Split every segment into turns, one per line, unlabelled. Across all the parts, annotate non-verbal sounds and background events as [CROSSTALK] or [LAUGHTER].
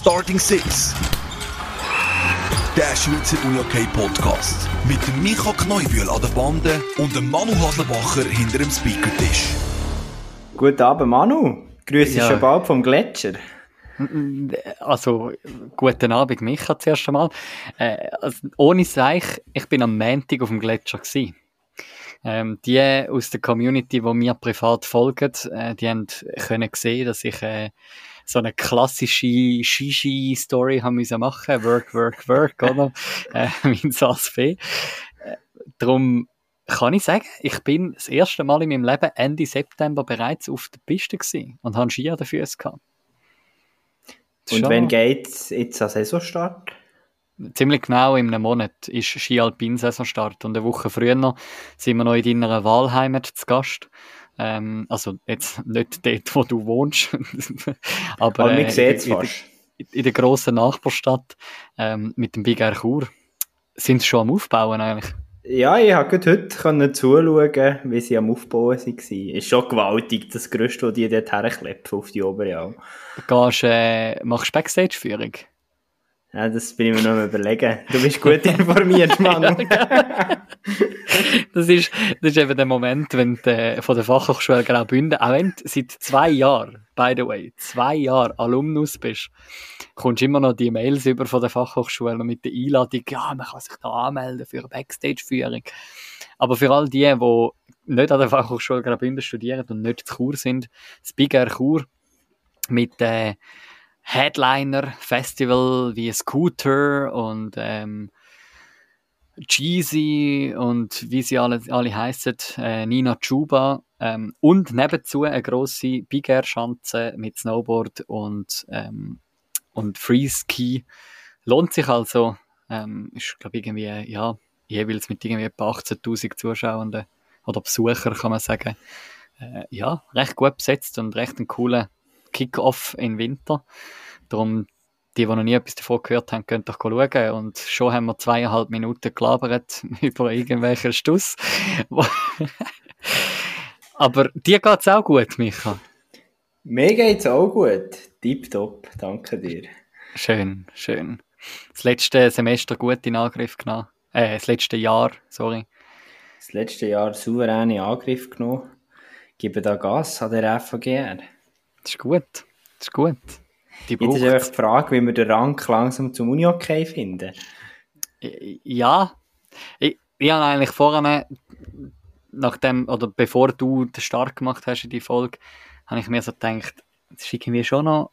Starting Six. Der Schweizer UniOK Podcast. Mit dem Micha Kneubühl an der Bande und dem Manu Haslebacher hinter dem Speakertisch.
Guten Abend, Manu. Grüße
Ja.
schon bald vom Gletscher.
Also, guten Abend, Micha, zuerst einmal. Äh, also, ohne Seich, ich bin am Montag auf dem Gletscher gewesen. Ähm, die aus der Community, die mir privat folgen, äh, die haben können sehen, dass ich äh, so eine klassische Shishi-Story haben müssen machen, Work, Work, Work, oder? [LAUGHS] äh, mein Sassfee. Äh, darum kann ich sagen, ich bin das erste Mal in meinem Leben Ende September bereits auf der Piste gewesen und habe Ski an den Füßen gehabt.
Und
Schon-
wenn geht's jetzt an Saisonstart?
Ziemlich genau in einem Monat ist Ski Alpin Saisonstart und eine Woche früher sind wir noch in deiner Wahlheimat zu Gast. Ähm, also jetzt [LAUGHS] nicht dort, wo du wohnst, [LAUGHS] aber,
Aber
äh,
man es
in, in, in, der grossen Nachbarstadt ähm, mit dem Big Air Chur sind sie schon am Aufbauen eigentlich.
Ja, ich habe heute können zuschauen, wie sie am Aufbauen waren. Ist schon gewaltig, das Gerüst, das die dort herklepfen auf die Oberjau.
Gehst, äh, machst Backstage-Führung?
Ja, das bin ich mir noch überlegen. Du bist gut [LAUGHS] informiert, Manu.
Das ist, das ist eben der Moment, wenn du äh, von der Fachhochschule Graubünden, auch wenn du seit zwei Jahren, by the way, zwei Jahre Alumnus bist, kommst immer noch die Mails über von der Fachhochschule mit der Einladung, ja, man kann sich da anmelden für eine Backstage-Führung. Aber für all die, die nicht an der Fachhochschule Graubünden studieren und nicht zu Chur sind, das Big Air Chur mit äh, Headliner Festival wie Scooter und ähm, Jeezy und wie sie alle, alle heissen, äh, Nina Chuba ähm, und nebenzu eine grosse Big Air Schanze mit Snowboard und, ähm, und Freeski. Lohnt sich also, ähm, ist glaube irgendwie, ja, jeweils mit irgendwie etwa 18'000 Zuschauern oder Besucher kann man sagen. Äh, ja, recht gut besetzt und recht ein cooler Kick-Off im Winter. Darum die, die noch nie etwas davon gehört haben, könnt doch schauen. Und schon haben wir zweieinhalb Minuten gelabert [LAUGHS] über irgendwelchen Stuss. [LAUGHS] Aber dir geht's auch gut, Micha.
Mir geht's auch gut. Tipptopp, danke dir.
Schön, schön. Das letzte Semester gut in Angriff genommen. Äh, das letzte Jahr, sorry.
Das letzte Jahr souverän in Angriff genommen. Gebe da Gas an der FAGR.
Das ist gut. Das ist gut. Die
Jetzt ist einfach die Frage, wie wir den Rang langsam zum Uni-Okay finden.
Ja, ich, ich habe eigentlich vorne, nachdem, oder bevor du den Start gemacht hast in die Folge, habe ich mir so gedacht, es ist irgendwie schon noch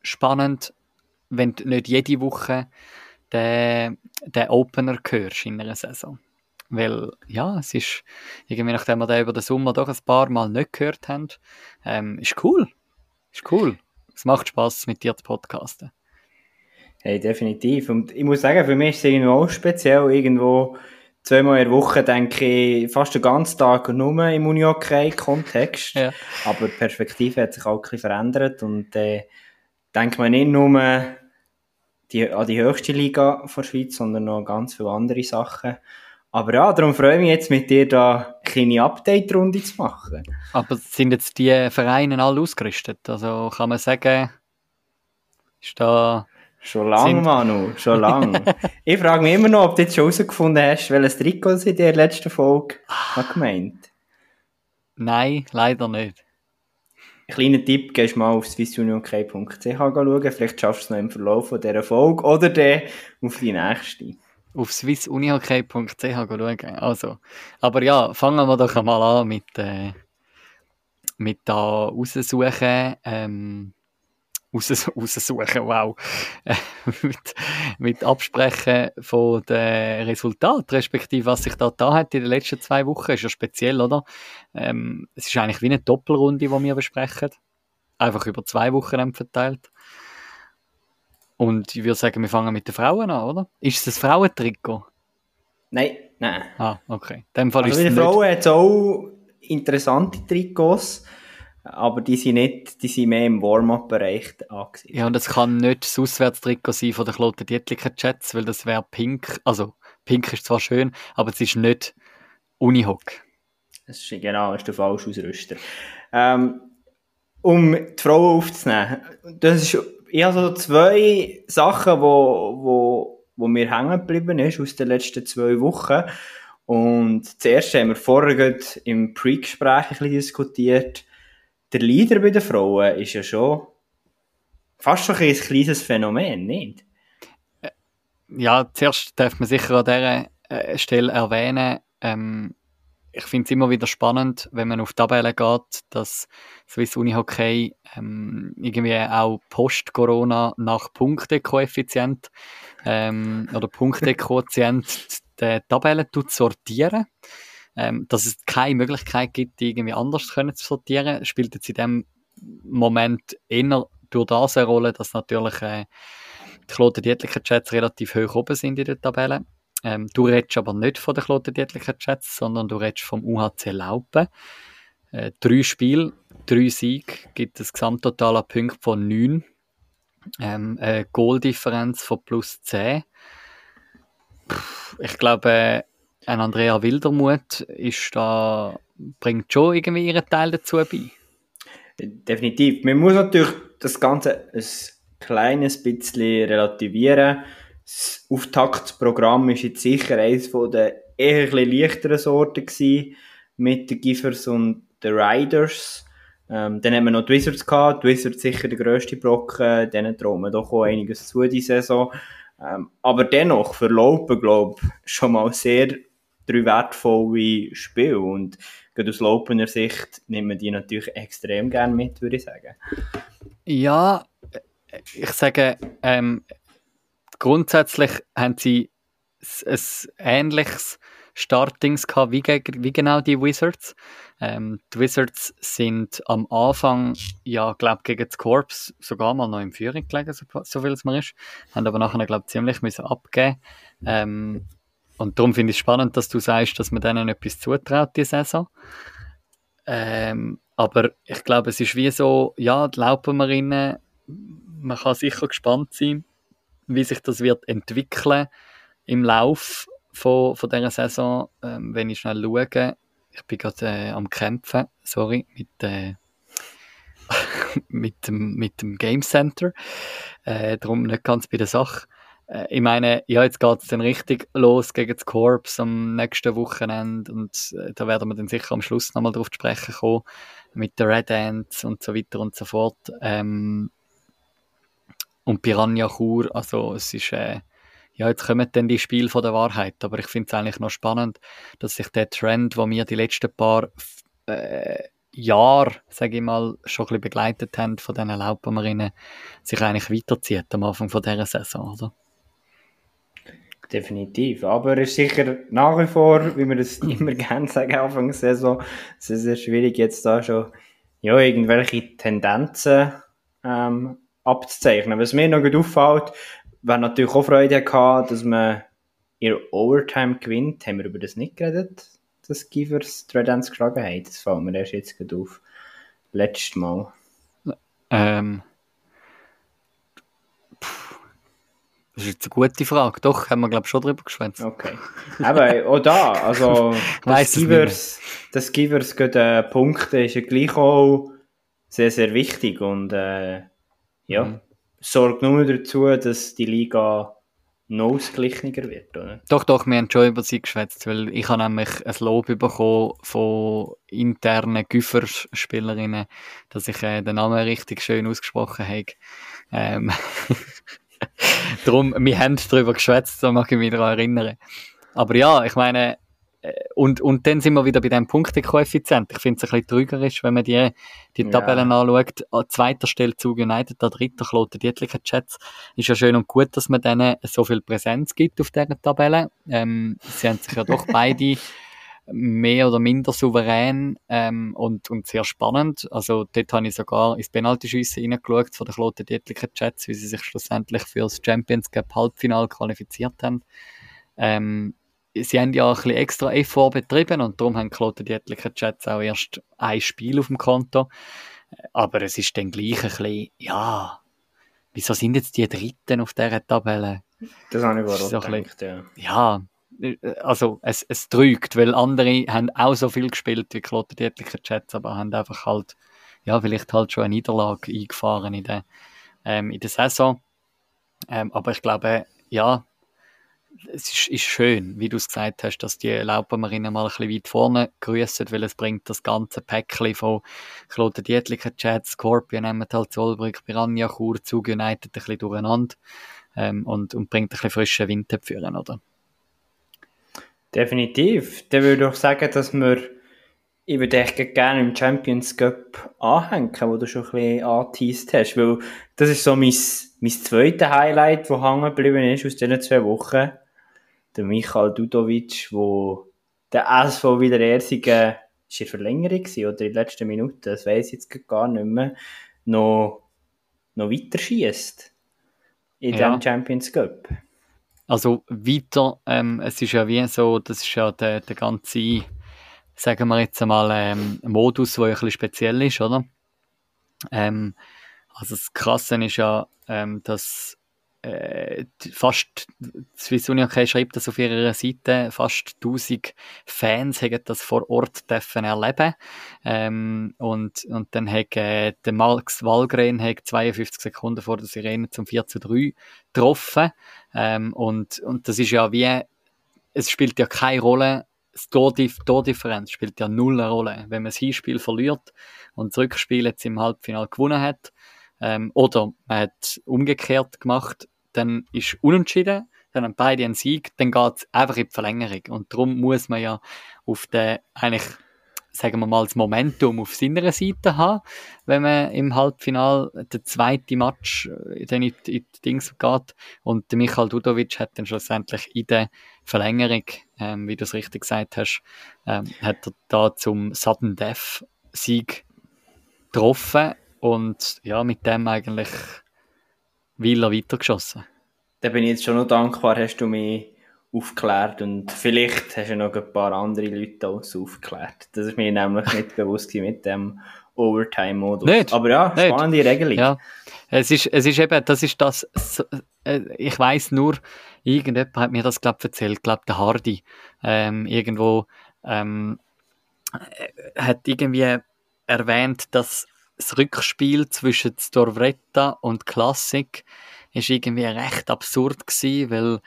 spannend, wenn du nicht jede Woche den, den Opener hörst in einer Saison. Weil, ja, es ist irgendwie, nachdem wir den über den Sommer doch ein paar Mal nicht gehört haben, ähm, ist cool. Ist cool. Es macht Spaß, mit dir zu podcasten.
Hey, definitiv. Und ich muss sagen, für mich ist es irgendwo auch speziell. Irgendwo zweimal in der Woche denke ich fast den ganzen Tag nur im Uni-Okay-Kontext.
Ja.
Aber die Perspektive hat sich auch ein bisschen verändert und äh, denkt man nicht nur die, an die höchste Liga der Schweiz, sondern noch an ganz viele andere Sachen. Aber ja, darum freue ich mich jetzt mit dir da eine kleine Update-Runde zu machen.
Aber sind jetzt die Vereine alle ausgerüstet? Also kann man sagen, ist da.
Schon lang,
Sind-
Manu, schon lang. [LAUGHS] ich frage mich immer noch, ob du jetzt schon herausgefunden hast, welches Trikot sie in der letzten Folge hat gemeint.
Nein, leider nicht.
Kleiner Tipp, gehst mal auf swissunion.ch schauen, vielleicht schaffst du es noch im Verlauf von dieser Folge oder dann auf die nächste.
Auf swissunihockey.ch schauen. Also. Aber ja, fangen wir doch einmal an mit, äh, mit da raussuchen. Ähm, raus- [LAUGHS] raussuchen, wow. [LAUGHS] Mit, mit Absprechen von den Resultaten, respektive was sich da da hat in den letzten zwei Wochen, ist ja speziell, oder? Ähm, es ist eigentlich wie eine Doppelrunde, die wir besprechen. Einfach über zwei Wochen verteilt. Und ich würde sagen, wir fangen mit den Frauen an, oder? Ist es das Frauentrikot?
Nein, nein.
Ah, okay. In dem Fall
Also
ist es
den
nicht.
Frauen hat es auch interessante Trikots, aber die sind nicht, die sind mehr im Warm-up-Bereich angesehen.
Ja, und es kann nicht das Auswärtstrikot sein von der Klote Dietliker Jets, weil das wäre pink. Also, pink ist zwar schön, aber es ist nicht Unihock.
Das ist, genau, das ist der falsche Ausrüster. Ähm, um die Frauen aufzunehmen, das ist ich habe so zwei Sachen, wo, wo, wo mir hängen geblieben ist aus den letzten zwei Wochen. Und zuerst haben wir vorher im Pre-Gespräch ein bisschen diskutiert. Der Leader bei den Frauen ist ja schon fast schon ein kleines Phänomen, nicht?
Ja, zuerst darf man sicher an dieser äh, Stelle erwähnen, ähm, ich finde es immer wieder spannend, wenn man auf die Tabelle geht, dass Swiss Uni Hockey ähm, irgendwie auch post-Corona nach Punktekoeffizient ähm, oder Punktequotient [LAUGHS] die Tabelle sortieren. Ähm, dass es keine Möglichkeit gibt, die irgendwie anders können zu sortieren, spielt jetzt in dem Moment eher durch das eine Rolle, dass natürlich äh, die Kloten Dietlicher Chats relativ hoch oben sind in der Tabelle. Ähm, du redest aber nicht von den Kloten-Dietlicher Chats, sondern du redest vom UHC Laupen. Äh, drei Spiele, drei Siege, gibt es Gesamttotal an Punkten von 9. Ähm, eine Goaldifferenz von plus 10. ich glaube, ein Andrea Wildermuth ist da, bringt schon irgendwie ihren Teil dazu bei.
Definitiv. Man muss natürlich das Ganze ein kleines bisschen relativieren das Auftaktprogramm ist jetzt sicher eines der eher leichteren Sorten gewesen, mit den Givers und den Riders. Ähm, dann haben wir noch die Wizards gehabt. Die Wizards sicher der grösste Brocken. Denen trauen wir doch auch einiges zu diese Saison. Ähm, aber dennoch, für Lopen, glaube ich, schon mal sehr drei wertvolle Spiele. Und gerade aus Lopener Sicht nimmt man die natürlich extrem gerne mit, würde ich sagen.
Ja, ich sage, ähm, grundsätzlich haben sie ein ähnliches Startings gehabt wie, wie genau die Wizards. Ähm, die Wizards sind am Anfang, ja, glaube gegen das Corps sogar mal noch im Führung gelegen, so, so viel es mir ist. Haben aber nachher, glaube ziemlich müssen abgeben. Ähm, und darum finde ich es spannend, dass du sagst, dass man denen etwas zutraut, die Saison. Ähm, aber ich glaube, es ist wie so, ja, die Laupenmarinnen, man kann sicher gespannt sein, wie sich das wird entwickeln im Lauf von, von dieser Saison, ähm, wenn ich schnell schaue. Ich bin gerade äh, am Kämpfen, sorry, mit, äh, [LAUGHS] mit, dem, mit dem Game Center. Äh, darum nicht ganz bei der Sache. Äh, ich meine, ja, jetzt geht es dann richtig los gegen das Corps am nächsten Wochenende und äh, da werden wir dann sicher am Schluss nochmal drauf zu sprechen kommen, mit der Red Ants und so weiter und so fort. Ähm, und Piranha Chur, also es ist, äh, ja, jetzt kommen dann die Spiele von der Wahrheit, aber ich finde es eigentlich noch spannend, dass sich der Trend, wo wir die letzten paar äh, Jahre, sage ich mal, schon ein bisschen begleitet haben von diesen Laubbaumerinnen, sich eigentlich weiterzieht am Anfang von dieser Saison, oder?
Definitiv, aber es ist sicher nach wie vor, wie wir das [CLEARS THROAT] immer gerne sagen, Anfang der Saison, es ist sehr schwierig jetzt da schon ja, irgendwelche Tendenzen ähm, abzuzeichnen. Was mir noch gut auffällt, wer natürlich auch Freude gehabt, dass man ihr Overtime gewinnt, haben wir über das nicht geredet, dass Givers Red geschlagen haben. Das fällt mir erst jetzt gut auf. Letztes Mal.
Ähm. Das ist jetzt eine gute Frage. Doch, haben wir, glaube ich, schon drüber geschwätzt.
Okay. Aber auch da, also, [LAUGHS] das Givers, das Givers äh, Punkte ist ja gleich auch sehr, sehr wichtig und äh, ja, mhm. sorgt nur dazu, dass die Liga noch ausgeglichener wird, oder?
Doch, doch, wir haben schon über sie geschwätzt, weil ich habe nämlich ein Lob bekommen von internen Güffer-Spielerinnen, dass ich äh, den Namen richtig schön ausgesprochen habe. Ähm [LAUGHS] Darum, wir haben darüber geschwätzt, da mag ich mich daran erinnern. Aber ja, ich meine, und, und dann sind wir wieder bei dem Punktekoeffizient. Ich finde es ein bisschen trügerisch, wenn man die, die Tabellen ja. anschaut. An zweiter Stelle zu United, an dritter Kloten Dietlicher Chats. Ist ja schön und gut, dass man denen so viel Präsenz gibt auf dieser Tabelle. Ähm, sie haben sich ja doch [LAUGHS] beide mehr oder minder souverän ähm, und, und sehr spannend. Also dort habe ich sogar ins Penaltyschiessen reingeschaut von den Kloten Dietlicher Chats, wie sie sich schlussendlich für das Champions Cup Halbfinale qualifiziert haben. Ähm, sie haben ja ein bisschen extra Effort betrieben und darum haben Kloten die etlichen Chats auch erst ein Spiel auf dem Konto. Aber es ist dann gleich ein bisschen, ja, wieso sind jetzt die Dritten auf dieser Tabelle?
Das habe ich auch so gedacht,
ja. Ja, also es, es trügt, weil andere haben auch so viel gespielt wie Kloten die etlichen Chats, aber haben einfach halt, ja, vielleicht halt schon eine Niederlage eingefahren in den ähm, in der Saison. Ähm, aber ich glaube, ja, es ist, ist, schön, wie du es gesagt hast, dass die Laupermarinnen mal ein bisschen weit vorne grüßen, weil es bringt das ganze Päckchen von Kloten Dietliker, Chat, Scorpion, Emmental, Zollbrück, Piranha, Chur, Zug United ein bisschen durcheinander ähm, und, und bringt ein bisschen frischen Wind führen, oder?
Definitiv. Dann würde ich sagen, dass wir ich würde echt gerne im Champions Cup anhängen, wo du schon ein bisschen angeteased hast, weil das ist so mein, mein zweites Highlight, das hängen geblieben ist aus diesen zwei Wochen. Der Michael Dudovic, wo der SV wieder Ersingen, ist in Verlängerung oder in den letzten Minuten, das weiß ich jetzt gar nicht mehr, noch, noch weiter schießt in ja. dem Champions Cup.
Also weiter, ähm, es ist ja wie so, das ist ja der, der ganze sagen wir jetzt einmal, ähm, Modus, der ein bisschen speziell ist, oder? Ähm, also das Krasse ist ja, ähm, dass äh, fast, Swiss Union schreibt das auf ihrer Seite, fast 1000 Fans haben das vor Ort dürfen erleben ähm, und, und dann hat äh, der Max Walgren hat 52 Sekunden vor der Sirene zum 4 zu 3 getroffen ähm, und, und das ist ja wie, es spielt ja keine Rolle, das Tordifferenz spielt ja null Rolle. Wenn man das Hinspiel verliert und das Rückspiel jetzt im Halbfinale gewonnen hat, ähm, oder man hat umgekehrt gemacht, dann ist unentschieden, dann haben beide einen Sieg, dann geht es einfach in die Verlängerung. Und darum muss man ja auf den eigentlich sagen wir mal, das Momentum auf seiner Seite haben, wenn man im Halbfinal den zweiten Match äh, dann in, in die Dings geht. Und der Michael Dudovic hat dann schlussendlich in der Verlängerung, ähm, wie du es richtig gesagt hast, ähm, hat er da zum Sudden Death Sieg getroffen und ja, mit dem eigentlich Wieler weitergeschossen.
Da bin ich jetzt schon noch dankbar, hast du mich aufgeklärt und vielleicht hast du noch ein paar andere Leute auch aufgeklärt. Das ist mir nämlich nicht [LAUGHS] bewusst mit dem Overtime-Modus.
Nicht,
Aber ja, spannende
nicht.
Regelung.
Ja. Es ist, es ist eben, das ist das, äh, ich weiß nur, irgendjemand hat mir das, glaube ich, erzählt, glaube der Hardy, ähm, irgendwo, ähm, äh, hat irgendwie erwähnt, dass das Rückspiel zwischen Storvretta und Classic ist irgendwie recht absurd gewesen, weil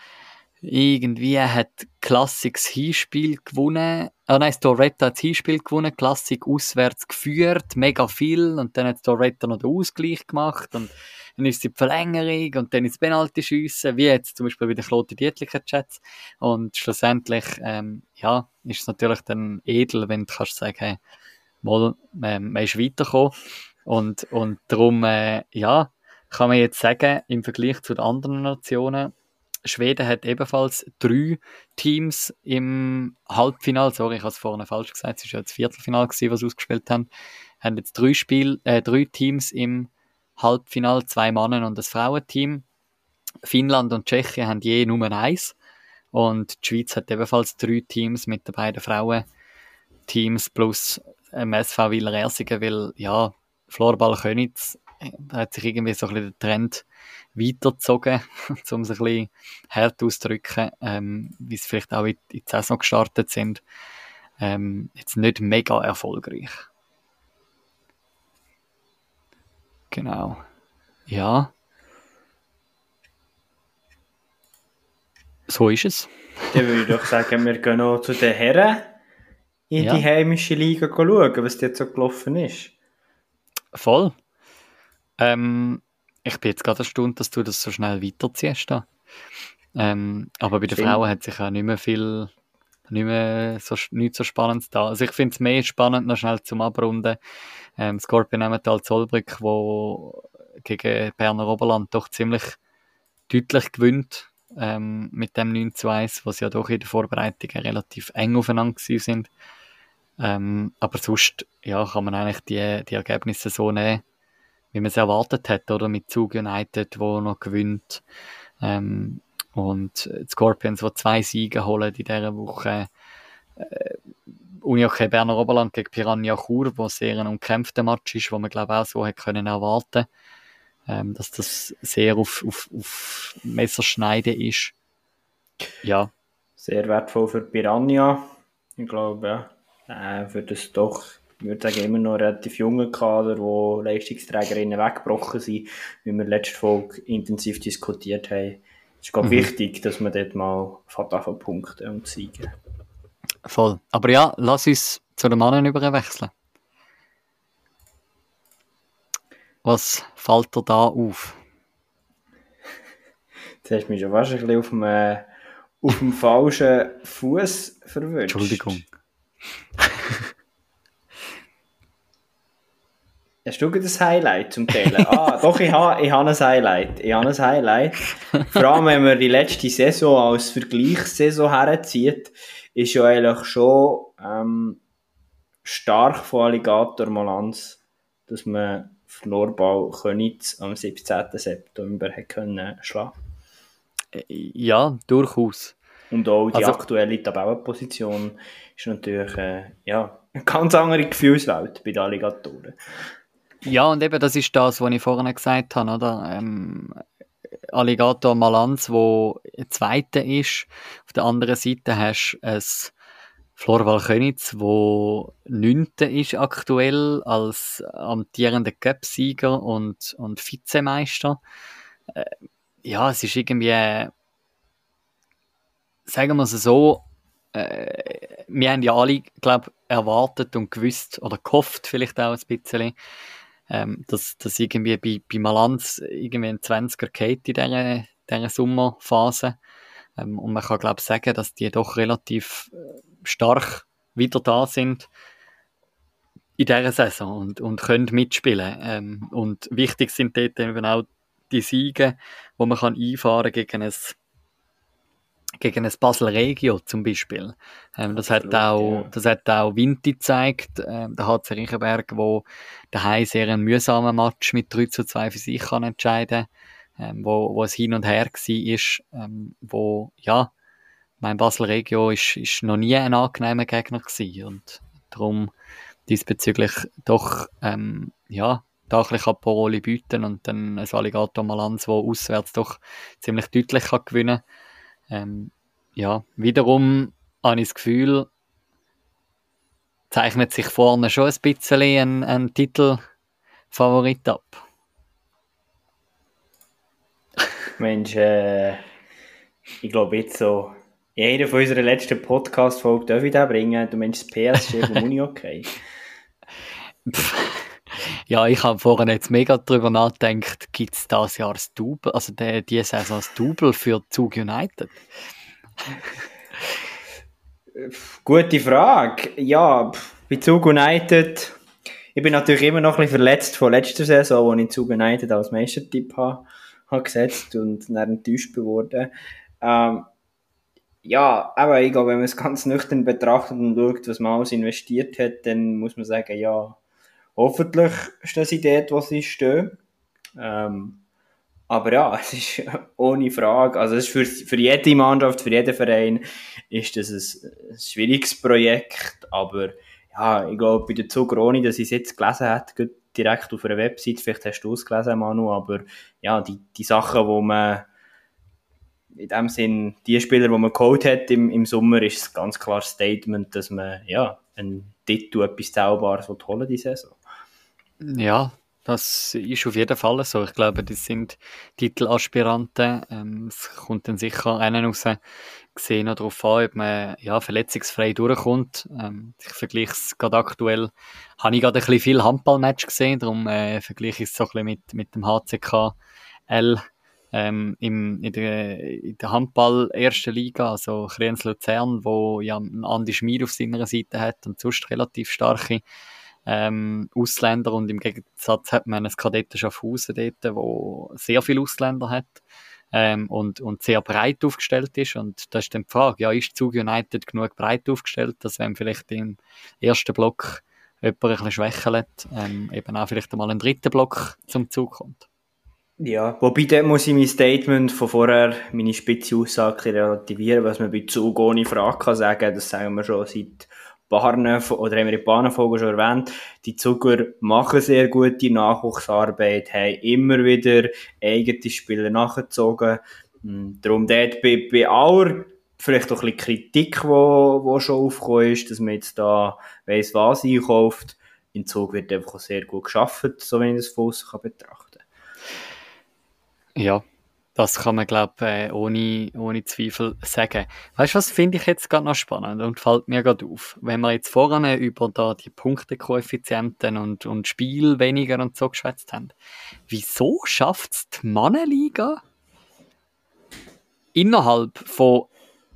irgendwie hat Klassik das Hinspiel gewonnen. Ah nein, Storetta hat das Hinspiel gewonnen, Klassik auswärts geführt, mega viel. Und dann hat Storetta noch den Ausgleich gemacht. Und dann ist die Verlängerung und dann ist Penalty schiessen, wie jetzt zum Beispiel bei den Klote Dietlicher Chats. Und schlussendlich, ähm, ja, ist es natürlich dann edel, wenn du kannst sagen, hey, mal, ähm, man ist weitergekommen. Und, und darum, äh, ja, kann man jetzt sagen, im Vergleich zu den anderen Nationen, Schweden hat ebenfalls drei Teams im Halbfinale. Sorry, ich habe es vorne falsch gesagt. Es war ja das Viertelfinale, gewesen, was sie ausgespielt haben. Haben jetzt drei, Spiel, äh, drei Teams im Halbfinale, zwei Männer und das Frauenteam. Finnland und Tschechien haben je Nummer eins. Und die Schweiz hat ebenfalls drei Teams mit den beiden Frauenteams plus ähm, SV Wieler Ersingen, weil ja, Florball Könitz da hat sich irgendwie so ein bisschen der Trend weitergezogen, [LAUGHS] um es ein bisschen hart auszudrücken, ähm, wie sie vielleicht auch in, in die Saison gestartet sind. Ähm, jetzt nicht mega erfolgreich. Genau. Ja. So ist es.
Dann würde ich doch sagen, wir gehen noch zu den Herren in ja. die heimische Liga schauen, was jetzt so gelaufen ist.
Voll. Ähm, ich bin jetzt gerade erstaunt, dass du das so schnell weiterziehst. Da. Ähm, aber bei den Stimmt. Frauen hat sich auch nicht mehr viel, nicht mehr so, nicht so spannend da. Also ich finde es mehr spannend, noch schnell zum Abrunden. Ähm, Scorpion Emmental Zollbrück, wo gegen Berner Oberland doch ziemlich deutlich gewinnt, ähm, mit dem 9 zu 1, was ja doch in der Vorbereitung relativ eng aufeinander sind. Ähm, aber sonst, ja, kann man eigentlich die, die Ergebnisse so nehmen wie man es erwartet hat, oder? Mit Zug United, wo noch gewinnt. Ähm, und die Scorpions, die zwei Siege holen in dieser Woche. Äh, Unihockey Berner Oberland gegen Piranha Chur, wo sehr ein umkämpfter Match ist, wo man glaube auch so hätte können erwarten, ähm, dass das sehr auf, auf, auf Messerschneide ist. Ja.
Sehr wertvoll für Piranha. Ich glaube, ja. Äh, für das doch ich würde sagen, immer noch relativ junger Kader, wo Leistungsträgerinnen weggebrochen sind, wie wir letzte Folge intensiv diskutiert haben. Es ist, glaube mhm. wichtig, dass man dort mal von Punkten und Siegen.
Voll. Aber ja, lass uns zu den Mannen überwechseln. Was fällt dir da auf?
Jetzt hast du mich schon fast ein bisschen auf dem, äh, auf dem falschen Fuß verwünscht.
Entschuldigung.
Hast du das Highlight zum Teilen? ah, [LAUGHS] doch, ich habe ich ha ein Highlight. Ich habe ein Highlight. Vor allem, wenn man die letzte Saison als Vergleichssaison herzieht, ist ja eigentlich schon ähm, stark von Alligator Malanz, dass man Florball Könitz am 17. September können schlagen
Ja, durchaus.
Und auch die also, aktuelle Tabellenposition ist natürlich äh, ja, eine ganz andere Gefühlswelt bei den Alligatoren.
Ja, und eben das ist das, was ich vorhin gesagt habe, oder? Ähm, Alligator Malanz, wo Zweiter ist. Auf der anderen Seite hast du ein Florwal Könitz, wo Neunter ist aktuell als amtierender Cup-Sieger und, und Vizemeister. Äh, ja, es ist irgendwie, sagen wir es so, äh, wir haben ja alle, glaube erwartet und gewusst oder gehofft vielleicht auch ein bisschen, ähm, dass, dass irgendwie bei, bei Malanz irgendwie ein 20er geht in dieser, dieser Sommerphase. Ähm, und man kann, glaube ich, sagen, dass die doch relativ äh, stark wieder da sind in dieser Saison und, und können mitspielen. Ähm, und wichtig sind dort eben auch die Siege, wo man kann einfahren gegen ein gegen ein Basel Regio zum Beispiel. Ähm, das, Absolut, hat auch, ja. das hat auch Vinti gezeigt, ähm, der HC Riechenberg, wo daheim sehr einen mühsamen Match mit 3 zu 2 für sich kann entscheiden ähm, wo, wo es hin und her war, ähm, wo, ja, mein Basel Regio ist, ist noch nie ein angenehmer Gegner gewesen und darum diesbezüglich doch, ähm, ja, da ein bisschen Paroli bieten und dann ein Alligator Malanz, wo auswärts doch ziemlich deutlich kann gewinnen ähm, ja, wiederum habe ich das Gefühl, zeichnet sich vorne schon ein bisschen ein, ein Titelfavorit ab.
Mensch, äh, ich glaube jetzt so, in einer von unseren letzten Podcast-Folgen darf ich den bringen. Du meinst das PSG vom [LAUGHS] Uni okay? [LAUGHS]
Ja, ich habe vorhin jetzt mega darüber nachgedacht, gibt es das Jahr das Double, also die, die Saison das Double für Zug United?
Gute Frage. Ja, bei Zug United, ich bin natürlich immer noch ein bisschen verletzt von letzter Saison, wo ich Zug United als Meistertipp habe, habe gesetzt und dann enttäuscht geworden. Ähm, ja, aber ich glaube, wenn man es ganz nüchtern betrachtet und schaut, was man alles investiert hat, dann muss man sagen, ja, Hoffentlich stehen sie dort, wo sie stehen. Ähm, aber ja, [LAUGHS] es ist ohne Frage, also es ist für, für jede Mannschaft, für jeden Verein ist das ein, ein schwieriges Projekt, aber ja, ich glaube, bei der Zug, ohne dass ich es jetzt gelesen habe, direkt auf einer Website, vielleicht hast du es gelesen, Manu, aber ja, die, die Sachen, wo man in dem Sinn, die Spieler, die man geholt hat im, im Sommer, ist ein ganz klares Statement, dass man ja, ein Titel, etwas Zauberbares holen die Saison.
Ja, das ist auf jeden Fall so. Ich glaube, das sind Titelaspiranten. Ähm, es kommt dann sicher einen raus, gesehen noch darauf an, ob man ja, verletzungsfrei durchkommt. Ähm, ich vergleiche es gerade aktuell, habe ich gerade ein bisschen viel Handballmatch gesehen, darum äh, vergleiche ich es so ein bisschen mit, mit dem HCK L ähm, im, in, der, in der Handball ersten Liga, also Kriens Luzern, wo ja Andi Schmid auf seiner Seite hat und sonst relativ starke ähm, Ausländer und im Gegensatz hat man ein Kadett Schaffhausen dort, wo sehr viele Ausländer hat ähm, und, und sehr breit aufgestellt ist und da ist dann die Frage, ja, ist Zug United genug breit aufgestellt, dass wenn vielleicht im ersten Block jemand ein bisschen schwächelt, ähm, eben auch vielleicht einmal ein dritter Block zum Zug kommt.
Ja, wobei dort muss ich mein Statement von vorher, meine spitze Aussage relativieren, was man bei Zug ohne Frage kann sagen, das sagen wir schon seit Barnen, oder haben wir in Bahnenfolge schon erwähnt, die Zucker machen sehr gute Nachwuchsarbeit, haben immer wieder eigene Spieler nachgezogen. Hm, darum dort bei, bei aller vielleicht auch ein bisschen Kritik, die wo, wo schon aufgekommen ist, dass man jetzt da weiss, was einkauft, in Zug wird einfach auch sehr gut geschafft, so wenn ich das von außen betrachten.
Ja, das kann man, glaube ich, äh, ohne, ohne Zweifel sagen. Weißt du, was finde ich jetzt gerade noch spannend und fällt mir gerade auf? Wenn wir jetzt voran über da die Punktekoeffizienten und, und Spiel weniger und so geschwätzt haben, wieso schafft es die Mannenliga innerhalb von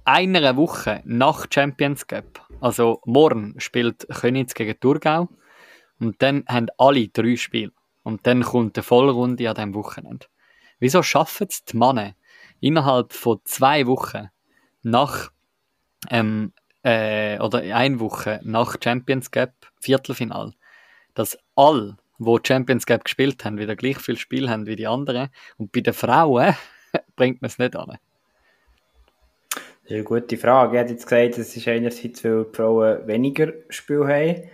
einer Woche nach Champions Cup, also morgen spielt Königs gegen Thurgau und dann haben alle drei Spiele und dann kommt eine Vollrunde an diesem Wochenende. Wieso schaffen es die Männer innerhalb von zwei Wochen nach ähm, äh, oder eine Woche nach Champions Cup Viertelfinal, dass alle, wo Champions Cup gespielt haben, wieder gleich viel Spiel haben wie die anderen und bei den Frauen [LAUGHS] bringt man es nicht an.
Das ist eine gute Frage. Ich hätte jetzt gesagt, es ist einerseits, weil die Frauen weniger Spiel haben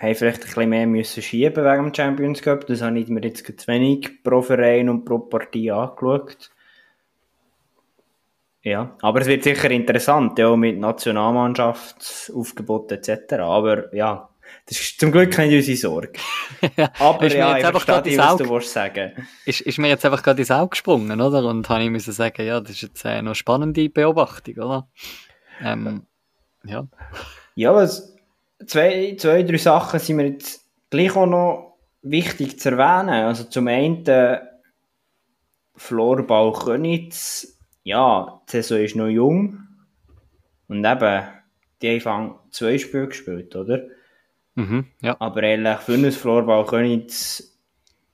haben vielleicht ein bisschen mehr müssen schieben wegen dem Champions Cup. Das habe ich mir jetzt zu wenig pro Verein und pro Partie angeschaut. Ja, aber es wird sicher interessant, ja, mit Nationalmannschaftsaufgebot etc. Aber ja, das ist zum Glück nicht unsere Sorge. [LAUGHS] Aber ist ja, ich verstehe dich, was du sagen
ist, ist mir jetzt einfach gerade ins Auge gesprungen, oder? Und habe ich müssen sagen, ja, das ist jetzt eine noch spannende Beobachtung, oder? Ähm, ja.
Ja, was, zwei, zwei, drei Sachen sind mir jetzt gleich auch noch wichtig zu erwähnen. Also zum einen äh, Florbau Könitz, ja, die Saison ist noch jung und eben, die haben zwei Spiele gespielt, oder?
Mhm, ja.
Aber ehrlich, für ein Florbau Könitz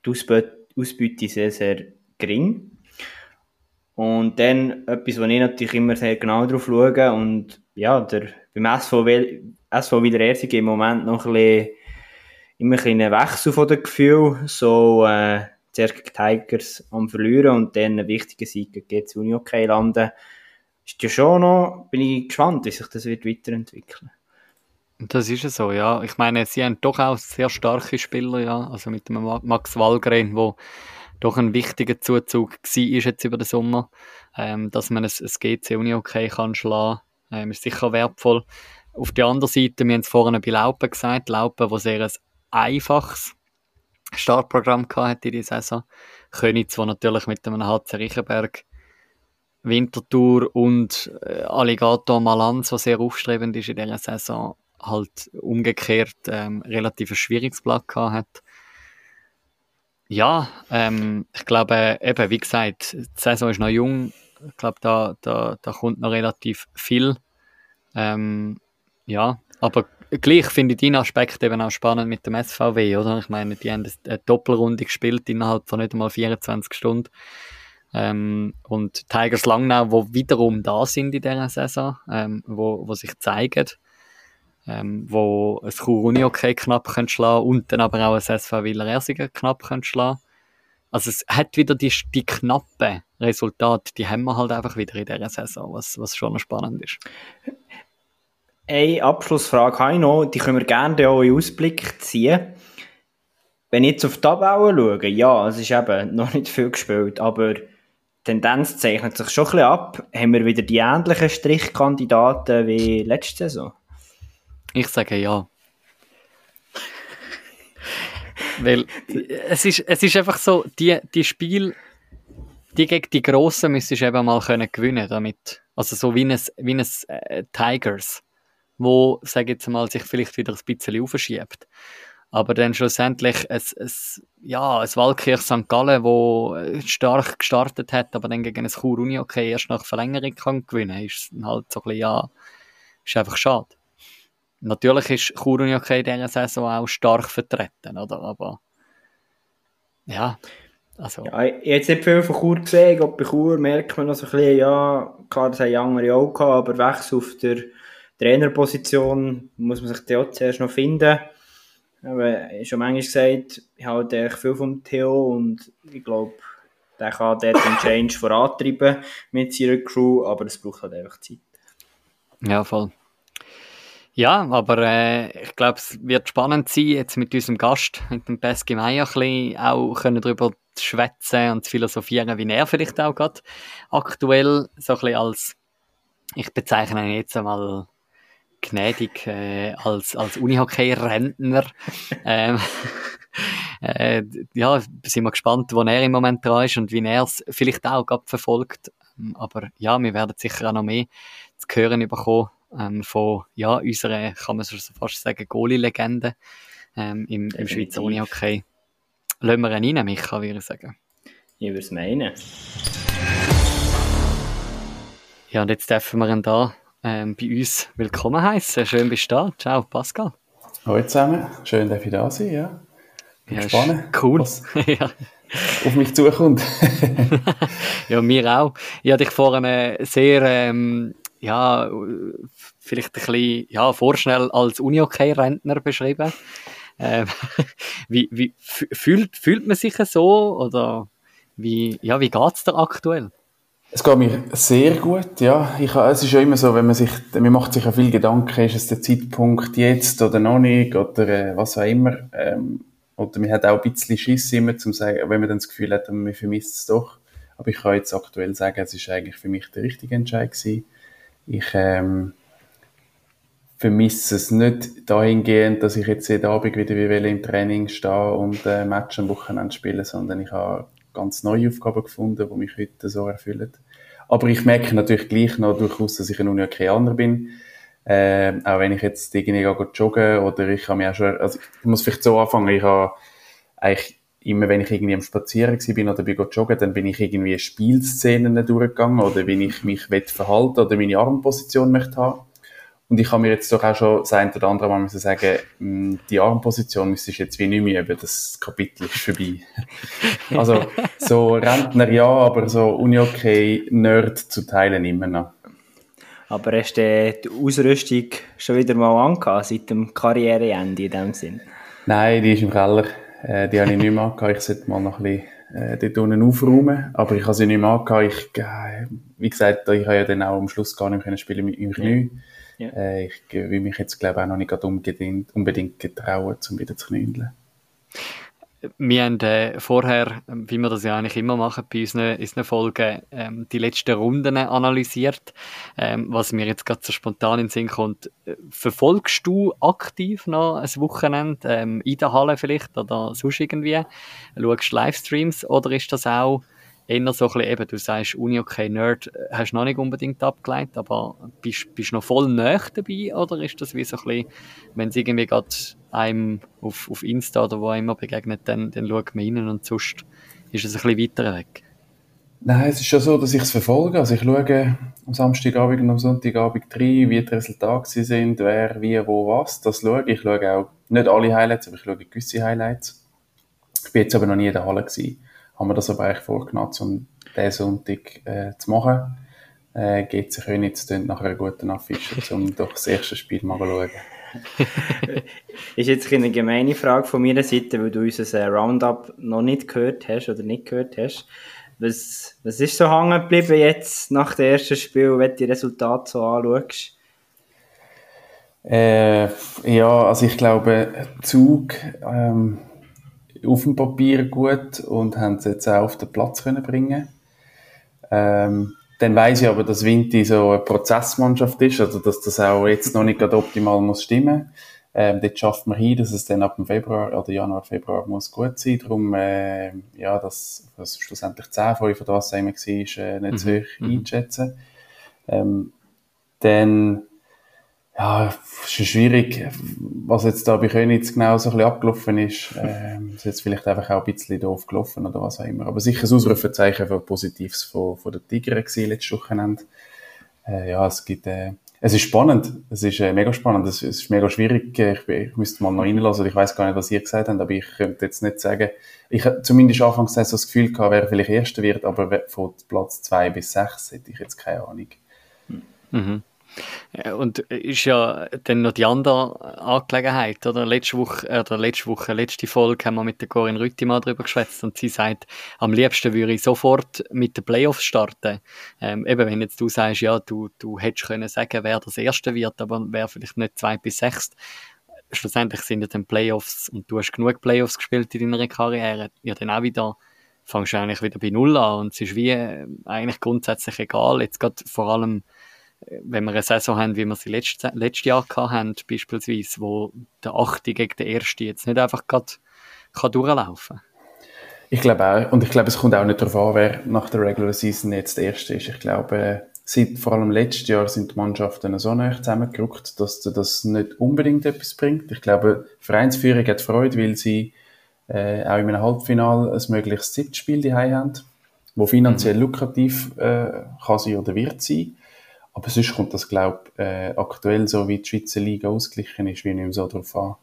die Ausbeute sehr, sehr gering. Und dann etwas, wo ich natürlich immer sehr genau drauf schaue und ja, der, beim SV, SV Wiederersing im Moment noch ein bisschen, immer ein bisschen Wechsel von den Gefühlen, so äh, zuerst gegen Tigers am Verlieren und dann einen wichtigen Sieg gegen GC Unihockey landen, ist ja schon noch, bin ich gespannt, wie sich das wird weiterentwickeln
das ist es so, ja. Ich meine, sie haben doch auch sehr starke Spieler, ja. Also mit dem Max Wallgren, wo doch ein wichtiger Zuzug war jetzt über den Sommer, ähm, dass man ein, GC Unihockey kann schlagen ähm, ist sicher wertvoll. Auf der anderen Seite, wir haben es vorhin bei Laupen gesagt, Laupen, wo sehr ein einfaches Startprogramm hatte in dieser Saison. Könitz, wo natürlich mit einem HC Riechenberg Winterthur und äh, Alligator Malanz, was sehr aufstrebend ist in dieser Saison, halt umgekehrt ähm, relativ ein schwieriges Blatt gehabt hat. Ja, ähm, ich glaube, eben, wie gesagt, die Saison ist noch jung ich glaube, da, da, da kommt noch relativ viel. Ähm, ja, aber gleich finde ich deinen Aspekt eben auch spannend mit dem SVW, oder? Ich meine, die haben eine Doppelrunde gespielt innerhalb von nicht einmal 24 Stunden. Ähm, und Tigers Langnau, wo wiederum da sind in dieser Saison, ähm, wo, wo sich zeigen, ähm, wo ein Chur Uni okay knapp können schlagen und dann aber auch ein SV Willer Ersiger knapp können schlagen. Also es hat wieder die, die knappen Resultate, die haben wir halt einfach wieder in dieser Saison, was, was schon spannend ist.
Eine Abschlussfrage habe ich noch, die können wir gerne auch in Ausblick ziehen. Wenn ich jetzt auf die Tabelle schaue, ja, es ist eben [LAUGHS] noch nicht viel gespielt, aber die Tendenz zeichnet sich schon ein bisschen ab. Haben wir wieder die ähnlichen Strichkandidaten wie letzte Saison?
Ich sage ja. Weil es ist, es ist einfach so, die, die Spiele, die gegen die Grossen müsstest du eben mal können gewinnen damit. Also so wie ein, wie ein äh, Tigers, wo, sage jetzt mal, sich vielleicht wieder ein bisschen aufschiebt. Aber dann schlussendlich ein, ein, ja, ein Waldkirch St. Gallen, wo stark gestartet hat, aber dann gegen ein Chur Uni okay erst nach Verlängerung kann gewinnen, ist halt so ein bisschen, ja, ist einfach schade. Natürlich ist Chur Uni okay in dieser Saison auch stark vertreten, oder? Aber ja, also.
Ja, jetzt nicht viel von Chur gesehen. Ob bei Chur merkt man noch so ein bisschen, ja, klar, das haben andere auch gehabt, aber Wechsel auf der Trainerposition muss man sich auch zuerst noch finden. Aber ich habe schon manchmal gesagt, ich halte viel vom Theo und ich glaube, der kann dort den Change vorantreiben mit seiner Crew, aber es braucht halt einfach Zeit.
Ja, voll. Ja, aber äh, ich glaube, es wird spannend sein, jetzt mit unserem Gast, mit dem Peski Meier, auch können darüber zu schwätzen und zu philosophieren, wie er vielleicht auch gerade aktuell so ein bisschen als, ich bezeichne ihn jetzt einmal gnädig äh, als, als Unihockey-Rentner. ähm, [LAUGHS] äh, ja, sind wir gespannt, wo er im Moment dran ist und wie er es vielleicht auch gerade verfolgt. Ähm, aber ja, wir werden sicher auch noch mehr zu hören bekommen ähm, von ja, unserer, kann man so fast sagen, Goalie-Legende ähm, im, im Schweizer Unihockey. Lassen wir ihn rein, Micha, würde ich sagen.
Ich würde es meinen.
Ja, und jetzt dürfen wir ihn da ähm, bei uns willkommen heißen. Schön bist du da. Ciao, Pascal.
Hallo zusammen. Schön, dass ich da sein ja.
Bin ja, gespannt,
cool. was [LAUGHS] ja. auf mich zukommt. [LAUGHS] [LAUGHS]
ja, mir auch. Ich habe dich vorhin sehr, ähm, ja, vielleicht ein bisschen ja, vorschnell als Uni-OK-Rentner beschrieben. Ähm, wie, wie fühlt, fühlt man sich so oder wie, ja, wie geht es dir aktuell?
Es geht mir sehr gut, ja. Ich, es ist ja immer so, wenn man sich, man macht sich ja viel Gedanken, ist es der Zeitpunkt jetzt oder noch nicht oder äh, was auch immer. Ähm, oder man hat auch ein bisschen Schiss immer, zum sagen, wenn man dann das Gefühl hat, man vermisst es doch. Aber ich kann jetzt aktuell sagen, es ist eigentlich für mich der richtige Entscheid gewesen. Ich ähm, vermisse es nicht dahingehend, dass ich jetzt jeden Abend wieder wie im Training stehe und äh, Match am Wochenende spiele, sondern ich habe ganz neue Aufgaben gefunden, die mich heute so erfüllen. Aber ich merke natürlich gleich noch durchaus, dass ich ein Uniokreaner bin. Äh, auch wenn ich jetzt irgendwie joggen oder ich habe mir auch schon, also ich muss vielleicht so anfangen, ich habe eigentlich immer, wenn ich irgendwie am Spazieren bin oder bin joggen, dann bin ich irgendwie Spielszenen durchgegangen oder wenn ich mich verhalten oder meine Armposition möchte haben. Und ich habe mir jetzt doch auch schon das ein oder andere Mal müssen sagen, hm, die Armposition müsstest du jetzt wie nicht mehr üben, das Kapitel ist vorbei. [LAUGHS] also, so Rentner ja, aber so Uni-Okay-Nerd zu teilen immer noch.
Aber hast du die Ausrüstung schon wieder mal angehabt, seit dem Karriereende in dem Sinn?
Nein, die ist im Keller. Äh, die habe ich nicht mehr angehabt. Ich sollte mal noch ein bisschen äh, dort unten aufräumen. Aber ich habe sie nicht mehr angehabt. Ich, äh, wie gesagt, ich habe ja dann auch am Schluss gar nicht mehr spielen mit meinem Knie. Ja. Ja. Äh, ich will mich jetzt, glaube ich, auch noch nicht unbedingt, unbedingt getrauen, um wieder zu knündeln.
Wir haben äh, vorher, wie wir das ja eigentlich immer machen bei unseren, unseren Folgen, ähm, die letzten Runden analysiert. Ähm, was mir jetzt gerade so spontan in den Sinn kommt, äh, verfolgst du aktiv noch ein Wochenende ähm, in der Halle vielleicht oder sonst irgendwie? Schaust du Livestreams oder ist das auch eher so ein eben, du sagst, Uni okay Nerd äh, hast du noch nicht unbedingt abgeleitet, aber bist, bist du noch voll näher dabei oder ist das wie so ein bisschen, wenn es irgendwie gerade einem auf, auf Insta oder wo immer begegnet, dann, dann schaut man rein und sonst ist es ein bisschen weiter weg?
Nein, es ist schon so, dass ich es verfolge. Also ich schaue am Samstagabend und am Sonntagabend rein, wie die Resultate sind, wer, wie, wo, was. Das schaue ich. Ich schaue auch nicht alle Highlights, aber ich schaue gewisse Highlights. Ich bin jetzt aber noch nie in der Halle gewesen haben wir das aber eigentlich vorgenommen, um diesen Sonntag äh, zu machen. Äh, geht sich Königs nach einer guten Affische, um [LAUGHS] doch das erste Spiel mal zu schauen. [LAUGHS]
ist jetzt eine gemeine Frage von meiner Seite, weil du unser äh, Roundup noch nicht gehört hast oder nicht gehört hast. Was, was ist so hängen geblieben jetzt nach dem ersten Spiel, wenn du die Resultate so anschaust?
Äh, ja, also ich glaube, Zug ähm, auf dem Papier gut und haben es jetzt auch auf den Platz können bringen. Ähm, dann weiß ich aber, dass Vinti so eine Prozessmannschaft ist, also dass das auch jetzt noch nicht gerade optimal muss stimmen. Ähm, dort schafft man hin, dass es dann ab dem Februar oder Januar, Februar muss gut sein. Darum, äh, ja, dass, dass schlussendlich 10 5 oder was immer war, äh, nicht mhm. zu hoch mhm. einschätzen. Ähm, dann ja, es ist schwierig, was jetzt da bei Königs genau so ein bisschen abgelaufen ist. [LAUGHS] Ähm, ist jetzt vielleicht einfach auch ein bisschen doof gelaufen oder was auch immer. Aber sicher ein Ausrufezeichen für Positives von, von der Tiger gewesen letztes Wochenende. Äh, ja, es gibt, äh, es ist spannend. Es ist äh, mega spannend. Es, es ist mega schwierig. Ich, ich müsste mal noch reinlassen. Ich weiß gar nicht, was ihr gesagt habt, aber ich könnte jetzt nicht sagen. Ich habe zumindest anfangs so das Gefühl gehabt, wer vielleicht Erster wird, aber von Platz zwei bis sechs hätte ich jetzt keine Ahnung.
Mhm. Und ist ja dann noch die andere Angelegenheit, oder? Letzte Woche, äh, oder letzte Woche, letzte Folge haben wir mit der Corinne Rütti mal drüber geschwätzt und sie sagt, am liebsten würde ich sofort mit den Playoffs starten. Ähm, eben, wenn jetzt du sagst, ja, du, du hättest können sagen, wer das Erste wird, aber wer vielleicht nicht zwei bis sechs. Schlussendlich sind ja dann Playoffs und du hast genug Playoffs gespielt in deiner Karriere, ja dann auch wieder fangst du eigentlich wieder bei Null an und es ist wie äh, eigentlich grundsätzlich egal. Jetzt gerade vor allem wenn wir eine Saison haben, wie wir sie letztes, letztes Jahr hatten, beispielsweise, wo der Achte gegen den Erste jetzt nicht einfach gerade kann durchlaufen
Ich glaube auch, und ich glaube, es kommt auch nicht darauf an, wer nach der Regular Season jetzt der Erste ist. Ich glaube, seit vor allem letztes Jahr sind die Mannschaften so nah zusammengerückt, dass das nicht unbedingt etwas bringt. Ich glaube, Vereinsführung hat Freude, weil sie äh, auch in einem Halbfinale ein mögliches Siebtspiel daheim haben, wo finanziell mhm. lukrativ äh, kann sein oder wird sein. Aber sonst kommt das, glaube ich, äh, aktuell so, wie die Schweizer Liga ausgeglichen ist, wie nicht mehr so darauf an.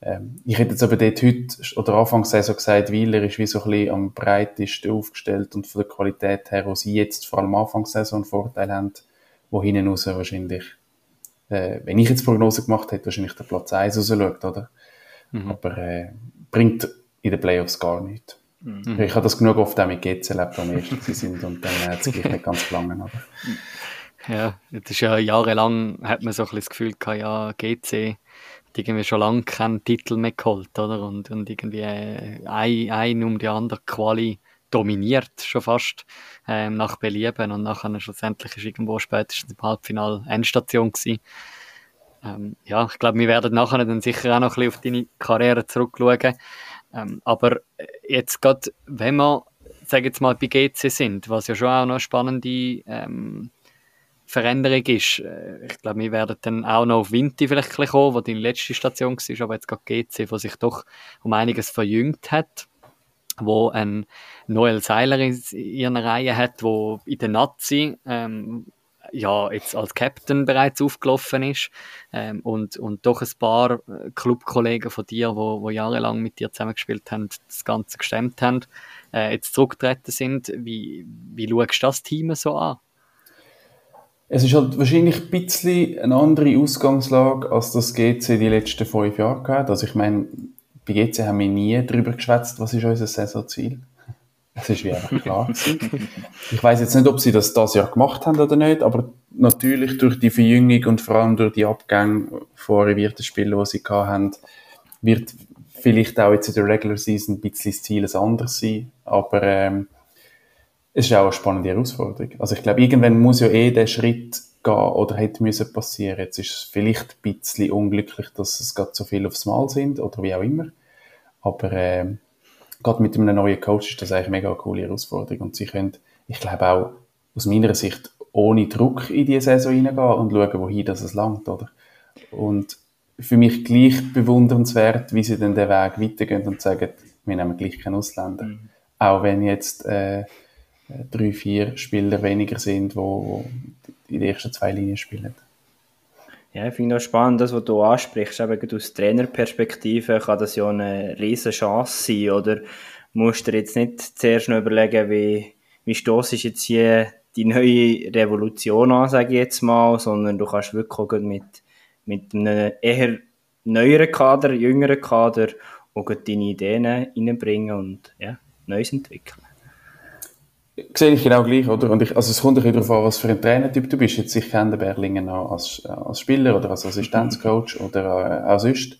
Ähm, ich hätte jetzt aber dort heute oder Anfangs Saison gesagt, Wieler ist wie so ein bisschen am breitesten aufgestellt und von der Qualität her, wo sie jetzt vor allem Anfangs Saison einen Vorteil haben, wo hinten raus wahrscheinlich, äh, wenn ich jetzt Prognose gemacht hätte, wahrscheinlich der Platz 1 raus schaut, oder? Mhm. Aber äh, bringt in den Playoffs gar nichts. Mhm. Ich habe das genug oft auch mit GC erlebt, am ersten sind und dann hat es gleich nicht ganz gelangen. Aber.
Ja, das ist ja jahrelang, hat man so ein bisschen das Gefühl gehabt, ja, GC hat irgendwie schon lange keinen Titel mehr geholt, oder? Und, und irgendwie äh, ein, ein um die andere Quali dominiert schon fast ähm, nach Belieben und nachher schlussendlich ist irgendwo spätestens im Halbfinale Endstation gewesen. Ähm, ja, ich glaube, wir werden nachher dann sicher auch noch ein bisschen auf deine Karriere zurückschauen. Ähm, aber äh, jetzt gerade, wenn wir, sage jetzt mal, bei GC sind, was ja schon auch noch spannende ähm, Veränderung ist, äh, ich glaube, wir werden dann auch noch auf Vinti vielleicht kommen, wo die letzte Station war, aber jetzt gerade GC, wo sich doch um einiges verjüngt hat wo ein Noel Seiler in ihren Reihen hat, wo in der Nazi ähm, ja, jetzt als Captain bereits aufgelaufen ist ähm, und, und doch ein paar äh, Clubkollegen von dir, wo, wo jahrelang mit dir zusammengespielt haben, das Ganze gestemmt haben, äh, jetzt zurückgetreten sind. Wie, wie schaust du das Team so an?
Es ist halt wahrscheinlich ein bisschen eine andere Ausgangslage, als das GC die letzten fünf Jahre gehabt. Also ich meine, bei GC haben wir nie darüber geschwätzt, was ist unser Saisonziel. Es ist wie einfach klar Ich weiß jetzt nicht, ob sie das das Jahr gemacht haben oder nicht, aber natürlich durch die Verjüngung und vor allem durch die Abgänge von arrivierten Spielen, die sie haben, wird vielleicht auch jetzt in der Regular Season ein bisschen das Ziel ein anderes sein, aber ähm, es ist auch eine spannende Herausforderung. Also ich glaube, irgendwann muss ja eh der Schritt gehen oder hätte müssen passieren. Jetzt ist es vielleicht ein bisschen unglücklich, dass es gerade so viel aufs Mal sind oder wie auch immer, aber ähm, gerade mit einem neuen Coach ist das eigentlich eine mega coole Herausforderung. Und sie können, ich glaube auch, aus meiner Sicht ohne Druck in die Saison reingehen und schauen, wohin das es langt, oder? Und für mich gleich bewundernswert, wie sie dann den Weg weitergehen und sagen, wir nehmen gleich keinen Ausländer. Mhm. Auch wenn jetzt äh, drei, vier Spieler weniger sind, wo, wo in den ersten zwei Linien spielen.
Ja, ich finde auch spannend, das, was du ansprichst. Eben aus Trainerperspektive kann das ja eine riesige Chance sein. Oder musst du dir jetzt nicht zuerst noch überlegen, wie, wie stoßt jetzt hier die neue Revolution an, sage ich jetzt mal, sondern du kannst wirklich mit, mit einem eher neueren Kader, jüngeren Kader auch deine Ideen reinbringen und ja, Neues entwickeln
sehe ich genau gleich, oder? Und ich, also es kommt ein darauf an, was für ein Trainertyp du bist. Jetzt, ich kenne den Berlingen auch als, als Spieler oder als Assistenzcoach oder äh, auch sonst,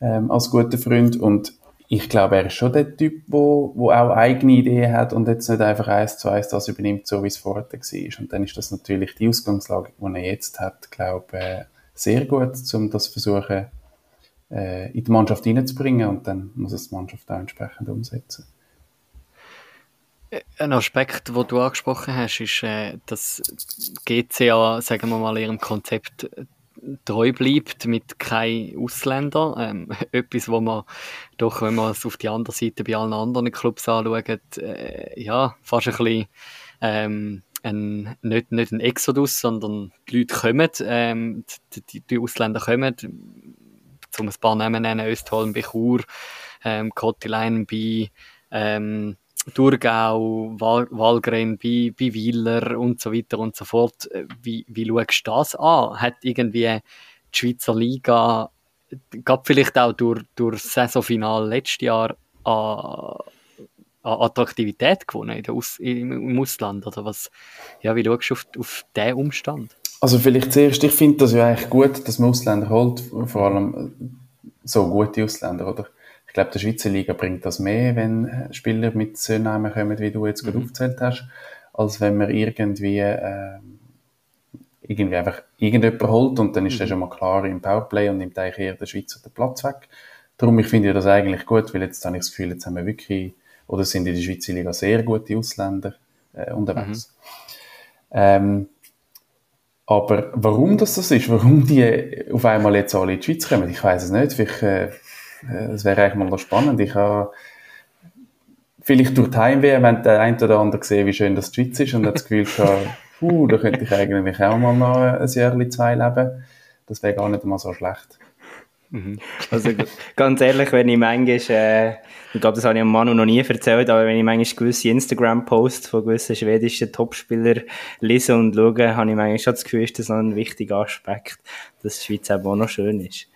ähm, als guter Freund. Und ich glaube, er ist schon der Typ, wo, wo auch eigene Ideen hat und jetzt nicht einfach eins zu eins das übernimmt, so wie es vorher war. Und dann ist das natürlich die Ausgangslage, die er jetzt hat, glaube äh, sehr gut, um das versuchen, äh, in die Mannschaft hineinzubringen und dann muss es die Mannschaft auch entsprechend umsetzen.
Ein Aspekt, den du angesprochen hast, ist, äh, dass GCA, sagen wir mal, ihrem Konzept äh, treu bleibt mit keinen Ausländern. Ähm, [LAUGHS] etwas, wo man doch, wenn man es auf die andere Seite bei allen anderen Clubs anschaut, äh, ja, fast ein bisschen ähm, ein, nicht, nicht ein Exodus, sondern die Leute kommen, ähm, die, die, Ausländer kommen, zum ein paar Namen nennen, Östholm, Bechur, ähm, Kottilein, bei ähm, Thurgau, Wal Walgren, bei, bei Wieler und so weiter und so fort. Wie, wie schaust du das an? Hat irgendwie die Schweizer Liga, gab vielleicht auch durch, durch das Saisonfinale letztes Jahr an, Attraktivität gewonnen in der Aus, im Ausland? Oder was, ja, wie schaust du auf, auf diesen Umstand?
Also vielleicht zuerst, ich finde das ja eigentlich gut, dass man Ausländer holt, vor allem so gute Ausländer, oder? Ich glaube, der Schweizer Liga bringt das mehr, wenn Spieler mit so Namen kommen, wie du jetzt gerade mhm. aufgezählt hast, als wenn man irgendwie äh, irgendwie einfach irgendjemand holt und dann ist mhm. der schon mal klar im Powerplay und nimmt eigentlich eher der Schweizer den Platz weg. Darum, ich finde das eigentlich gut, weil jetzt habe ich das Gefühl, jetzt haben wir wirklich, oder sind in der Schweizer Liga sehr gute Ausländer äh, unterwegs. Mhm. Ähm, aber warum das so ist, warum die auf einmal jetzt alle in die Schweiz kommen, ich weiß es nicht. Vielleicht, äh, das wäre eigentlich mal noch spannend. Ich habe vielleicht durch die Heimweh, wenn der eine oder andere gesehen, wie schön das die Schweiz ist und hat das Gefühl gehabt, [LAUGHS] puh, da könnte ich eigentlich auch mal noch ein Jahr, zwei leben. Das wäre gar nicht mal so schlecht.
Mhm. Also ganz ehrlich, wenn ich manchmal, äh, ich glaube, das habe ich Manu noch nie erzählt, aber wenn ich manchmal gewisse Instagram-Posts von gewissen schwedischen Topspielern lese und schaue, habe ich manchmal schon das Gefühl, ist das noch ein wichtiger Aspekt, dass die Schweiz eben auch noch schön ist.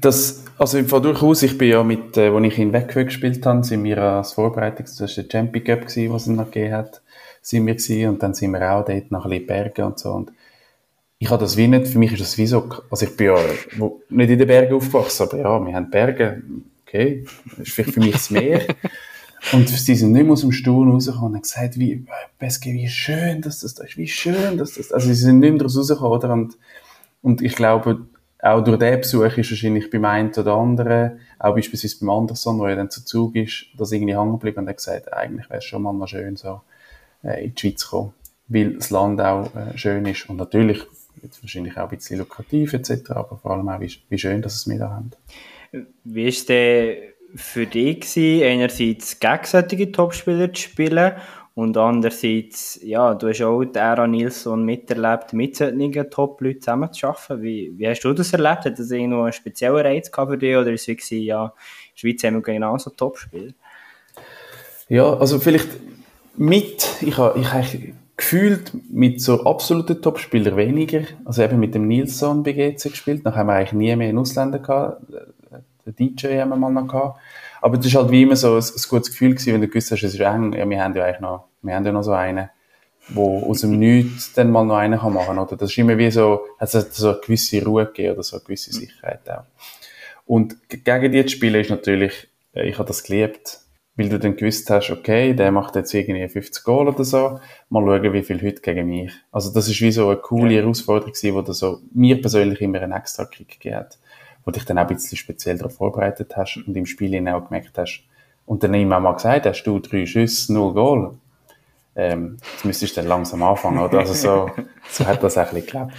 Das, also im Fall durchaus, ich bin ja mit, äh, als ich in Wegweg gespielt habe, sind wir als Vorbereitungs, das war der Champion Cup was es noch gegeben hat, sind wir gewesen, und dann sind wir auch dort nach ein Bergen und so, und ich habe das wie nicht, für mich ist das wie so, also ich bin ja nicht in den Bergen aufgewachsen, aber ja, wir haben Berge, okay, das ist vielleicht für mich das Meer. Und sie sind nicht mehr aus dem Stuhl rausgekommen und haben gesagt, wie, Beske, wie schön, dass das da ist, wie schön, dass das, also sie sind nicht mehr daraus rausgekommen, oder? Und, und ich glaube, auch durch diesen Besuch ist wahrscheinlich beim einen oder anderen, auch beispielsweise beim Anderson, wo er dann zu Zug ist, dass irgendwie hängen geblieben und hat gesagt, eigentlich wäre es schon mal noch schön, so äh, in die Schweiz zu kommen, weil das Land auch äh, schön ist. Und natürlich jetzt wahrscheinlich auch ein bisschen lukrativ etc., aber vor allem auch, wie, wie schön, dass es wir da haben.
Wie war es denn für dich gewesen, einerseits gegen solche Topspieler zu spielen und andererseits, ja, du hast auch die Ära Nilsson miterlebt, mit solchen Top-Leuten zusammenzuarbeiten. Wie, wie hast du das erlebt? Hat das irgendwo einen speziellen Reiz für dich oder ist es wie ja, in der Schweiz haben wir genauso Topspieler?
Ja, also vielleicht mit, ich habe ich gefühlt mit so absoluten Topspielern weniger. Also eben mit dem Nilsson bei GC gespielt. Nachher haben wir eigentlich nie mehr einen Ausländer gehabt. Den DJ haben wir mal noch gehabt. Aber das ist halt wie immer so ein, ein gutes Gefühl gewesen, wenn du gewusst hast, es ist eng. Ja, wir haben ja eigentlich noch, wir haben ja noch so einen, wo aus dem Nichts dann mal noch einen kann machen, oder? Das ist immer wie so, hat es so eine gewisse Ruhe gegeben oder so eine gewisse Sicherheit auch. Und gegen die zu spielen ist natürlich, äh, ich habe das geliebt weil du dann gewusst hast, okay, der macht jetzt irgendwie 50 Goal oder so, mal schauen, wie viel heute gegen mich. Also das ist wie so eine coole ja. Herausforderung gewesen, wo du so mir persönlich immer einen extra Kick gegeben hat, wo dich dann auch ein bisschen speziell darauf vorbereitet hast und im Spiel auch gemerkt hast, und dann immer mal gesagt hast, du drei Schüsse, null Goal. Ähm, jetzt müsstest du dann langsam anfangen, oder? Also so, so hat das auch ein geklappt.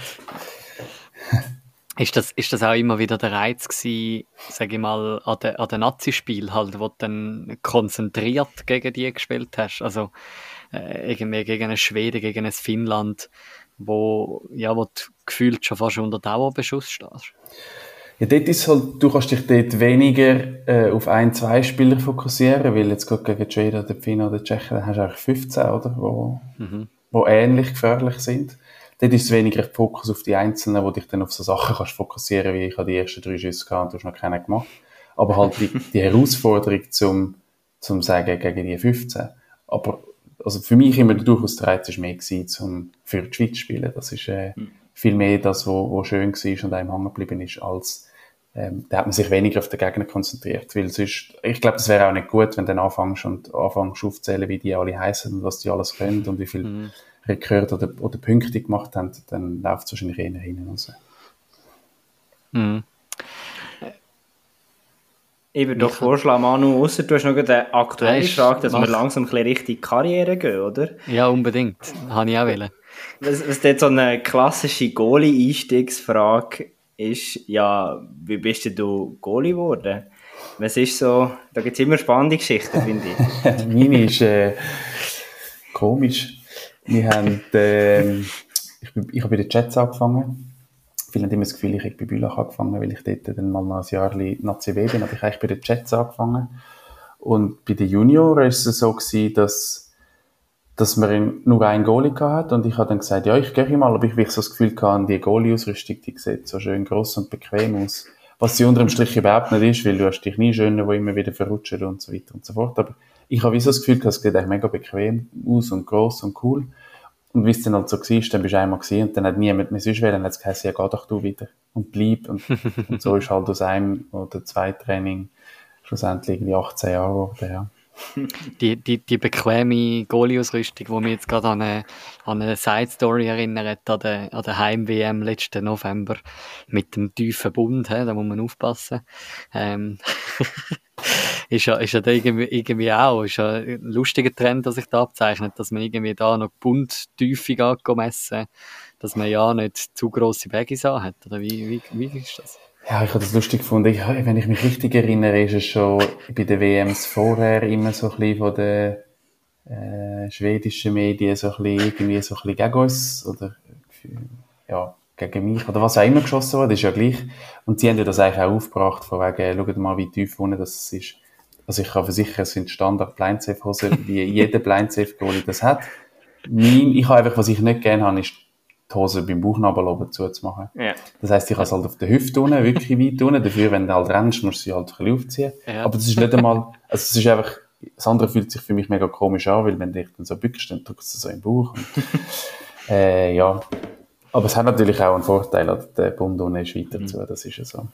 Ist das, ist das auch immer wieder der Reiz gewesen, sage ich mal, an den, an den Nazi-Spiel halt, wo du dann konzentriert gegen die gespielt hast? Also, äh, irgendwie gegen einen Schweden, gegen ein Finnland, wo, ja, wo du gefühlt schon fast unter Dauerbeschuss stehst?
Ja, dort ist halt, du kannst dich dort weniger äh, auf ein, zwei Spieler fokussieren, weil jetzt gerade gegen Schweden oder Finnen oder Tschechen, dann hast du eigentlich 15, oder, wo, mhm. wo ähnlich gefährlich sind dort ist es weniger der Fokus auf die Einzelnen, wo dich dann auf so Sachen kannst fokussieren, wie ich habe die ersten drei Schüsse gehabt und du hast noch keinen gemacht. Aber halt die, die [LAUGHS] Herausforderung zum, zum sagen gegen die 15. Aber, also für mich immer durchaus der Reiz ist mehr gewesen, zum, für die Schweiz zu spielen. Das ist, äh, hm. Viel mehr das, wo, wo schön war und einem hängen geblieben ist, als, ähm, da hat man sich weniger auf den Gegner konzentriert, weil sonst, ich glaube, das wäre auch nicht gut, wenn du dann anfängst und anfängst aufzuzählen, wie die alle heißen und was die alles können und wie viel mhm. Rekord oder, oder Punkte gemacht haben, dann läuft es wahrscheinlich eher hinten raus.
Mhm. Ich würde doch vorschlagen, Manu, außer du hast noch eine aktuelle Frage, dass was? wir langsam ein bisschen Richtung Karriere gehen, oder?
Ja, unbedingt. Habe ich auch wollen.
Was, was dort so eine klassische Goalie-Einstiegsfrage ist, ja, wie bist du Goalie geworden? Was ist so, da gibt es immer spannende Geschichten, finde ich. [LAUGHS]
Meine ist äh, komisch. Wir haben, äh, ich, ich habe bei den Jets angefangen. Viele haben immer das Gefühl, ich habe bei Bülach angefangen, weil ich dort dann mal ein Jahr Nazi bin, aber ich habe bei den Jets angefangen. Und bei den Junioren war es so gewesen, dass, dass man nur einen Goalie hat und ich habe dann gesagt, ja, ich gehe mal, aber ich will so das Gefühl gehabt, die Goalie-Ausrüstung, die sieht so schön gross und bequem aus. Was sie unter dem Strich überhaupt nicht ist, weil du hast dich nie schöner, wo immer wieder verrutscht und so weiter und so fort. Aber ich habe so das Gefühl, das sieht eigentlich mega bequem aus und gross und cool. Und wie es dann halt so war, dann bist du einmal gesehen und dann hat niemand mehr sonst wollen, dann hat es geheißen, ja, geh doch du wieder und bleib. Und, [LAUGHS] und so ist halt aus einem oder zwei Training schlussendlich irgendwie 18 Jahre geworden, ja. [LAUGHS]
die, die, die bequeme Goalie-Ausrüstung, die mich jetzt gerade an eine, an eine Side-Story erinnert, an der, der Heim-WM letzten November mit dem tiefen Bund, he, da muss man aufpassen. Ähm, [LAUGHS] ist ja, ist ja da irgendwie, irgendwie auch, ist ja ein lustiger Trend, der sich da abzeichnet, dass man irgendwie da noch Bundtiefe messen dass man ja nicht zu grosse Baggies hat, oder wie, wie, wie ist das?
Ja, ich habe das lustig gefunden. Ich, wenn ich mich richtig erinnere, ist es schon bei den WMs vorher immer so ein bisschen von den äh, schwedischen Medien so ein bisschen, irgendwie so ein bisschen gegen uns oder ja, gegen mich oder was auch immer geschossen wurde, ist ja gleich. Und sie haben ja das eigentlich auch aufgebracht, von wegen, schaut mal, wie tief unten das ist. Also ich kann versichern, es sind Standard Blindsafe-Hosen, wie jeder Blindsafe-Goalie das hat. Mein, ich habe einfach, was ich nicht gerne habe, ist die Hose beim Bauchnabel oben zuzumachen. Ja. Das heisst, ich habe es halt auf der Hüfte unten, wirklich weit unten. Dafür, wenn du halt rennst, musst du sie halt ein bisschen aufziehen. Ja. Aber das ist nicht einmal, also es ist einfach, das andere fühlt sich für mich mega komisch an, weil wenn du dich dann so bückst, dann drückst du so im Bauch. Und, [LAUGHS] äh, ja. Aber es hat natürlich auch einen Vorteil, also der Bund unten ist weiter mhm. zu, das ist ja so.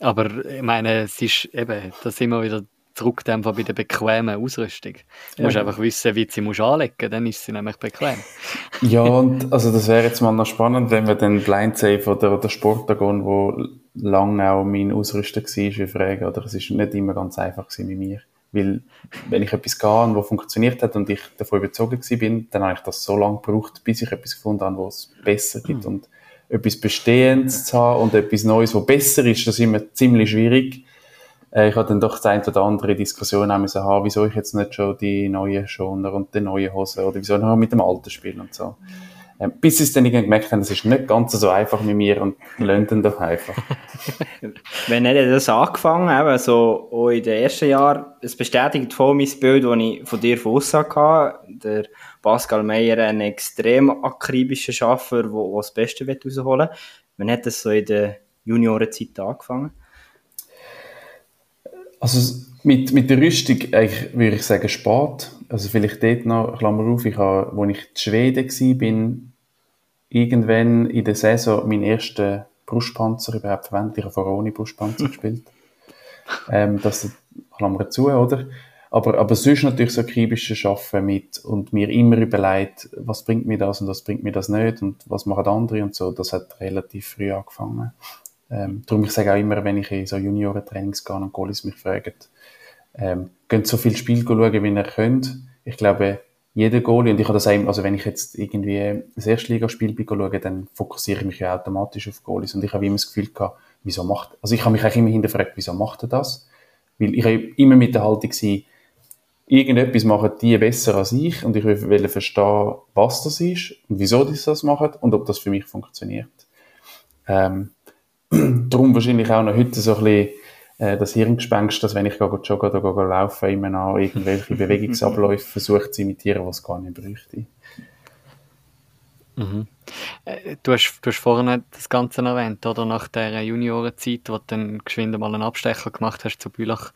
Aber ich meine, es ist eben, da sind wir wieder zurück bei der bequemen Ausrüstung. Du musst einfach wissen, wie du sie musst anlegen musst, dann ist sie nämlich bequem. [LAUGHS]
ja, und also das wäre jetzt mal noch spannend, wenn wir den Blindsafe oder, oder Sportagon, wo lange auch mein Ausrüster war, fragen. Oder es ist nicht immer ganz einfach mit mir. Weil, wenn ich etwas gehe, was funktioniert hat und ich davon überzogen bin, dann habe ich das so lange gebraucht, bis ich etwas gefunden habe, was es besser gibt. Mhm. Und etwas Bestehendes zu haben und etwas Neues, was besser ist, das ist immer ziemlich schwierig äh, ich hatte dann doch die eine oder andere Diskussion auch müssen haben, wieso ich jetzt nicht schon die neuen Schoner und die neuen Hosen oder wieso ich mit dem alten spiele und so. Ähm, bis sie es dann irgendwie gemerkt haben, es ist nicht ganz so einfach mit mir und dann doch einfach. [LAUGHS]
Wenn hätte das angefangen, eben so auch in den ersten Jahren, es bestätigt voll mein Bild, das ich von dir von hatte. Der Pascal Meyer, ein extrem akribischer Schaffer, der das Beste rausholen will. Wann hat das so in der Juniorenzeit angefangen?
Also mit, mit der Rüstung eigentlich würde ich sagen spät. Also vielleicht dort noch, Klammer auf, ich habe, als ich in Schweden war, bin irgendwann in der Saison meinen ersten Brustpanzer überhaupt verwendet. Ich habe vorher ohne Brustpanzer [LAUGHS] gespielt. Ähm, das Klammer zu, oder? Aber, aber sonst natürlich so akribische Arbeiten mit und mir immer überlegt, was bringt mir das und was bringt mir das nicht und was machen andere und so. Das hat relativ früh angefangen. Ähm, darum, ich sage auch immer, wenn ich in so Juniorentrainings gehe und Goalies mich fragen, ähm, geht so viel Spiel schauen, wie ihr könnt. Ich glaube, jeder Goalie, und ich habe das auch, also wenn ich jetzt irgendwie das Erstligaspiel schaue, dann fokussiere ich mich ja automatisch auf Goalies. Und ich habe immer das Gefühl gehabt, wieso macht, also ich habe mich eigentlich immer hinterfragt, wieso macht er das? Weil ich immer mit der Haltung gewesen, irgendetwas machen die besser als ich und ich will verstehen, was das ist und wieso die das machen und ob das für mich funktioniert. Ähm, darum wahrscheinlich auch noch heute so ein bisschen äh, das Hirngespenst, dass wenn ich gehe joggen oder gehe laufen, immer noch irgendwelche Bewegungsabläufe [LAUGHS] versuche zu imitieren, was gar nicht bräuchte.
Mhm. Äh, du, hast, du hast vorhin das Ganze erwähnt, oder? Nach der Juniorenzeit, wo du dann geschwind mal einen Abstecher gemacht hast zu Bülach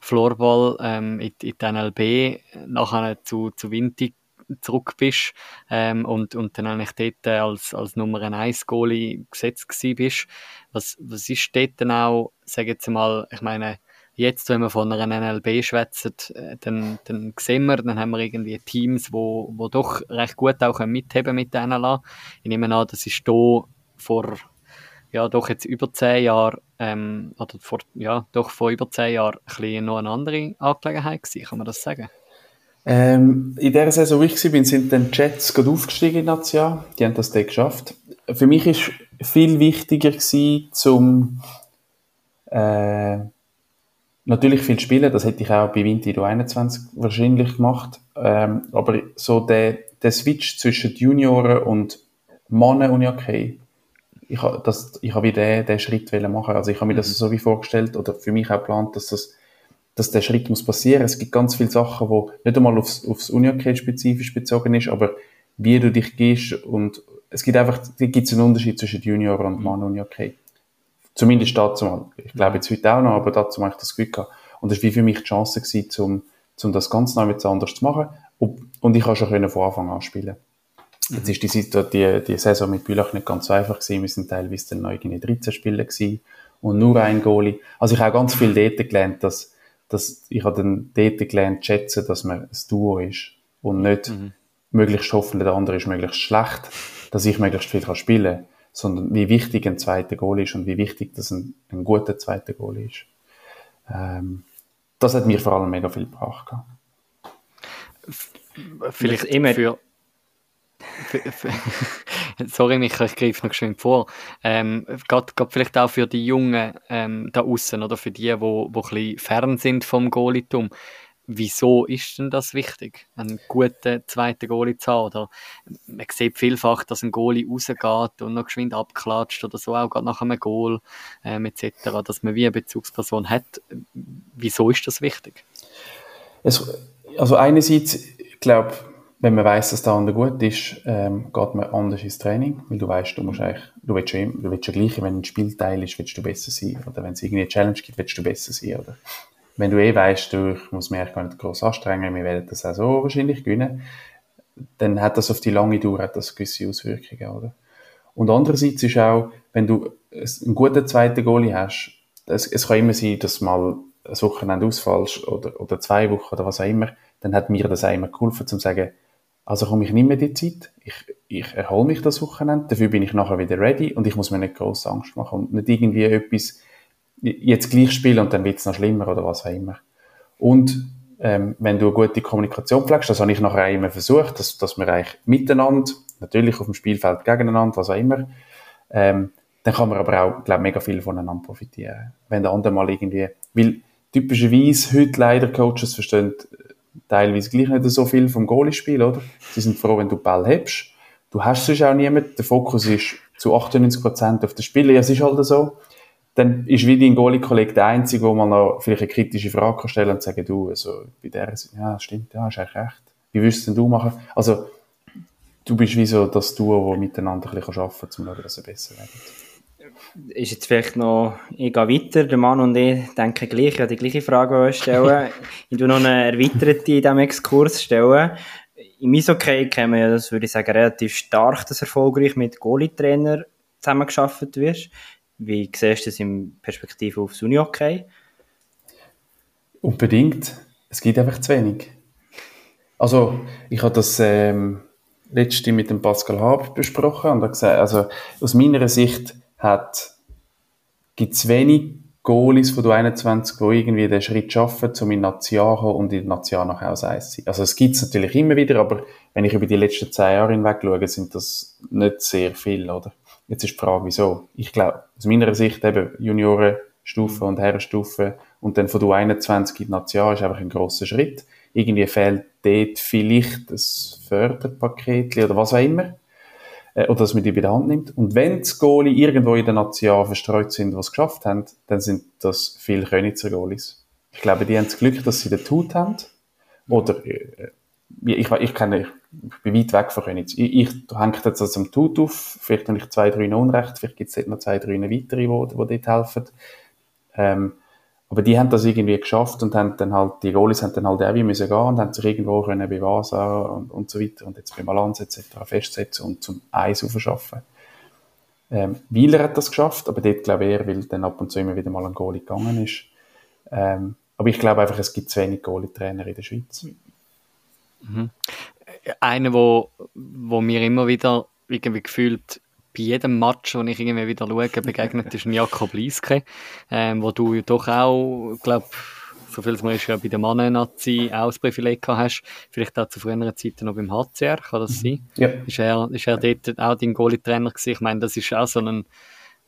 Floorball ähm, in, in die NLB, nachher zu, zu Winti zurück bist ähm, und, und dann eigentlich dort als, als Nummer 1 Goalie gesetzt gewesen bist. Was, was ist dort dann auch, sag jetzt mal, ich meine, jetzt, wenn wir von einer NLB schwätzen, äh, dann, dann sehen wir, dann haben wir irgendwie Teams, wo, wo doch recht gut auch mitheben mit der NLA. Ich nehme an, das ist hier vor, ja, doch jetzt über zehn Jahren, ähm, oder vor, ja, doch vor über zehn Jahren ein bisschen noch eine andere Angelegenheit gewesen, kann man das sagen?
Ähm, in der Saison, wo ich war, sind dann die Jets gerade aufgestiegen in National. Die haben das dann geschafft. Für mich ist viel wichtiger gewesen, zum äh, natürlich viel spielen. Das hätte ich auch bei Vinti 21 wahrscheinlich gemacht. Ähm, aber so der, der Switch zwischen Junioren und Mannen und okay. Ich habe das, habe den, den Schritt machen. Also ich habe mir das mhm. so wie vorgestellt oder für mich auch geplant, dass das dass der Schritt muss passieren. Es gibt ganz viele Sachen, wo nicht einmal aufs, aufs Unihockey spezifisch bezogen ist, aber wie du dich gehst und es gibt einfach, gibt es einen Unterschied zwischen Junior und. Mann Unihockey. Zumindest dazu mal. Ich glaube jetzt heute auch noch, aber dazu habe ich das Glück gehabt. Und das war für mich die Chance gewesen, um, um das ganz neu mit anders zu machen. Und ich habe schon von Anfang an spielen. Jetzt ist die, Situation, die, die Saison mit Bülach nicht ganz so einfach gewesen. Wir sind teilweise dann neu in 13 Spiele gewesen und nur ein Goalie. Also ich habe ganz viel dort gelernt, dass dass ich habe dann dort gelernt zu schätzen, dass man ein Duo ist und nicht mhm. möglichst hoffen, der andere ist möglichst schlecht, dass ich möglichst viel kann spielen kann, sondern wie wichtig ein zweiter Goal ist und wie wichtig das ein, ein guter zweiter Goal ist. Ähm, das hat mir vor allem mega viel gebracht.
Vielleicht immer für [LAUGHS] Sorry, Michael, ich greife noch schön vor. Ähm, Gerade vielleicht auch für die Jungen ähm, da außen oder für die, die wo, wo ein bisschen fern sind vom Goalitum. Wieso ist denn das wichtig, einen guten zweiten Goalie zu haben? Oder man sieht vielfach, dass ein Goalie rausgeht und noch geschwind abklatscht oder so, auch gerade nach einem Goal ähm, etc., dass man wie eine Bezugsperson hat. Wieso ist das wichtig?
Also einerseits, ich glaube, wenn man weiß, dass der andere gut ist, ähm, geht man anders ins Training, weil du weißt, du musst eigentlich, du willst ja, du willst ja gleich, wenn ein Spielteil ist, willst du besser sein, oder wenn es irgendwie eine Challenge gibt, willst du besser sein, oder? Wenn du eh weißt, du, ich muss mich gar nicht groß anstrengen, wir werden das auch so wahrscheinlich gewinnen, dann hat das auf die lange Dauer hat das gewisse Auswirkungen, oder? Und andererseits ist auch, wenn du einen guten zweiten Goalie hast, es, es kann immer sein, dass mal ein Wochenende ausfallst, oder, oder zwei Wochen, oder was auch immer, dann hat mir das auch immer geholfen, zu sagen, also komme ich nicht mehr die Zeit. Ich, ich erhole mich das Wochenende. Dafür bin ich nachher wieder ready und ich muss mir nicht groß Angst machen und nicht irgendwie etwas jetzt gleich spielen und dann wird es noch schlimmer oder was auch immer. Und ähm, wenn du eine gute Kommunikation pflegst, das habe ich nachher auch immer versucht, dass, dass wir eigentlich miteinander, natürlich auf dem Spielfeld gegeneinander, was auch immer, ähm, dann kann man aber auch, glaube mega viel voneinander profitieren. Wenn der andere mal irgendwie, weil typischerweise heute leider Coaches verstehen teilweise gleich nicht so viel vom Goalie-Spiel, oder? Sie sind froh, wenn du Ball hebst. Du hast sonst auch niemanden. Der Fokus ist zu 98% auf den Spieler. Ja, es ist halt so. Dann ist wie dein Goalie-Kollege der Einzige, wo man noch vielleicht eine kritische Frage kann stellen und sagen, du, also, bei der, ja, stimmt, ja, ist eigentlich recht. Wie würdest denn du machen? Also, du bist wie so das Duo, wo miteinander ein bisschen arbeiten kann, um schauen, dass er besser wird
ist jetzt vielleicht noch, ich gehe weiter, der Mann und ich denken gleich, ich die gleiche Frage stellen. [LAUGHS] ich tue noch eine erweiterte in diesem Exkurs stellen. Im Eishockey kennen wir ja, das würde ich sagen, relativ stark, dass erfolgreich mit Goalie-Trainer zusammengearbeitet wird. Wie siehst du das in Perspektive aufs Unihockey?
Unbedingt. Es gibt einfach zu wenig. Also, ich habe das ähm, letzte mit dem Pascal Hab besprochen und er gesagt, also aus meiner Sicht hat, gibt es wenig Goalies von der 21, die irgendwie den Schritt schaffen, um in National zu und in National nachher aus Eis zu sein. Also es gibt es natürlich immer wieder, aber wenn ich über die letzten zehn Jahre hinweg schaue, sind das nicht sehr viel, oder? Jetzt ist die Frage, wieso? Ich glaube, aus meiner Sicht eben Juniorenstufe und Herrenstufe und dann von der 21 in die National ist einfach ein grosser Schritt. Irgendwie fehlt dort vielleicht das Förderpaket oder was auch immer äh, oder dass man die bei der Hand nimmt. Und wenn die Goalie irgendwo in der Nation verstreut sind, es geschafft haben, dann sind das viele Königser Goalies. Ich glaube, die haben das Glück, dass sie den Tut haben. Oder, äh, ich, ich, kenne, ich bin weit weg von Königs. Ich, ich hänge jetzt also am Tut auf, vielleicht habe ich zwei, drei Unrecht, vielleicht gibt es noch zwei, drei weitere, die, die dort helfen. Ähm, aber die haben das irgendwie geschafft und haben dann halt, die Goalies haben dann halt auch wie müssen gehen und haben sich irgendwo können bei Vasa und, und so weiter und jetzt bei Malanz etc. festsetzen und zum Eis aufschaffen. Ähm, Wieler hat das geschafft, aber dort glaube ich eher, weil dann ab und zu immer wieder mal ein Goalie gegangen ist. Ähm, aber ich glaube einfach, es gibt zu wenig Goalie-Trainer in der Schweiz.
Mhm. Einer, wo, wo mir immer wieder irgendwie gefühlt bei jedem Match, den ich irgendwie wieder schaue, begegnet ist ein Jakob Lieske, ähm, wo du doch auch, glaube so viel ist ja bei der Mannen-Nazi auch das Privileg gehabt hast, vielleicht auch zu früheren Zeiten noch beim HCR, kann das sein?
Ja.
Ist er, ist er dort auch dein Goalie-Trainer gewesen? Ich meine, das ist auch so ein,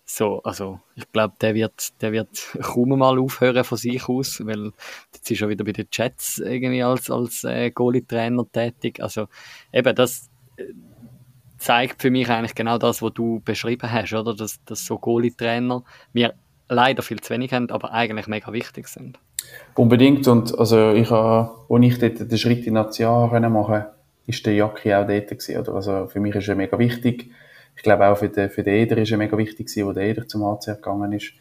so, also, ich glaube, der wird, der wird kaum mal aufhören von sich aus, weil jetzt ist er wieder bei den Jets irgendwie als, als äh, Goalie-Trainer tätig. Also, eben, das, zeigt für mich eigentlich genau das, was du beschrieben hast, oder? Dass, dass so Goalie-Trainer wir leider viel zu wenig haben, aber eigentlich mega wichtig sind.
Unbedingt. Und also ich habe, als ich dort den Schritt in National machen konnte, ist der Jacki auch dort gewesen, oder? Also für mich ist er mega wichtig. Ich glaube auch für den, für den Eder ist er mega wichtig gewesen, wo der Eder zum HCR gegangen ist.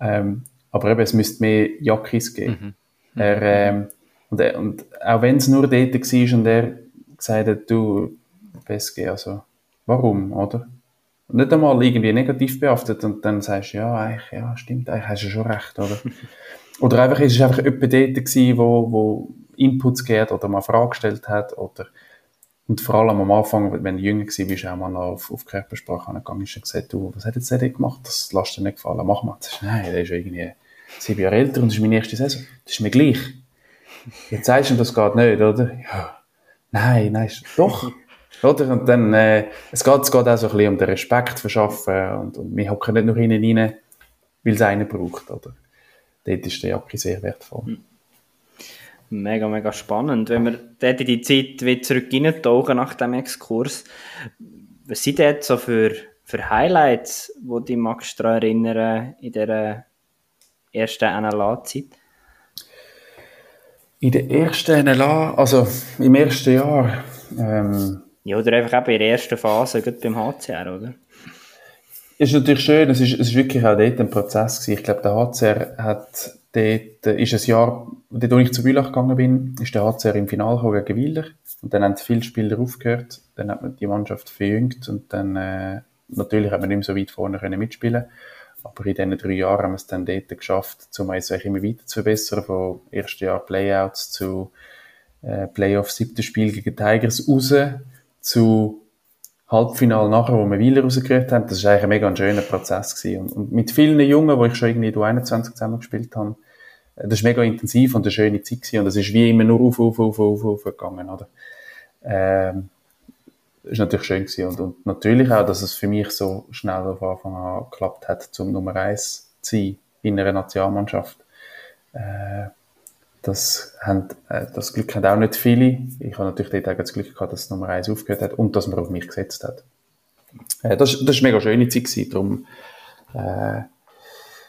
Ähm, aber eben, es müsste mehr Jackis geben. Mhm. Er, ähm, und, und auch wenn es nur dort war und er gesagt hat, du, PSG. Also, warum, oder? nicht einmal irgendwie negativ behaftet und dann sagst du, ja, eigentlich, ja, stimmt, eigentlich hast du schon recht, oder? [LAUGHS] oder einfach, es ist einfach jemand dort gewesen, wo, wo Inputs gegeben oder mal Fragen gestellt hat oder und vor allem am Anfang, wenn du jünger warst, bist du auch mal auf, auf Körpersprache angegangen und gesagt, du, was hat jetzt der gemacht? Das lässt dir nicht gefallen, mach mal. Das ist, nein, der ist irgendwie sieben Jahre älter und das ist meine erste Saison. Das ist mir gleich. Jetzt sagst du, das geht nicht, oder? Ja. Nein, nein, doch. Oder? Und dann, äh, es, geht, es geht auch so ein bisschen um den Respekt verschaffen und, und wir hocken nicht nur innen rein, weil es einen braucht, oder? Dort ist der Jacke sehr wertvoll. Hm.
Mega, mega spannend. Wenn wir dort in die Zeit wieder zurück reintauchen nach dem Exkurs, was sind dort so für, für Highlights, wo die magst daran erinnern in dieser ersten NLA-Zeit?
In der ersten NLA, also im ersten Jahr, ähm,
ja, oder einfach eben in der ersten Phase, gerade beim HCR, oder?
Ist natürlich schön, es ist, es ist wirklich auch dort ein Prozess gewesen. Ich glaube, der HCR hat dort, äh, ist ein Jahr, dort, wo ich zu Bülach gegangen bin, ist der HCR im Finale gegen Wieler. Und dann haben viele Spieler aufgehört. Dann hat man die Mannschaft verjüngt und dann, äh, natürlich hat man nicht mehr so weit vorne können mitspielen aber in diesen drei Jahren haben wir es dann dort geschafft, um uns immer weiter zu verbessern, von ersten Jahr Playouts zu äh, Playoffs, siebten Spiel gegen Tigers raus, zu Halbfinale nachher, wo wir Wieler rausgekriegt haben, das war eigentlich ein mega schöner Prozess gewesen. Und, und mit vielen Jungen, wo ich schon irgendwie du 21 zusammen gespielt habe, äh, das war mega intensiv und eine schöne Zeit gewesen. Und es ist wie immer nur auf, auf, auf, auf, auf gegangen, oder? Ähm, das ist natürlich schön gewesen. Und, und natürlich auch, dass es für mich so schnell auf Anfang an geklappt hat, zum Nummer eins zu sein in einer Nationalmannschaft. Äh, das, haben, äh, das Glück haben auch nicht viele. Ich habe natürlich dort auch das Glück gehabt, dass Nummer eins aufgehört hat und dass man auf mich gesetzt hat. Äh, das, war eine mega schöne Zeit gewesen, darum, äh,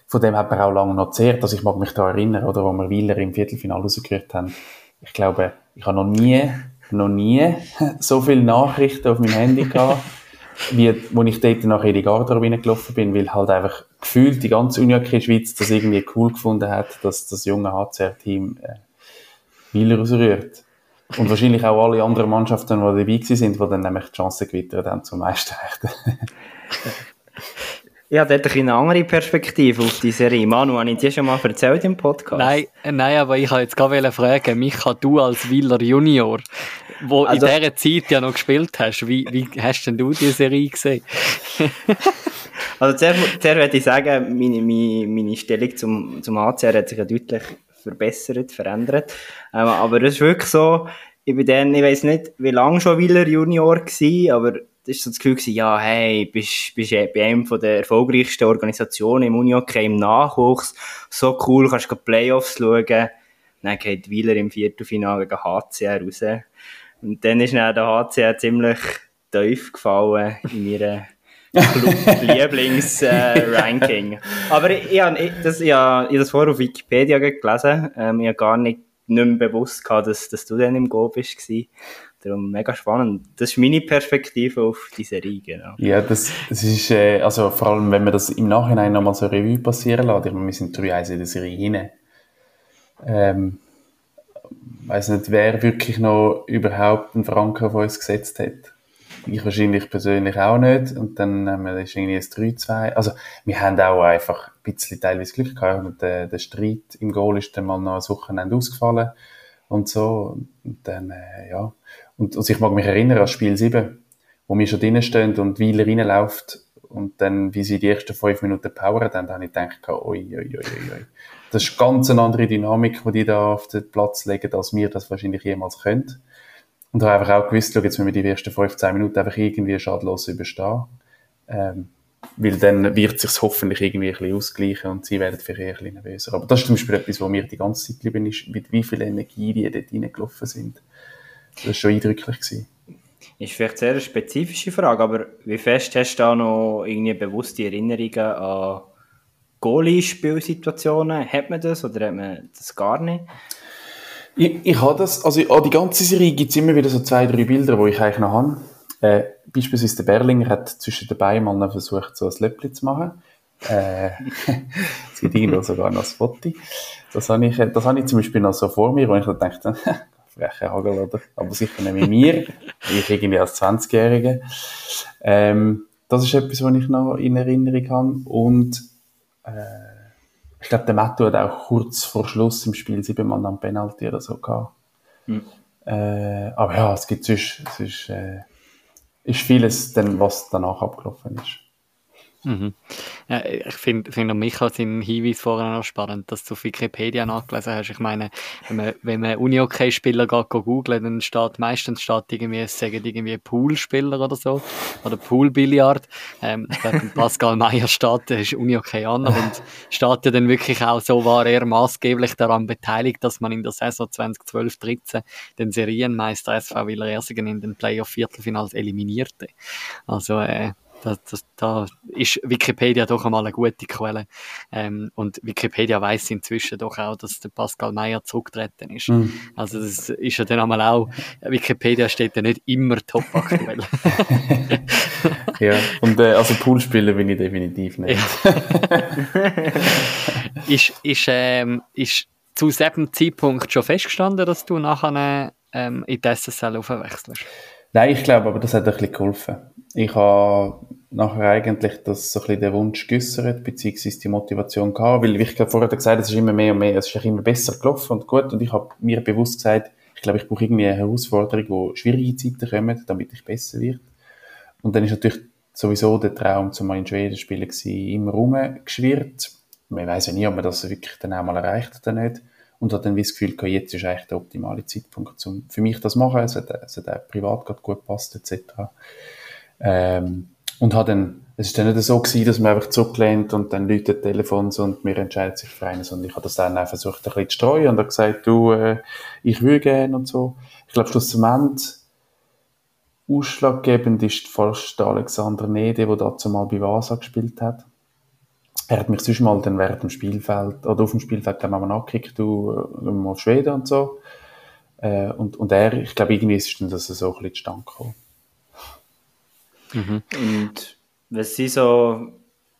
von dem hat man auch lange noch zehrt. Also ich mag mich da erinnern, oder, wo wir Wieler im Viertelfinale rausgehört haben. Ich glaube, ich habe noch nie, noch nie [LAUGHS] so viele Nachrichten auf meinem Handy gehabt, wie, wo ich dort nachher in die Garderobe gelaufen bin, weil halt einfach gefühlt die ganze Unihockey Schweiz das irgendwie cool gefunden hat, dass das junge HCR-Team äh, Wieler ausrührt. Und wahrscheinlich auch alle anderen Mannschaften, die dabei waren, die dann nämlich die Chance gewittert haben zum Meisterrechten. [LAUGHS]
Ja, dort eine andere Perspektive auf die Serie. Manu, habe ich dir schon mal erzählt im Podcast?
Nein, äh, nein aber ich wollte jetzt gerade fragen, Micha, du als Wieler Junior, wo also, in dieser Zeit ja noch gespielt hast, wie, wie hast denn du die Serie gesehen? [LAUGHS]
also zuerst, zuerst würde ich sagen, meine, meine, meine Stellung zum, zum HCR hat sich ja deutlich verbessert, verändert. Ähm, aber es ist wirklich so, ich bin dann, ich weiß nicht, wie lange schon Wieler Junior war, aber das war so das Gefühl, gewesen, ja, hey, bist, bist bei einem der erfolgreichsten Organisationen im Unihockey im Nachwuchs, so cool, kannst du Playoffs schauen. Dann geht Wieler im Viertelfinale gegen HCR raus. Und dann ist dann der HCR ziemlich tief gefallen in ihrer Lieblingsranking. Äh, [LAUGHS] Aber ich, ich, ich, das, ich, ich habe das vorher auf Wikipedia gelesen. Ähm, ich habe gar nicht, nicht mehr bewusst gehabt, dass, dass du dann im Go bist. Darum mega spannend. Das ist meine Perspektive auf die Serie, genau.
Ja, das, das ist, äh, also vor allem, wenn man das im Nachhinein nochmal so Revue passieren lässt. Ich meine, wir sind 3-1 in der Serie rein. Ähm, weiß nicht, wer wirklich noch überhaupt einen Franken auf uns gesetzt hat. Ich wahrscheinlich persönlich auch nicht. Und dann haben wir das irgendwie ein 3-2. Also, wir haben auch einfach ein bisschen teilweise Glück gehabt. Und der, der Streit im Goal ist dann mal noch ein Wochenende ausgefallen. Und so. Und dann, äh, ja. Und also ich mag mich erinnern an Spiel 7, wo wir schon drinnen stehen und Weiler reinläuft und dann, wie sie die ersten fünf Minuten powern, dann habe ich gedacht, oi, oi, oi, oi. Das ist ganz eine andere Dynamik, die die da auf den Platz legen, als wir das wahrscheinlich jemals können. Und habe einfach auch gewusst, jetzt müssen wir die ersten 15 Minuten einfach irgendwie schadlos überstehen. Ähm, weil dann wird sich hoffentlich irgendwie ein bisschen ausgleichen und sie werden vielleicht ein bisschen nervöser. Aber das ist zum Beispiel etwas, was mir die ganze Zeit geblieben ist, mit wie viel Energie die dort reingelaufen sind. Das war schon eindrücklich. Gewesen.
Ist vielleicht sehr eine spezifische Frage, aber wie fest hast du da noch irgendwie bewusste Erinnerungen an Goalie-Spielsituationen? Hat man das oder hat man das gar nicht?
Ich, ich habe das, also an die ganze Serie gibt es immer wieder so zwei, drei Bilder, die ich eigentlich noch habe. Äh, beispielsweise der Berlinger hat zwischen den Beinen mal versucht, so ein Löppli zu machen. Äh, [LAUGHS] es gibt irgendwo sogar noch ein Foto. Das habe ich, das habe ich zum Beispiel noch so vor mir, wo ich dachte, [LAUGHS] freche Hagel, oder? Aber sicher nicht mit mir. ich irgendwie als 20-Jähriger. Ähm, das ist etwas, was ich noch in Erinnerung habe. Und äh, ich glaube, der Matto hat auch kurz vor Schluss im Spiel siebenmal am Penalty oder so gehabt. Mhm. Äh, aber ja, es gibt sonst, es ist, äh, ist vieles, dann, was danach abgelaufen ist.
Mhm. Ja, ich finde find Micha seinen Hinweis vorhin noch spannend, dass du auf Wikipedia nachgelesen hast. Ich meine, wenn man, wenn man Uni-OK-Spieler geht, googelt, dann steht meistens steht irgendwie, es sagen irgendwie Poolspieler oder so, oder Poolbillard. Ähm, Pascal Meyer steht, ist Uni-OK an und steht ja dann wirklich auch so, war er maßgeblich daran beteiligt, dass man in der Saison 2012-13 den Serienmeister SV Willer Ersigen in den Playoff-Viertelfinals eliminierte. Also, äh, da, das, da ist Wikipedia doch einmal eine gute Quelle. Ähm, und Wikipedia weiß inzwischen doch auch, dass der Pascal Meyer zurückgetreten ist. Mhm. Also das ist ja dann einmal auch, Wikipedia steht ja nicht immer top aktuell. [LAUGHS]
ja, und äh, also Poolspieler bin ich definitiv nicht. [LAUGHS]
ist, ist, ähm, ist zu diesem Zeitpunkt schon festgestanden, dass du nachher ähm, in die SSL aufwechselst?
Nein, ich glaube, aber das hat ein bisschen geholfen. Ich habe nachher eigentlich das so ein bisschen den Wunsch geäussert, beziehungsweise die Motivation gehabt, weil, wie ich gerade vorher gesagt habe, es ist immer mehr und mehr, es ist immer besser gelaufen und gut und ich habe mir bewusst gesagt, ich glaube, ich brauche irgendwie eine Herausforderung, wo schwierige Zeiten kommen, damit ich besser wird. Und dann ist natürlich sowieso der Traum, zum mal in Schweden spielen immer rumgeschwirrt. Man weiß ja nie, ob man das wirklich dann auch mal erreicht oder nicht. Und hat dann das Gefühl gehabt, jetzt ist eigentlich der optimale Zeitpunkt, um für mich das zu machen. Es hat, es hat auch privat gut gepasst, etc. Ähm, und hat dann, es ist dann nicht so gewesen, dass man einfach zurücklehnt und dann läutet Telefon und mir entscheidet sich für einen, sondern ich habe das dann auch versucht, ein bisschen zu streuen und habe gesagt, du, äh, ich will gerne und so. Ich glaube, schlussendlich ausschlaggebend ist fast der Alexander Nede, der dazu mal bei Vasa gespielt hat. Er hat mich sonst mal dann während dem Spielfeld, oder auf dem Spielfeld, dann mal angekickt, du, äh, mal auf Schweden und so. Äh, und, und er, ich glaube, irgendwie ist dann das so ein bisschen zustande gekommen.
Mhm. Und was sind so,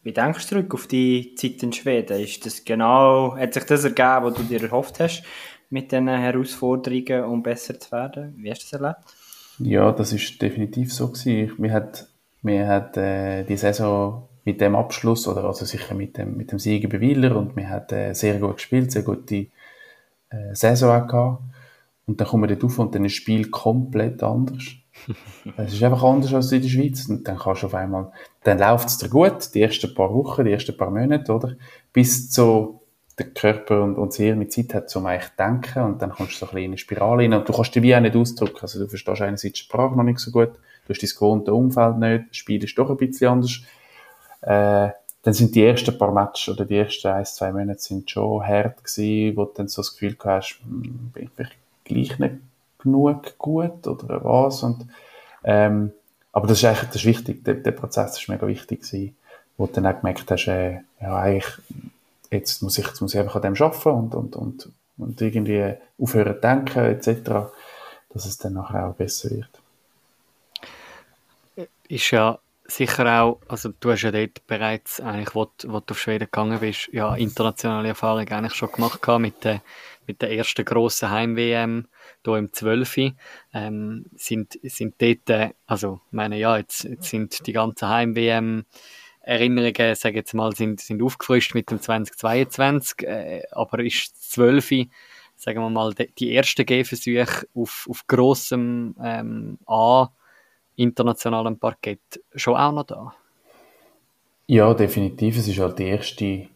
wie denkst du zurück auf die Zeit in Schweden? Ist das genau, hat sich das ergeben, was du dir erhofft hast, mit diesen Herausforderungen, um besser zu werden? Wie hast du das erlebt?
Ja, das ist definitiv so gewesen. Mir hat, mir hat äh, die Saison mit dem Abschluss, oder also sicher mit dem, mit dem Sieg über Wieler und wir hat äh, sehr gut gespielt, sehr gute äh, Saison auch gehabt. Und dann kommen wir dort auf und dann ist das Spiel komplett anders. [LAUGHS] es ist einfach anders als in der Schweiz. Und dann kannst du auf einmal, dann läuft es dir gut, die ersten paar Wochen, die ersten paar Monate, oder? Bis so der Körper und, und sehr mit Zeit hat, um eigentlich zu denken. Und dann kommst du so ein bisschen in eine Spirale rein. Und du kannst dich wie auch nicht ausdrücken. Also du verstehst einerseits die Sprache noch nicht so gut. Du hast dein gewohnte Umfeld nicht. Das Spiel ist doch ein bisschen anders. Äh, dann sind die ersten paar Matches oder die ersten ein, zwei Monate sind schon hart gewesen, wo du dann so das Gefühl hast, hm, bin ich gleich nicht genug gut oder was. Und, ähm, aber das ist eigentlich das ist wichtig, der, der Prozess ist mega wichtig gewesen, wo du dann auch gemerkt hast, äh, ja, eigentlich, jetzt muss ich, jetzt muss ich einfach an dem arbeiten und, und, und, und irgendwie aufhören zu denken, etc., dass es dann nachher auch besser wird.
Ist ja sicher auch, also du hast ja dort bereits eigentlich, wo, wo du auf Schweden gegangen bist, ja internationale Erfahrung eigentlich schon gemacht gehabt mit der, mit der ersten grossen Heim-WM hier im 12. Ähm, sind, sind dort, äh, also ich meine, ja, jetzt, jetzt sind die ganzen Heim-WM Erinnerungen, sage jetzt mal, sind, sind aufgefrischt mit dem 2022, äh, aber ist 12 sagen wir mal, die, die ersten Gehversuche auf, auf grossem ähm, A internationalen Parkett schon auch noch da?
Ja, definitiv. Es ist halt die erste.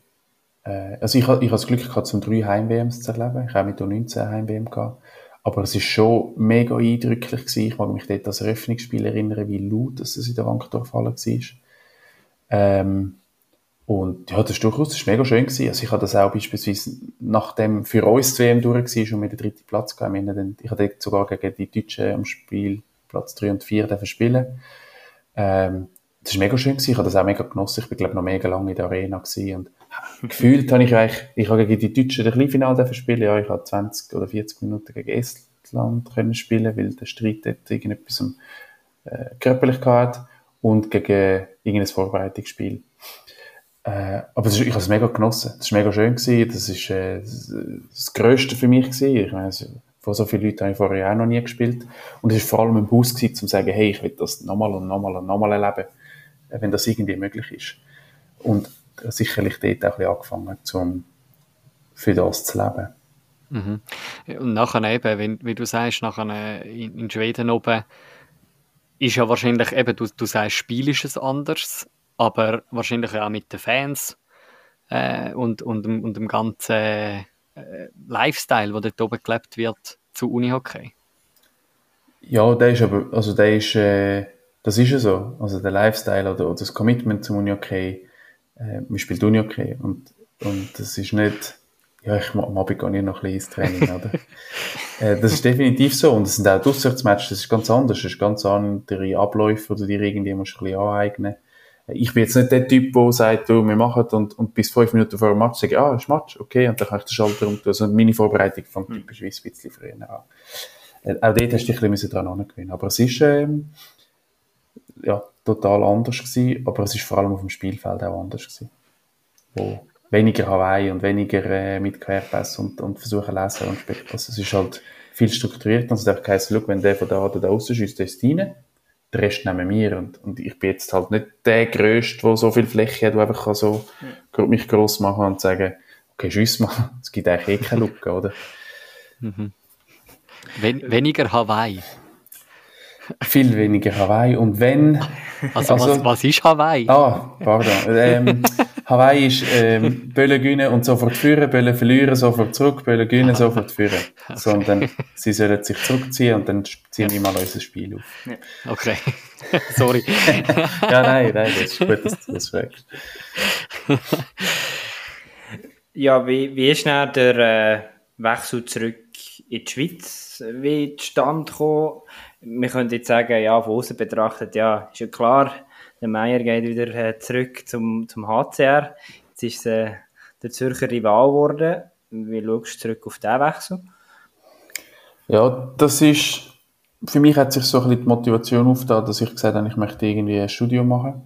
Äh, also ich, ich habe das Glück gehabt, zum drei Heim-WMs zu erleben. Ich habe mit 19 Heim-WM gehabt. Aber es ist schon mega eindrücklich gewesen. Ich mag mich dort als Eröffnungsspiel erinnern, wie laut es in der Wankdorfhalle war. Ähm, und ja, das ist durchaus das ist mega schön gewesen. Also ich habe das auch beispielsweise, nachdem für uns die WM durch war und wir den dritten Platz gegeben, ich habe dort sogar gegen die Deutschen am Spiel Platz 3 und 4 dürfen spielen. Ähm, das war mega schön gewesen. Ich habe das auch mega genossen. Ich bin, glaube noch mega lange in der Arena gewesen. Und [LAUGHS] gefühlt habe ich eigentlich, ich habe gegen die Deutschen das Kleinfinale spielen. Ja, ich habe 20 oder 40 Minuten gegen Estland können spielen, weil der Streit dort irgendetwas äh, körperlich gehabt und gegen irgendein Vorbereitungsspiel. Äh, aber ist, ich habe es mega genossen. Das war mega schön gewesen. Das ist äh, das, das Größte für mich gewesen. Ich meine, von so vielen Leuten habe ich vorher auch noch nie gespielt. Und es war vor allem ein Boost gewesen, um zu sagen, hey, ich will das nochmal und nochmal und nochmal erleben. äh, wenn das irgendwie möglich ist. Und sicherlich dort auch ein bisschen angefangen, um für das zu leben.
Mhm. Und nachher eben, wenn, wie du sagst, nachher in, in Schweden oben ist ja wahrscheinlich eben, du, du sagst, Spiel ist es anders, aber wahrscheinlich auch mit den Fans äh, und, und, und dem ganzen äh, Lifestyle, der dort oben gelebt wird, zu Unihockey.
Ja, der ist aber, also der ist, äh, das ist ja so. Also der Lifestyle oder, oder das Commitment zum Unihockey, äh, man spielt Unihockey und, und das ist nicht, ja, ich am Abend gehe ich noch ein bisschen ins Training, oder? [LAUGHS] äh, das ist definitiv so. Und es sind auch die Auswärtsmatches, das ist ganz anders. Das ist ganz andere Abläufe, die du dir irgendwie musst ein bisschen aneignen ich bin jetzt nicht der Typ, der sagt, du, wir machen und, und bis fünf Minuten vor dem Match sage ah, ist Match, okay, und dann kann ich den Schalter umtun. Also meine Vorbereitung fängt mhm. typischerweise ein bisschen früher an. Äh, auch dort hast du dich ein bisschen dran angewöhnen Aber es ist, ähm, ja, total anders gewesen, aber es ist vor allem auf dem Spielfeld auch anders gewesen. Wo weniger Hawaii und weniger äh, mit Querpass und, und versuchen lesen und also es ist halt viel strukturierter und es darf heißen, wenn der von da oder da raus schießt, der ist rein, der Rest nehmen wir und, und ich bin jetzt halt nicht der Größte, der so viel Fläche hat, der einfach kann so ja. mich gross machen und sagen, okay, schiess mal, [LAUGHS] es gibt eigentlich eh keine Lücke, [LAUGHS] oder?
Mhm. Wen weniger Hawaii.
Viel weniger Hawaii. Und wenn.
Also, [LAUGHS] also was, was ist Hawaii?
Ah, pardon. Ähm, Hawaii ist ähm, [LAUGHS] Böllen gewinnen und sofort führen, Böllen verlieren, sofort zurück, Böllen gewinnen, sofort führen. [LAUGHS] Okay. Sondern sie sollen sich zurückziehen und dann ziehen wir mal unser Spiel auf.
Okay. [LAUGHS] Sorry.
ja, nein, nein, das ist gut, dass du das fragst.
ja, wie, wie ist dann der äh, Wechsel zurück in die Schweiz wie zustande gekommen? Wir können jetzt sagen, ja, von außen betrachtet, ja, ist ja klar, der Meier geht wieder äh, zurück zum, zum HCR. Jetzt ist äh, der Zürcher Rival geworden. Wie schaust du zurück auf diesen Wechsel?
Ja, das ist, für mich hat sich so ein bisschen die Motivation aufgetan, dass ich gesagt habe, ich möchte irgendwie ein Studium machen.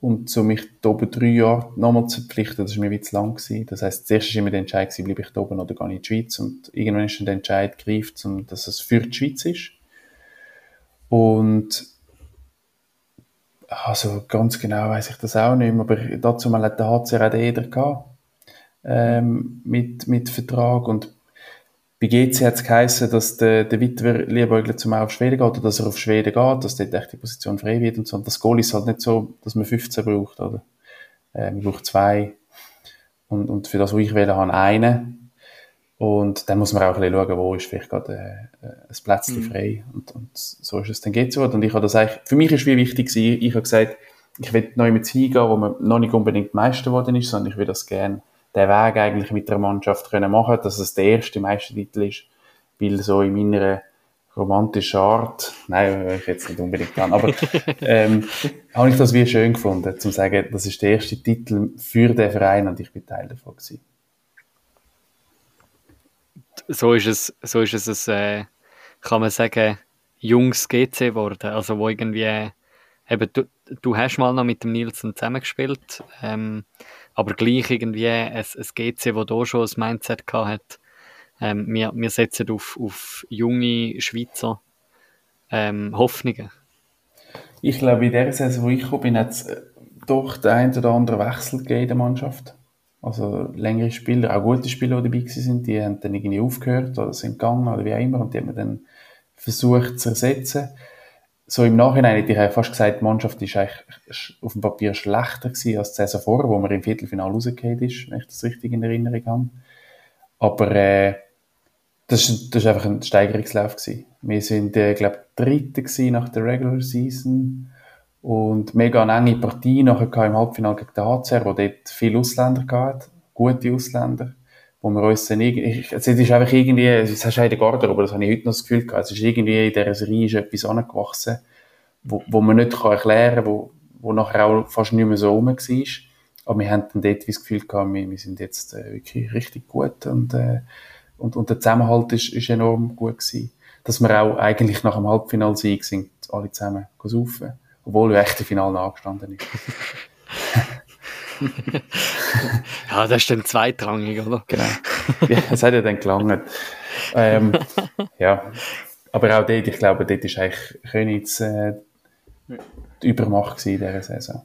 Und so mich da oben drei Jahre nochmal zu verpflichten, das war mir zu lang gewesen. Das heisst, zuerst war immer der Entscheid gewesen, bleibe ich da oben oder gehe ich in die Schweiz. Und irgendwann ist dann der Entscheid gereift, dass es für die Schweiz ist. Und also ganz genau weiß ich das auch nicht mehr, aber dazu mal hat der HCR auch Eder gehabt, ähm, mit, mit Vertrag und bei GC hat es geheißen, dass der, der Witwer liebäugelt zum auf Schweden geht oder dass er auf Schweden geht, dass dort echt die Position frei wird und so. Und das Goal ist halt nicht so, dass man 15 braucht, oder? Äh, man braucht zwei. Und, und für das, was ich wähle, habe einen. Und dann muss man auch ein bisschen schauen, wo ist vielleicht gerade äh, ein Plätzchen mhm. frei. Und, und so ist es dann geht so. Und ich habe das eigentlich, für mich ist wie wichtig gewesen, ich habe gesagt, ich will neu mit hingehen, wo man noch nicht unbedingt Meister geworden ist, sondern ich will das gerne, den Weg eigentlich mit der Mannschaft können machen, dass es der erste Meistertitel ist. Weil so in meiner romantischen Art, nein, ich jetzt nicht unbedingt an, aber [LAUGHS] ähm, habe ich das wie schön gefunden, zu sagen, das ist der erste Titel für den Verein und ich bin Teil davon gewesen
so ist es, so ist es, äh, kann man sagen, jungs GC geworden. Also wo irgendwie, eben, du, du hast mal noch mit dem Nielsen zusammengespielt, ähm, aber gleich irgendwie ein, ein GC, wo da schon ein Mindset gehabt hat. Ähm, wir, wir setzen auf, auf junge Schweizer ähm, Hoffnungen.
Ich glaube, in der Saison, wo ich gekommen bin, hat es äh, doch den einen oder anderen Wechsel gegeben in der Mannschaft. Also längere Spieler, auch gute Spieler, die dabei sind, die haben dann irgendwie aufgehört oder sind gegangen oder wie auch immer und die haben wir dann versucht zu ersetzen. So im Nachhinein hätte ich fast gesagt, die Mannschaft ist eigentlich auf dem Papier schlechter gewesen als die Saison vorher, wo man im Viertelfinale rausgefallen ist, wenn ich das richtig in Erinnerung habe. Aber äh, das, ist einfach ein Steigerungslauf gewesen. Wir sind, äh, glaube Dritte gewesen nach der Regular Season und mega eine enge Partie nachher im Halbfinale gegen den HCR, wo dort viele Ausländer gehabt, gute Ausländer, wo wir uns dann irgendwie, es ist einfach irgendwie, es hast du in der Garderobe, das habe ich heute noch das Gefühl gehabt, es ist irgendwie in dieser Serie ist etwas angewachsen, wo, wo man nicht kann erklären kann, wo, wo nachher auch fast nicht mehr so rum war. Aber wir haben dann dort das Gefühl gehabt, wir, wir sind jetzt äh, wirklich richtig gut und, äh, und, und der Zusammenhalt ist, ist enorm gut gewesen. Dass wir auch eigentlich nach dem Halbfinalsieg sind, alle zusammen saufen obwohl er echt im Finale angestanden ist. [LAUGHS]
ja, das ist dann zweitrangig, oder?
Genau. Ja, es hat ja dann gelangt. Ähm, ja, aber auch dort, ich glaube, dort ist eigentlich Königs äh, die Übermacht in dieser Saison.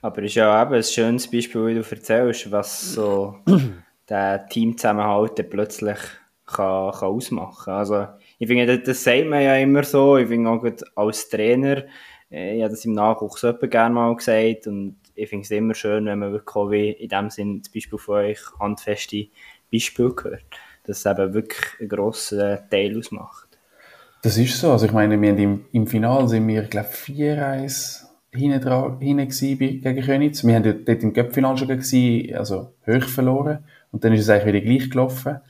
Aber es ist ja eben ein schönes Beispiel, wie du erzählst, was so [CLEARS THROAT] der Teamzusammenhalt plötzlich kann, kann ausmachen Also ich finde, das, sagt man ja immer so. Ich finde auch als Trainer, ich habe das im Nachwuchs gerne mal gesagt und ich finde es immer schön, wenn man wirklich auch wie in dem Sinn zum Beispiel von euch handfeste Beispiele hört. Dass es eben wirklich einen grossen Teil ausmacht.
Das ist so. Also ich meine, wir haben im, im Finale sind wir, glaube ich, 4-1 hinten, gegen Königs. Wir haben dort im Göppfinale schon gewesen, also hoch verloren. Und dann ist es eigentlich wieder gleich gelaufen.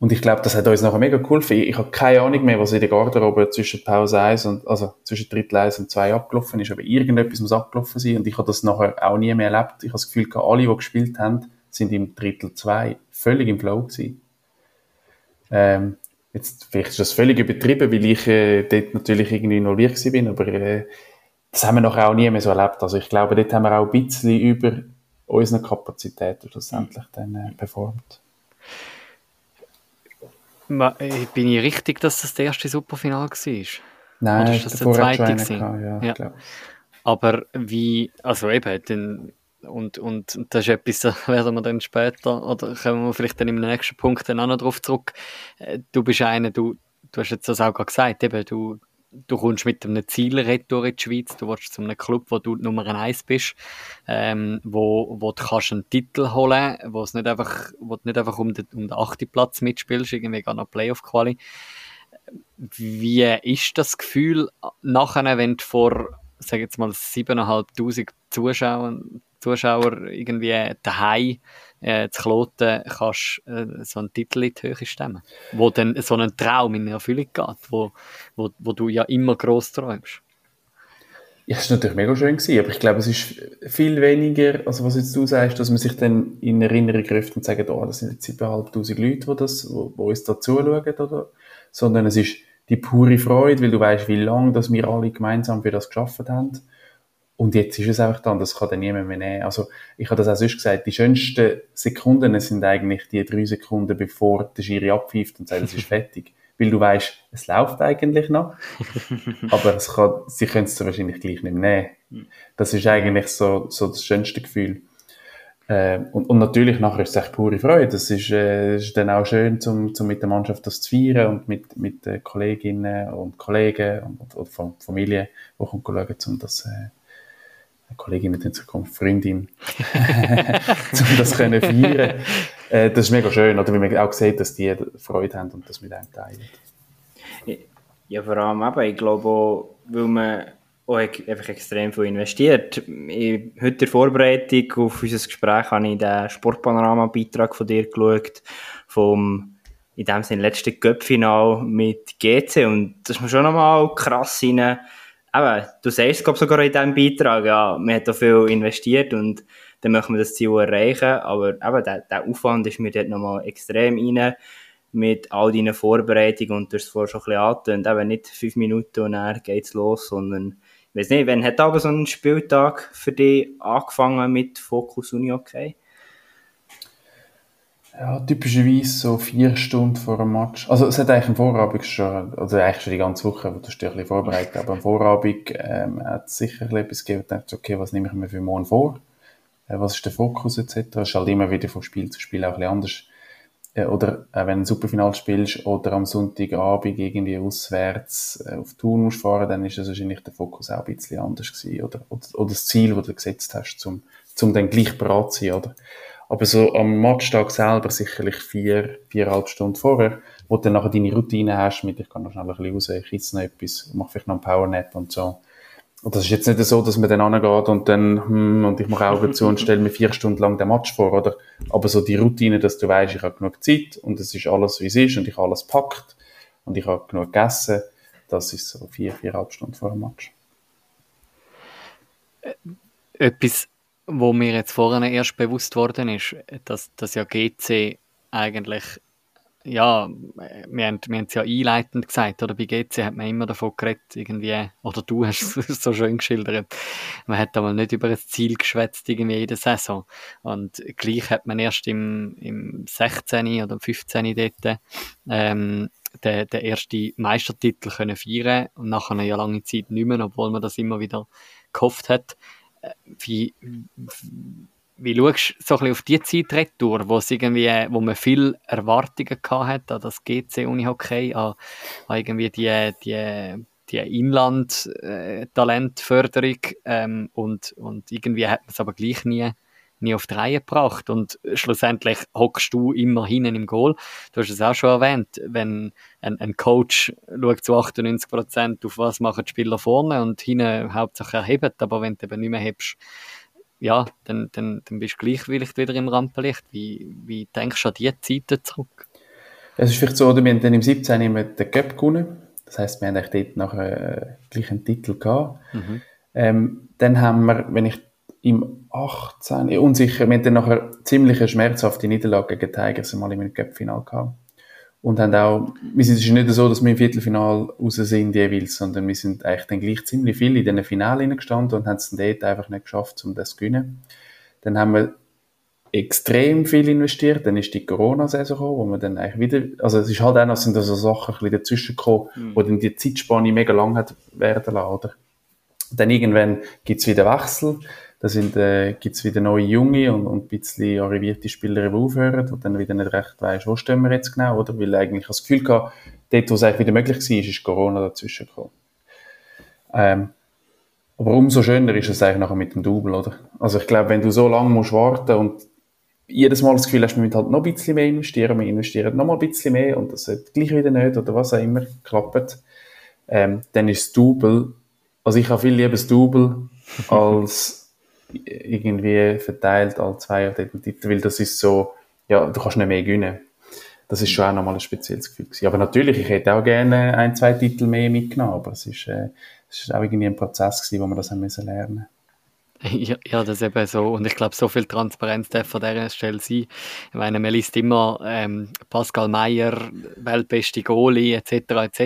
Und ich glaube, das hat uns nachher mega geholfen. Ich, ich habe keine Ahnung mehr, was in der Garderobe zwischen Pause 1 und, also zwischen Drittel 1 und 2 abgelaufen ist, aber irgendetwas muss abgelaufen sein und ich habe das nachher auch nie mehr erlebt. Ich habe das Gefühl, alle, die gespielt haben, sind im Drittel 2 völlig im Flow gewesen. Ähm, jetzt, vielleicht ist das völlig übertrieben, weil ich äh, dort natürlich irgendwie involviert bin, aber äh, das haben wir nachher auch nie mehr so erlebt. Also ich glaube, dort haben wir auch ein bisschen über unsere Kapazitäten schlussendlich dann äh, performt.
Äh, bin ich richtig, dass das das erste Superfinal war?
Nein,
Oder ist das der zweite
gehabt, ja, ja.
Aber wie, also eben, dann, und, und das ist etwas, [LAUGHS] da werden wir dann später, oder kommen wir vielleicht dann im nächsten Punkt dann auch noch drauf zurück. Äh, du bist einer, du, du hast jetzt das auch gerade gesagt, eben, du, du kommst mit einem Ziel retour in die Schweiz, du willst zu einem Club, wo du Nummer eins bist, ähm, wo, wo du kannst einen Titel holen, wo es nicht einfach, wo du nicht einfach um den, um den achten Platz mitspielst, irgendwie gar noch Playoff-Quali. Wie ist das Gefühl nachher, wenn du vor, sag jetzt mal, 7'500 Zuschauern, Zuschauer irgendwie daheim äh, zu Kloten kannst äh, so einen Titel in die Höhe stemmen. Wo dann so ein Traum in Erfüllung geht, wo, wo, wo du ja immer gross träumst.
Ja, es war natürlich mega schön, gewesen, aber ich glaube, es ist viel weniger, also was jetzt du sagst, dass man sich dann in Erinnerung ruft und sagt, oh, das sind jetzt 7'500 Leute, die, das, wo, wo uns da zuschauen, oder? Sondern es ist die pure Freude, weil du weißt, wie lange wir alle gemeinsam für das geschafft haben und jetzt ist es einfach dann, das kann dann niemand mehr nehmen. Also, ich habe das auch sonst gesagt, die schönsten Sekunden sind eigentlich die drei Sekunden, bevor der Schiri abpfeift und sagt, es ist fertig. [LAUGHS] Weil du weißt, es läuft eigentlich noch, aber es kann, sie können es wahrscheinlich gleich nicht mehr nehmen. Das ist eigentlich so, so das schönste Gefühl. Äh, und, und natürlich nachher ist es echt pure Freude. Das ist, äh, ist dann auch schön, zum, zum mit der Mannschaft das zu feiern und mit, mit den Kolleginnen und Kollegen und, und, und Familie, die kommen schauen, um das, äh, Kollegin mit in Zukunft, Freundin, [LAUGHS] [LAUGHS] um das können feiern. Äh, das ist mega schön, oder wie man auch sieht, dass die Freude haben und das mit einem teilen.
Ja, vor allem eben, ich glaube auch, weil man auch einfach extrem viel investiert. Ich, heute in der Vorbereitung auf unser Gespräch habe ich den Sportpanorama-Beitrag von dir geschaut, vom in dem Sinne letzten Cup-Final mit GC und das ist mir schon nochmal krass rein, eben, du sagst es sogar in diesem Beitrag, ja, man hat da viel investiert und dann möchten wir das Ziel erreichen, aber eben, der, der Aufwand ist mir dort nochmal extrem rein, mit all deinen Vorbereitungen und du hast es vorher schon ein bisschen angetönt, eben nicht fünf Minuten und dann geht's los, sondern, ich weiß nicht, wann hat aber so ein Spieltag für dich angefangen mit Fokus Uni okay?
Ja, typischerweise so vier Stunden vor dem Match. Also es hat eigentlich am Vorabend schon, also eigentlich schon die ganze Woche, wo du dich ein bisschen vorbereitet aber am Vorabend ähm, hat es sicher etwas gegeben, und dachte, okay, was nehme ich mir für morgen vor? Äh, was ist der Fokus etc.? Es ist halt immer wieder von Spiel zu Spiel auch ein bisschen anders. Äh, oder äh, wenn du ein Superfinal spielst oder am Sonntagabend irgendwie auswärts äh, auf Tour musst fahren, dann ist das wahrscheinlich der Fokus auch ein bisschen anders gewesen. Oder, oder, oder das Ziel, das du gesetzt hast, zum, zum dann gleich bereit zu sein, oder? Aber so am Matchtag selber sicherlich vier, viereinhalb Stunden vorher, wo du dann nachher deine Routine hast, mit ich kann noch schnell ein bisschen raus, ich esse noch etwas, mache vielleicht noch einen Powernap und so. Und das ist jetzt nicht so, dass man dann angeht und dann, hm, und ich mache Augen zu und stelle mir vier Stunden lang den Match vor, oder? Aber so die Routine, dass du weißt, ich habe genug Zeit und es ist alles, wie es ist und ich habe alles packt und ich habe genug gegessen, das ist so vier, viereinhalb Stunden vor dem Match.
Etwas wo mir jetzt vorhin erst bewusst worden ist, dass, dass ja GC eigentlich, ja, wir haben, wir haben es ja einleitend gesagt, oder bei GC hat man immer davon geredet, irgendwie, oder du hast es [LAUGHS] so schön geschildert, man hat aber nicht über ein Ziel geschwätzt, irgendwie jede Saison. Und gleich hat man erst im, im 16. oder 15. dort, ähm, den, den ersten Meistertitel können feiern und nachher eine lange Zeit nicht mehr, obwohl man das immer wieder gehofft hat. Äh, wie, wie schaust du so auf die Zeit retour, wo, irgendwie, wo man viel Erwartungen hatte an das GC-Unihockey, an, an irgendwie die, die, die Inland-Talentförderung ähm, und, und irgendwie hat man es aber gleich nie nie auf die Reihe gebracht. Und schlussendlich hockst du immer hinten im Goal. Du hast es auch schon erwähnt, wenn ein, ein Coach schaut zu 98 Prozent auf was machen die Spieler vorne und hinten hauptsächlich erhebt, aber wenn du eben nicht mehr hebst, ja, dann, dann, dann bist du gleich vielleicht wieder im Rampenlicht. Wie, wie denkst du an diese Zeiten zurück?
Es ist vielleicht so, wir haben dann im 17. immer den Cup gewonnen. Das heisst, wir haben dort nachher äh, gleich einen Titel gehabt. Mhm. Ähm, dann haben wir, wenn ich im 18. unsicher, wir hatten dann nachher ziemlich eine schmerzhafte Niederlage gegen Tigers einmal im Cup-Final gehabt. Und haben auch, wir sind, es ist nicht so, dass wir im Viertelfinal raus sind jeweils, sondern wir sind eigentlich dann gleich ziemlich viel in diesen Finale gestanden und haben es dann dort einfach nicht geschafft, um das zu gewinnen. Dann haben wir extrem viel investiert, dann ist die Corona-Saison gekommen, wo man dann eigentlich wieder, also es ist halt auch noch, sind da so Sachen ein bisschen dazwischen gekommen, mhm. wo dann die Zeitspanne mega lang hat werden lassen, oder? Dann irgendwann gibt's wieder Wechsel, da sind, äh, gibt's wieder neue Junge und, und ein bisschen arrivierte Spieler, die aufhören, wo dann wieder nicht recht weiss, wo stehen wir jetzt genau, oder? Weil eigentlich das Gefühl gehabt, dort, wo es eigentlich wieder möglich war, ist Corona dazwischen gekommen. Ähm, aber umso schöner ist es eigentlich nachher mit dem Double, oder? Also ich glaube, wenn du so lange musst warten und jedes Mal das Gefühl hast, wir müssen halt noch ein bisschen mehr investieren, wir investieren noch mal ein bisschen mehr und das hat gleich wieder nicht oder was auch immer klappt, ähm, dann ist das Double, also ich habe viel lieber das Double [LAUGHS] als irgendwie verteilt alle zwei den Titel, weil das ist so, ja, du kannst nicht mehr gewinnen. Das ist schon auch nochmal ein spezielles Gefühl gewesen. Aber natürlich, ich hätte auch gerne ein, zwei Titel mehr mitgenommen, aber es ist, äh, es ist auch irgendwie ein Prozess gewesen, wo wir das haben müssen lernen [LAUGHS]
ja, ja, das ist eben so. Und ich glaube, so viel Transparenz darf an dieser Stelle sein. Ich meine, man liest immer ähm, Pascal Meyer, weltbeste Goalie, etc., etc.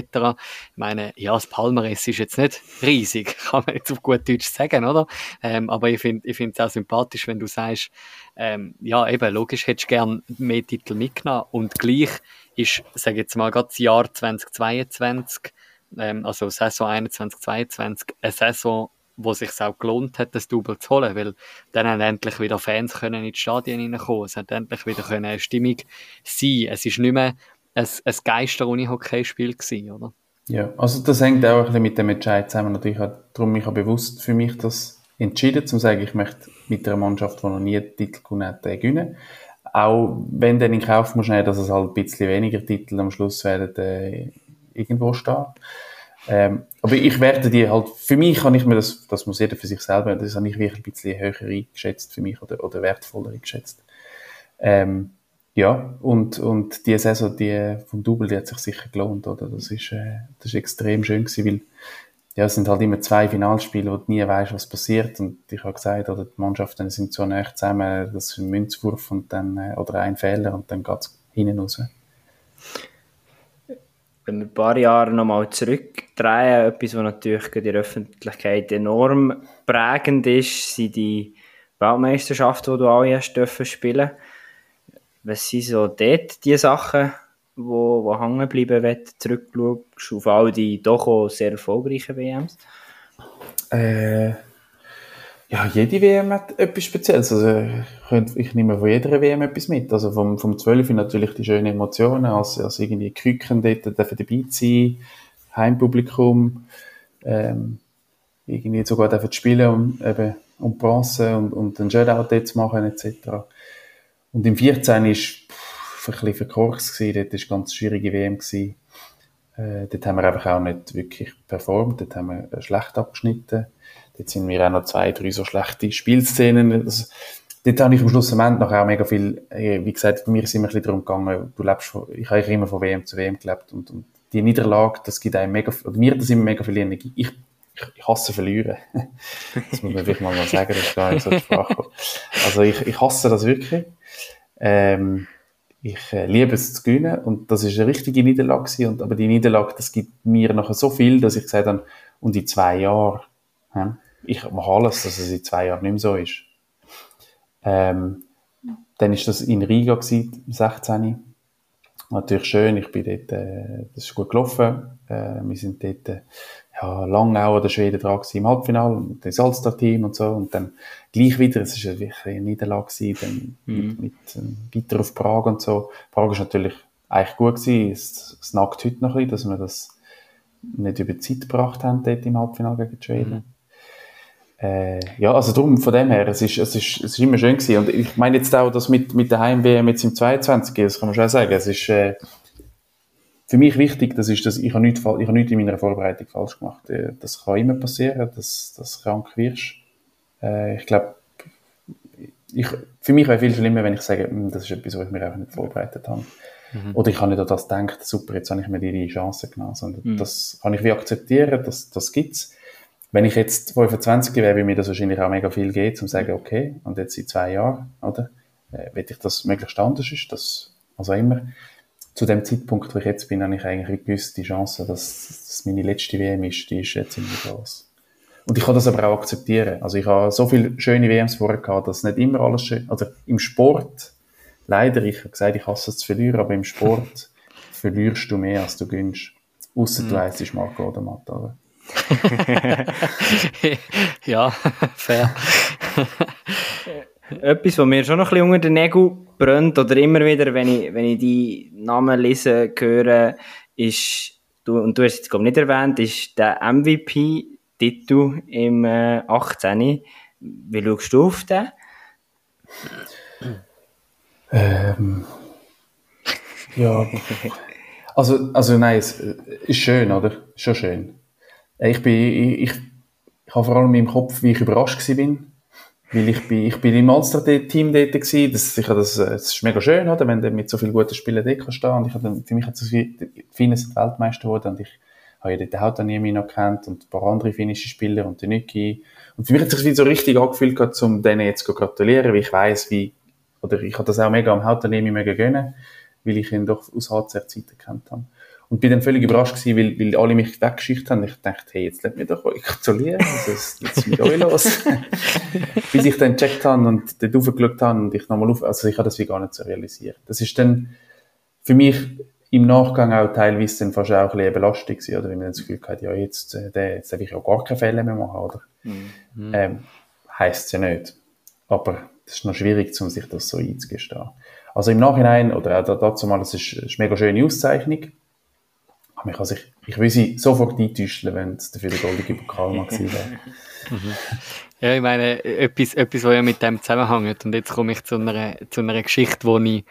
Ich meine, ja, das Palmares ist jetzt nicht riesig, [LAUGHS] kann man jetzt auf gut Deutsch sagen, oder? Ähm, aber ich finde ich es auch sympathisch, wenn du sagst, ähm, ja, eben, logisch hättest du gern mehr Titel mitgenommen. Und gleich ist, sage jetzt mal, gerade das Jahr 2022, ähm, also Saison 21, 22, eine Saison, wo sich auch gelohnt hat, das Double zu holen, weil dann haben endlich wieder Fans können in die Stadien reinkommen, es hat endlich wieder eine Stimmung sein. Es ist nicht mehr ein, ein Geister-Uni-Hockey-Spiel gewesen, oder?
Ja, also das hängt auch ein bisschen mit dem Entscheid zusammen. Natürlich hat darum ich habe bewusst für mich das entschieden, zu sagen, ich möchte mit einer Mannschaft, die noch nie einen Titel gewonnen hat, gewinnen. Auch wenn dann in Kauf muss nehmen, dass es halt ein bisschen weniger Titel am Schluss werden äh, irgendwo stehen. Ähm, aber ich werde die halt, für mich kann ich mir das, das muss jeder für sich selber, das habe ich wirklich ein bisschen höher eingeschätzt für mich oder, oder wertvoller eingeschätzt. Ähm, ja, und, und die Saison, die vom Double, die hat sich sicher gelohnt, oder? Das ist, äh, das ist extrem schön gewesen, weil, ja, es sind halt immer zwei Finalspiele, wo du nie weißt, was passiert. Und ich habe gesagt, oder die Mannschaften sind so nah zusammen, das ist ein Münzwurf und dann, äh, oder ein Fehler und dann geht's hinten raus
wenn wir ein paar Jahre nochmal zurückdrehen, etwas, was natürlich in der Öffentlichkeit enorm prägend ist, sind die Weltmeisterschaften, die du alle hast dürfen spielen. Was sind so dort die Sachen, wo, wo hängen bleiben, wenn du zurückschaust auf all die doch auch sehr erfolgreichen WMs?
Äh, ja, jede WM hat etwas Spezielles. Also, ich, ich nehme von jeder WM etwas mit. Also, vom, vom 12 natürlich die schönen Emotionen, als, als irgendwie Küken dort dürfen dabei sein, Heimpublikum, ähm, irgendwie sogar dürfen spielen um, eben, um Bronze und, und einen Shoutout dort zu machen, etc. Und im 14 ist, pff, ein bisschen verkorkst dort war ganz schwierige WM. Äh, dort haben wir einfach auch nicht wirklich performt, dort haben wir schlecht abgeschnitten. Dort sind mir auch noch zwei, drei so schlechte Spielszenen. Das, dort habe ich am Schluss am Ende noch auch mega viel, äh, wie gesagt, mir ist immer ein bisschen darum gegangen, du lebst ich habe immer von WM zu WM gelebt und, und die Niederlage, das gibt einem mega, oder mir das immer mega viel Energie. Ich, ich, ich hasse verlieren. [LAUGHS] das muss man vielleicht mal, sagen, das ist gar nicht so die Sprache. Also ich, ich hasse das wirklich. Ähm, ich äh, liebe es zu gewinnen und das ist eine richtige Niederlage und aber die Niederlage, das gibt mir nachher so viel, dass ich gesagt habe, und in zwei Jahren, ja, ich mache alles, dass es in zwei Jahren nicht mehr so ist. Ähm, dann ist das in Riga gewesen, 16. natürlich schön. Ich bin dort, äh, das ist gut gelaufen. Äh, wir sind dort, äh, ja, lange auch an der Schweden dran gewesen, im Halbfinale, und das Allstar-Team und so. Und dann gleich wieder, es ist wirklich eine Niederlage gewesen, dann mhm. mit, mit ähm, weiter auf Prag und so. Prag ist natürlich eigentlich gut gewesen. Es, es nagt heute noch ein bisschen, dass wir das nicht über die Zeit gebracht haben, dort im Halbfinale gegen die Schweden. Mhm. Äh, ja, also darum, von dem her, es ist, es ist, es ist immer schön gewesen. Und ich meine jetzt auch, dass mit, mit der Heim-WM jetzt im 22, das kann man schon sagen, es ist, äh, für mich wichtig, das ist, dass ich habe nichts, ich habe nichts in meiner Vorbereitung falsch gemacht. Äh, das kann immer passieren, dass, dass du krank wirst. Äh, ich glaube, ich, für mich wäre viel schlimmer, wenn ich sage, hm, das ist etwas, was ich mir einfach nicht vorbereitet habe. Mhm. Oder ich habe nicht an das gedacht, super, jetzt habe ich mir die Chance genommen. Sondern mhm. das kann ich wie akzeptieren, das, das gibt's. Wenn ich jetzt 25 wäre, würde mir das wahrscheinlich auch mega viel gehen, um zu sagen, okay, und jetzt in zwei Jahren, oder? Äh, will ich das möglichst anders ist, das, also immer. Zu dem Zeitpunkt, wo ich jetzt bin, habe ich eigentlich gewusst, die Chance, dass, dass meine letzte WM ist, die ist jetzt ziemlich groß. Und ich kann das aber auch akzeptieren. Also ich habe so viele schöne WMs vorher gehabt, dass nicht immer alles schön, also im Sport, leider, ich habe gesagt, ich hasse es zu verlieren, aber im Sport [LAUGHS] verlierst du mehr, als du gönnst. Ausser mhm. du heisst Marco oder Matt, oder? [LAUGHS]
ja, fair.
Etwas, was mir schon noch ein bisschen unter den Nägeln brennt, oder immer wieder, wenn ich, wenn ich die Namen lese, höre, ist, du, und du hast es jetzt glaube ich, nicht erwähnt, ist der MVP-Titel im äh, 18. Wie schaust du auf den?
Ähm, ja. [LAUGHS] Also, also nein, es ist schön, oder? Schon schön. Ich bin, ich, ich, ich habe vor allem im Kopf, wie ich überrascht bin. Weil ich bin, ich bin im All-Star-Team dort gewesen. Das, ich, das, das ist mega schön, oder? Wenn du mit so vielen guten Spielern dort stehen Und ich habe, für mich hat es wie, viele sind Weltmeister geworden und ich habe ja dort auch dann nie noch kennt und ein paar andere finnische Spieler und den Niki. Und für mich hat es sich so richtig angefühlt, um denen jetzt zu gratulieren, weil ich weiss, wie, oder ich habe das auch mega am Hauternehmer mega gönnen, weil ich ihn doch aus HCR-Zeiten kennt habe. Und bin dann völlig überrascht gewesen, weil, weil alle mich weggeschickt haben. Ich dachte, hey, jetzt lasst mich doch gratulieren. Also, jetzt ist mit euch los. [LAUGHS] Bis ich dann gecheckt habe und dort aufgeschaut habe und ich nochmal auf, also ich habe das wie gar nicht so realisiert. Das ist dann für mich im Nachgang auch teilweise dann fast auch ein bisschen eine Belastung gewesen, oder? Wenn man das Gefühl hat, ja, jetzt, äh, jetzt darf ich ja gar keine Fälle mehr machen, oder? Mhm. Ähm, heisst ja nicht. Aber das ist noch schwierig, um sich das so einzugestehen. Also im Nachhinein, oder auch dazu mal, das ist, ist eine mega schöne Auszeichnung. Aber ich, also ich, ich will sie sofort eintäuschen, wenn es dafür der goldige Pokal mal gewesen [LAUGHS] wäre.
Mhm. Ja, ich meine, etwas, etwas, was ja mit dem zusammenhängt. Und jetzt komme ich zu einer, zu einer Geschichte, wo ich,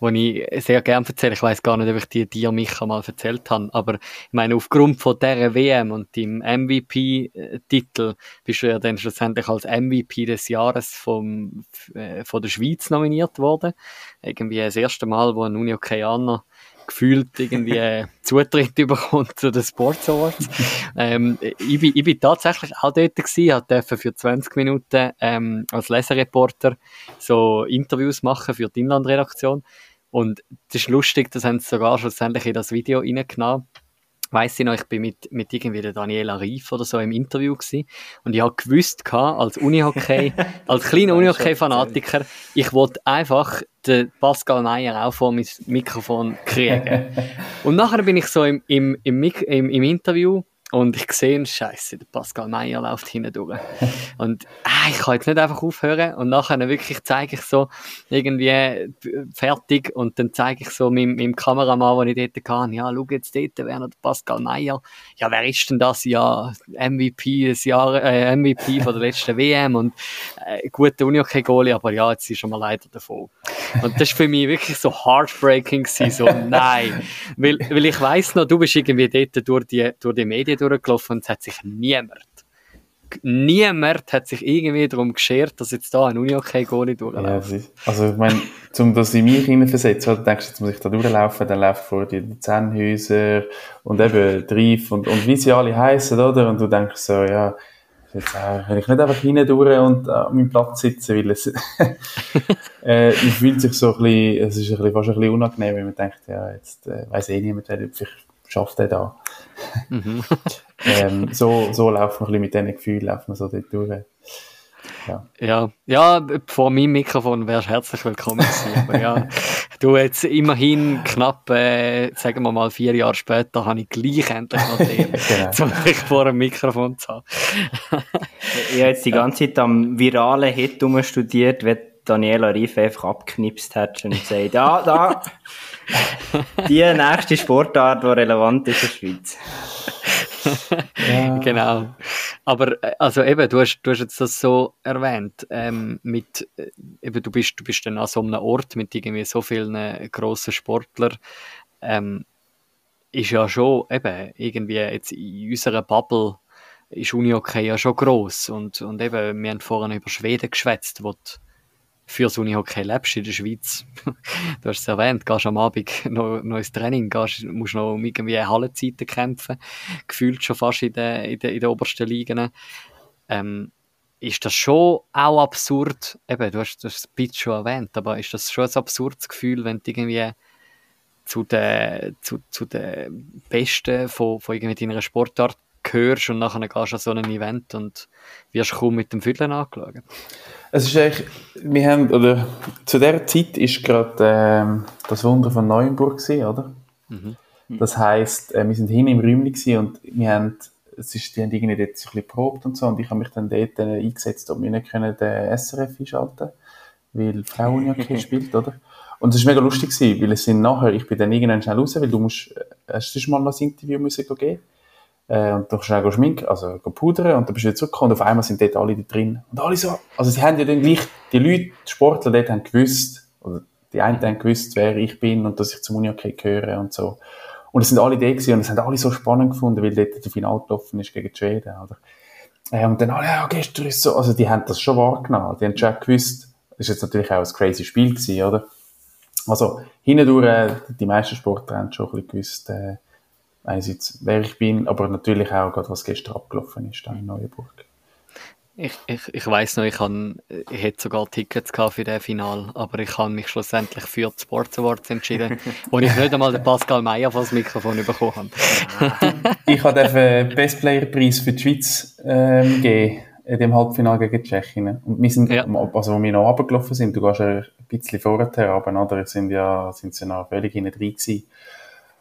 wo ich sehr gerne erzähle. Ich weiß gar nicht, ob ich die dir, Micha, mal erzählt habe. Aber ich meine, aufgrund von dieser WM und dem MVP-Titel bist du ja dann schlussendlich als MVP des Jahres vom, äh, von der Schweiz nominiert worden. Irgendwie das erste Mal, wo ein Uniokeaner gefühlt irgendwie äh, Zutritt [LAUGHS] bekommt zu den Sports Awards. ähm, ich, bin, ich bin tatsächlich auch dort gewesen, durfte für 20 Minuten ähm, als Lesereporter so Interviews machen für die Inlandredaktion. Und das ist lustig, das haben sie sogar schlussendlich in das Video reingenommen weiss ich noch, ich bin mit, mit irgendwie der Daniela Rief oder so im Interview gewesen und ich habe gewusst als Unihockey, [LAUGHS] als kleiner Unihockey-Fanatiker, ich wollte einfach den Pascal Meyer auch vor mein Mikrofon kriegen. [LAUGHS] und nachher bin ich so im, im, im, im, im Interview und ich sehe, scheiße, der Pascal Meyer läuft hinten durch. [LAUGHS] Und ah, ich kann jetzt nicht einfach aufhören. Und nachher wirklich zeige ich so irgendwie äh, fertig und dann zeige ich so meinem, meinem Kameramann, den ich dort kann, ja, schau jetzt dort, wer der Pascal Meyer. Ja, wer ist denn das? Ja, MVP des Jahres, äh, MVP von der letzten [LAUGHS] WM und äh, guter Unihockey-Goalie, aber ja, jetzt ist schon mal leider davon. Und das ist für mich wirklich so heartbreaking gewesen, so [LAUGHS] nein. Weil, weil ich weiss noch, du bist irgendwie dort durch die, durch die Medien durchgelaufen und es hat sich niemand, niemand hat sich irgendwie darum geschert, dass jetzt da ein Unihockey-Goalie durchläuft. Ja,
also ich meine, um das in mich hineinversetzen, du denkst, jetzt muss ich da durchlaufen, dann läuft vor dir die Zennhäuser und eben Drive und, und wie sie alle heißen, oder? Und du denkst so, ja, jetzt auch, wenn ich nicht einfach hinein durch und an meinem Platz sitzen will, es, [LAUGHS] äh, man fühlt sich so ein bisschen, es ist ein bisschen, fast ein bisschen unangenehm, wenn man denkt, ja, jetzt äh, weiss eh niemand, vielleicht schafft er da. Mhm. [LAUGHS] ähm, so, so läuft man ein bisschen mit diesen Gefühlen, läuft man so dort durch.
Ja, ja, ja vor meinem Mikrofon wärst du herzlich willkommen gewesen. Aber ja, [LAUGHS] du jetzt immerhin knapp, äh, sagen wir mal, vier Jahre später, habe ich gleich endlich noch den, [LAUGHS] genau. um dich vor dem Mikrofon zu haben.
ich habe jetzt die ganze Zeit am viralen Hit studiert, wenn Daniela Rief einfach abgeknipst hat und gesagt, ja, da, die nächste Sportart, die relevant ist in der Schweiz.
ja. Genau. Aber äh, also eben, du hast, du hast jetzt das so erwähnt, ähm, mit, äh, eben, du bist, du bist dann an so einem Ort mit irgendwie so vielen äh, grossen Sportlern, ähm, ist ja schon eben irgendwie jetzt in unserer Bubble ist Uni-Hockey ja schon gross und, und eben, wir haben vorhin über Schweden geschwätzt, wo die, fürs Unihockey lebst in der Schweiz, [LAUGHS] du hast es erwähnt, gehst am Abend noch, noch ins Training, gehst, musst noch um irgendwie Hallenzeiten kämpfen, gefühlt schon fast in den, in den, in den obersten Ligen. Ähm, ist das schon auch absurd, eben, du hast das Pitch schon erwähnt, aber ist das schon ein absurdes Gefühl, wenn du irgendwie zu den, zu, zu den Besten von, von irgendwie deiner Sportart hörst und nachher gehst du an so ein Event und wirst kaum mit dem Vierteln angeschaut.
Es ist eigentlich, wir haben, oder zu der Zeit ist gerade ähm, das Wunder von Neuenburg gewesen, oder? Mhm. Das heisst, äh, wir sind hin im Räumchen und wir haben, es ist, die haben irgendwie dort ein bisschen probt und so und ich habe mich dann dort äh, eingesetzt, ob wir nicht können den SRF einschalten weil Frauen ja okay [LAUGHS] spielt, oder? Und es war mega lustig gewesen, weil es sind nachher, ich bin dann irgendwann schnell raus, weil du musst, äh, hast du mal noch ein Interview müssen geben äh, und dann schnell schminken, also pudern und dann bist du wieder zurückgekommen und auf einmal sind dort alle da drin. Und alle so, also sie haben ja dann gleich, die Leute, die Sportler dort haben gewusst, oder die einen haben gewusst, wer ich bin und dass ich zum Uni-Hockey gehöre und so. Und es sind alle da gewesen und es haben alle so spannend gefunden, weil dort der Final gelaufen ist gegen die Schweden, oder? Äh, und dann alle, ja, gestern ist so, also die haben das schon wahrgenommen, die haben schon gewusst, das ist jetzt natürlich auch ein crazy Spiel gewesen, oder? Also, hindurch, äh, die meisten Sportler haben schon ein bisschen gewusst, äh, einerseits, wer ich bin, aber natürlich auch gerade, was gestern abgelaufen ist, in Neuenburg.
Ich, ich, ich weiss noch, ich, han, ich hätte sogar Tickets für das Final, aber ich habe mich schlussendlich für die Sports Awards entschieden, [LAUGHS] wo ich nicht einmal den Pascal Meyer das Mikrofon bekommen
habe. [LAUGHS] ich habe den Best Player Preis für die Schweiz ähm, gegeben, in dem Halbfinale gegen Tschechien. Und wir sind, ja. also wo wir noch runtergelaufen sind, du gehst ein bisschen vorher runter, oder? Sind ja, sind sie noch völlig hinten drin gewesen.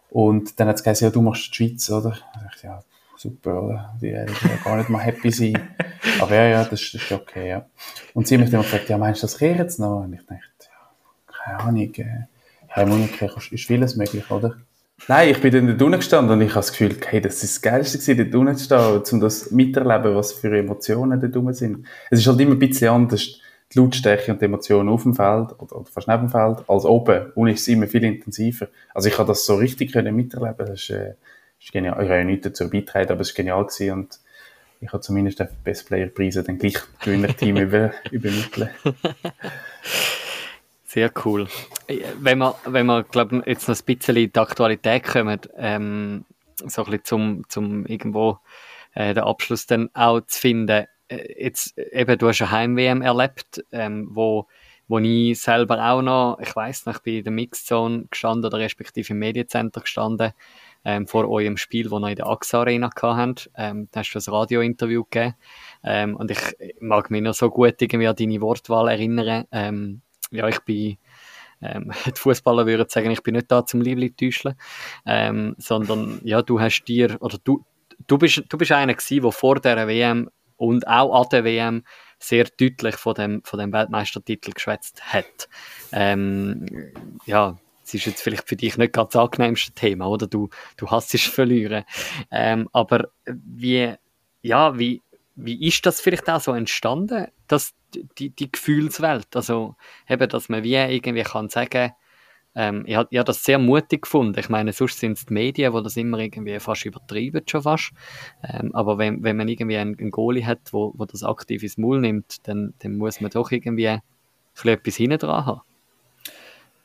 Und dann hat es gesagt, ja, du machst die Schweiz, oder? Ich dachte, ja, super, oder? Die werden ja gar nicht mal happy sein. [LAUGHS] Aber ja, ja, das, das ist okay, ja. Und sie haben mich dann gefragt, ja, meinst du, das kehrt jetzt noch? Und ich dachte, ja, keine Ahnung, äh, Unikirch ist vieles möglich, oder? Nein, ich bin dann dort unten gestanden und ich habe das Gefühl, hey, das ist das Geilste gewesen, dort unten zu stehen, um das miterleben, was für Emotionen dort unten sind. Es ist halt immer ein bisschen anders die Lautstärke und die Emotionen auf dem Feld oder, oder fast neben dem Feld als oben. Und ist es immer viel intensiver. Also ich habe das so richtig können miterleben. Das ist, äh, ist genial. Ich habe ja nichts dazu beitragen, aber es war genial gewesen und ich habe zumindest den Best Player Preise dann gleich Gewinnerteam [LAUGHS] über, übermitteln.
Sehr cool. Wenn wir, wenn wir glaube jetzt noch ein bisschen in die Aktualität kommen, ähm, so ein bisschen zum, zum irgendwo äh, den Abschluss dann auch zu finden, jetzt eben, du hast eine Heim-WM erlebt, ähm, wo, wo ich selber auch noch, ich weiß noch, ich bin in der Mixzone gestanden oder respektive im Mediencenter gestanden, ähm, vor eurem Spiel, wo ihr in der AXA Arena gehabt ähm, da hast du ein Radiointerview gegeben, ähm, und ich mag mich noch so gut irgendwie an deine Wortwahl erinnern, ähm, ja, ich bin, ähm, [LAUGHS] die Fußballer würden sagen, ich bin nicht da zum Liebling täuschen, ähm, sondern ja, du hast dir, oder du, du bist, du bist einer gewesen, der vor der WM und auch an der WM sehr deutlich von dem, von dem Weltmeistertitel geschwätzt hat. Ähm, ja, es ist jetzt vielleicht für dich nicht ganz das angenehmste Thema, oder? Du, du hast es verlieren. Ähm, aber wie, ja, wie, wie ist das vielleicht auch so entstanden, dass die, die Gefühlswelt, also eben, dass man wie irgendwie kann sagen, ähm, ich habe das sehr mutig gefunden. Ich meine, sonst sind es die Medien, die das immer irgendwie fast übertreiben, schon fast. Ähm, aber wenn, wenn man irgendwie einen, einen Goalie hat, wo, wo das aktiv ins Maul nimmt, dann, dann muss man doch irgendwie etwas hinten dran haben.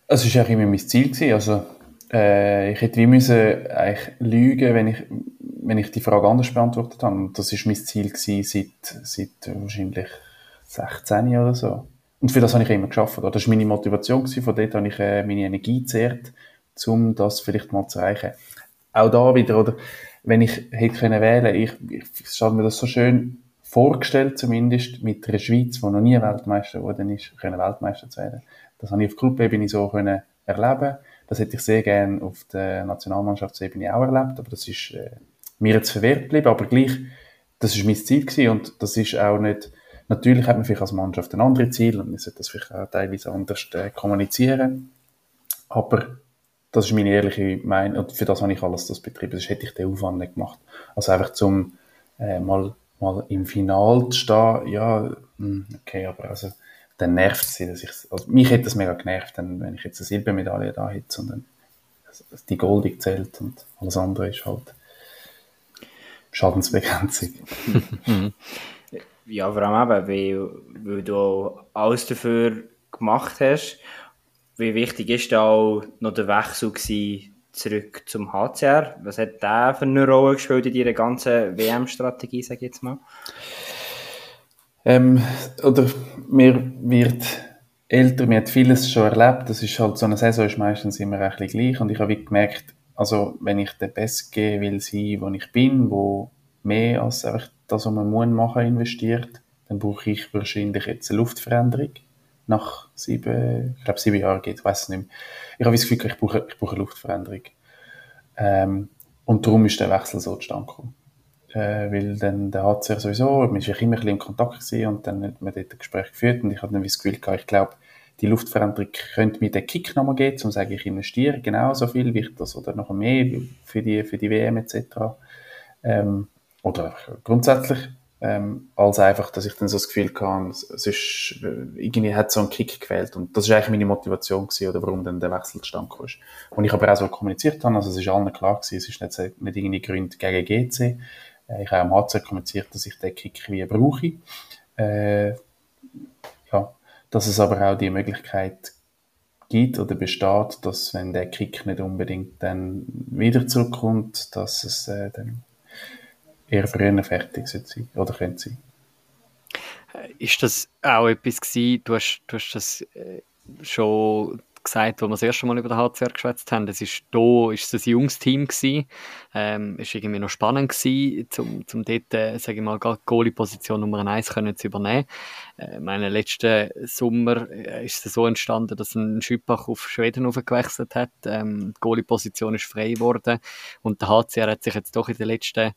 Es war auch immer mein Ziel. Also, äh, ich hätte wie müssen eigentlich lügen, wenn ich, wenn ich die Frage anders beantwortet habe. Das war mein Ziel seit, seit wahrscheinlich 16 oder so. Und für das habe ich immer geschafft. Das war meine Motivation. Von dort habe ich äh, meine Energie gezehrt, um das vielleicht mal zu erreichen. Auch da wieder, oder, wenn ich hätte können wählen, ich, ich stelle mir das so schön vorgestellt zumindest, mit einer Schweiz, die noch nie Weltmeister geworden ist, können Weltmeister zu werden. Das habe ich auf Clubebene so können erleben. Das hätte ich sehr gerne auf der Nationalmannschaftsebene auch erlebt, aber das ist äh, mir jetzt verwehrt geblieben, aber gleich, das ist mein Ziel gewesen und das ist auch nicht, natürlich hat man vielleicht als Mannschaft ein anderes Ziel und man sollte das vielleicht auch teilweise anders äh, kommunizieren, aber das ist meine ehrliche Meinung und für das habe ich alles das betrieben, das hätte ich den Aufwand nicht gemacht. Also einfach zum äh, mal mal im Final zu stehen, ja, hm, okay, aber also, dann nervt es dass ich, also mich hätte das mega genervt, wenn ich jetzt eine Silbermedaille da hätte, sondern die goldig zählt und alles andere ist halt Schadensbegrenzung. [LAUGHS] [LAUGHS]
ja, vor allem eben, weil, weil du alles dafür gemacht hast. Wie wichtig ist da auch noch der Wechsel zurück zum HCR. Was hat der für eine Rolle gespielt in deiner ganzen WM-Strategie, sage ich jetzt mal?
Ähm, oder mir wird älter, mir hat vieles schon erlebt. Das ist halt so eine Saison ist meistens immer ein bisschen gleich. Und ich habe gemerkt, also wenn ich der Beste will sein, wo ich bin, wo mehr als einfach das, was man muss machen, investiert, dann brauche ich wahrscheinlich jetzt eine Luftveränderung. Nach sieben, ich glaube sieben Jahren geht, weiß es nicht mehr ich habe das Gefühl, ich brauche, ich brauche eine Luftveränderung. Ähm, und darum ist der Wechsel so zustande gekommen. Äh, weil dann der HCR sowieso, man war immer ein bisschen in Kontakt gewesen und dann hat man dort ein Gespräch geführt und ich habe dann das Gefühl gehabt, ich glaube, die Luftveränderung könnte mir den Kick nochmal geben, um zu sagen, ich investiere genauso viel wie ich das oder noch mehr für die, für die WM etc. Ähm, oder grundsätzlich ähm, als einfach, dass ich dann so das Gefühl hatte, es ist, irgendwie hat so einen Kick gefehlt und das ist eigentlich meine Motivation gewesen, oder warum dann der Wechsel zustande kam. Und ich aber auch so kommuniziert habe, also es ist allen klar gewesen, es ist nicht, nicht irgendwie Gründe gegen GC. Äh, ich habe am HC kommuniziert, dass ich den Kick wie brauche. Äh, ja, dass es aber auch die Möglichkeit gibt oder besteht, dass wenn der Kick nicht unbedingt dann wieder zurückkommt, dass es äh, dann eher früher fertig sein oder können sein.
Äh, ist das auch etwas gewesen, du hast, du hast das äh, schon gesagt, als wir das erste Mal über den HCR geschwätzt haben, es ist da, ist es ein junges Team gewesen, ähm, ist irgendwie noch spannend gewesen, zum, zum dort, äh, sage ich mal, Goalie-Position Nummer 1 können zu übernehmen. Äh, meine letzten Sommer äh, ist es so entstanden, dass ein Schüppach auf Schweden gewechselt hat, ähm, die Goalie-Position ist frei geworden. Und der HCR hat sich jetzt doch in den letzten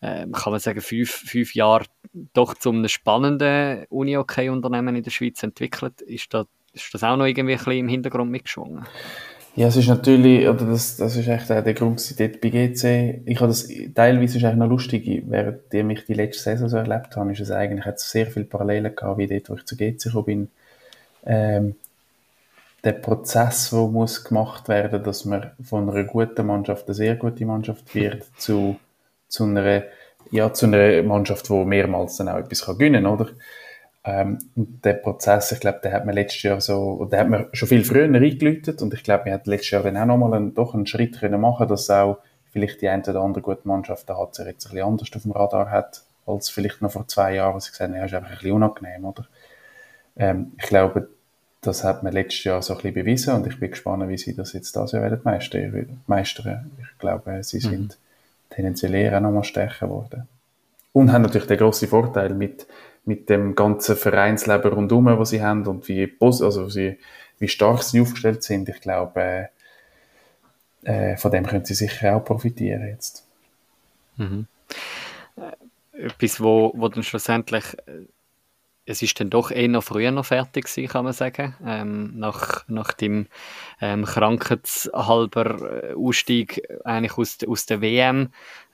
äh, kann man sagen, fünf, fünf Jahre doch zu einem spannenden Uni-OK-Unternehmen in der Schweiz entwickelt. Ist das, ist das auch noch irgendwie ein bisschen im Hintergrund mitgeschwungen?
Ja, es ist natürlich, oder das, das ist echt der Grund dort bei GC. Ich habe das, teilweise ist eigentlich noch lustig, während ich die letzte Saison so erlebt habe, ist es eigentlich, hat sehr viele Parallelen gehabt, wie dort, wo ich zu GC gekommen bin. Ähm, der Prozess, der muss gemacht werden, dass man von einer guten Mannschaft eine sehr gute Mannschaft wird, [LAUGHS] zu zu einer, ja, zu einer Mannschaft, die mehrmals dann auch etwas kann gewinnen kann, oder? Ähm, und der Prozess, ich glaube, den hat man letztes Jahr so, den hat man schon viel früher eingeläutet und ich glaube, wir hat letztes Jahr dann auch nochmal einen, doch einen Schritt können machen, dass auch vielleicht die eine oder andere gute Mannschaft, hat sich jetzt ein bisschen anders auf dem Radar hat, als vielleicht noch vor zwei Jahren, wo sie gesagt haben, ja, ist einfach ein bisschen unangenehm, oder? Ähm, ich glaube, das hat man letztes Jahr so ein bisschen bewiesen und ich bin gespannt, wie sie das jetzt das Jahr werden meistern. Ich glaube, sie sind mhm tendenziell eher auch nochmal stärker geworden. Und haben natürlich den grossen Vorteil mit, mit dem ganzen Vereinsleben rundherum, was sie haben und wie, also wie, wie stark sie aufgestellt sind. Ich glaube, äh, äh, von dem können sie sicher auch profitieren jetzt.
Mhm. Äh, etwas, wo, wo dann schlussendlich äh, es ist dann doch eher noch früher noch fertig gewesen, kann man sagen. Ähm, nach, nach dem ähm, krankheitshalber äh, Ausstieg eigentlich aus, aus der WM,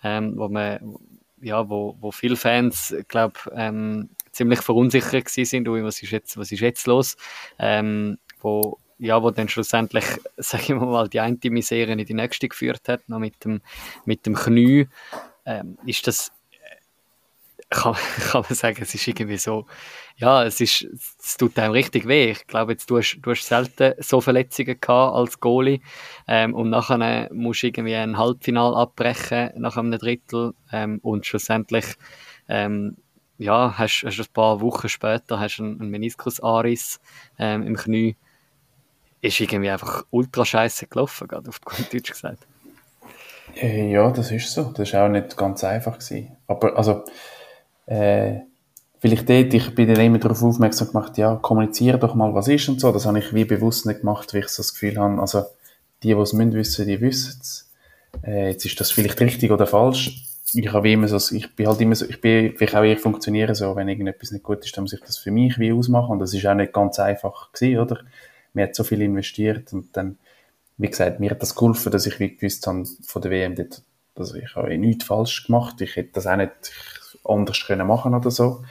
ähm, wo man, ja, wo, wo viele Fans, glaube ähm, ziemlich verunsichert gewesen sind, was ist jetzt, was ist jetzt los? Ähm, wo, ja, wo dann schlussendlich, [LAUGHS] sage ich mal, die eine Misere in die nächste geführt hat, noch mit dem, mit dem Knie. Ähm, ist das kann, [LAUGHS] kann man sagen, es ist irgendwie so, ja, es ist, es tut einem richtig weh. Ich glaube, jetzt, du hast, du hast selten so Verletzungen gehabt als Goalie, ähm, und nachher musst du irgendwie ein Halbfinal abbrechen nach einem Drittel, ähm, und schlussendlich, ähm, ja, hast, hast ein paar Wochen später hast einen, einen Meniskusanriss, ähm, im Knie. Ist irgendwie einfach ultra scheiße gelaufen, gerade auf gut Deutsch gesagt.
Äh, ja, das ist so. Das war auch nicht ganz einfach gewesen. Aber, also, äh, vielleicht dort, ich bin dann immer darauf aufmerksam gemacht, ja, kommuniziere doch mal, was ist und so. Das habe ich wie bewusst nicht gemacht, weil ich so das Gefühl habe, also die, die es müssen wissen, die wissen es. Äh, jetzt ist das vielleicht richtig oder falsch. Ich habe immer so, ich bin halt immer so, ich bin, vielleicht auch eher funktionieren so, wenn irgendetwas nicht gut ist, dann muss ich das für mich wie ausmachen und das ist auch nicht ganz einfach gewesen, oder? Mir hat so viel investiert und dann, wie gesagt, mir hat das geholfen, dass ich wie gewusst habe von der WM dort, also ich habe nichts falsch gemacht, ich hätte das auch nicht anders können machen oder so.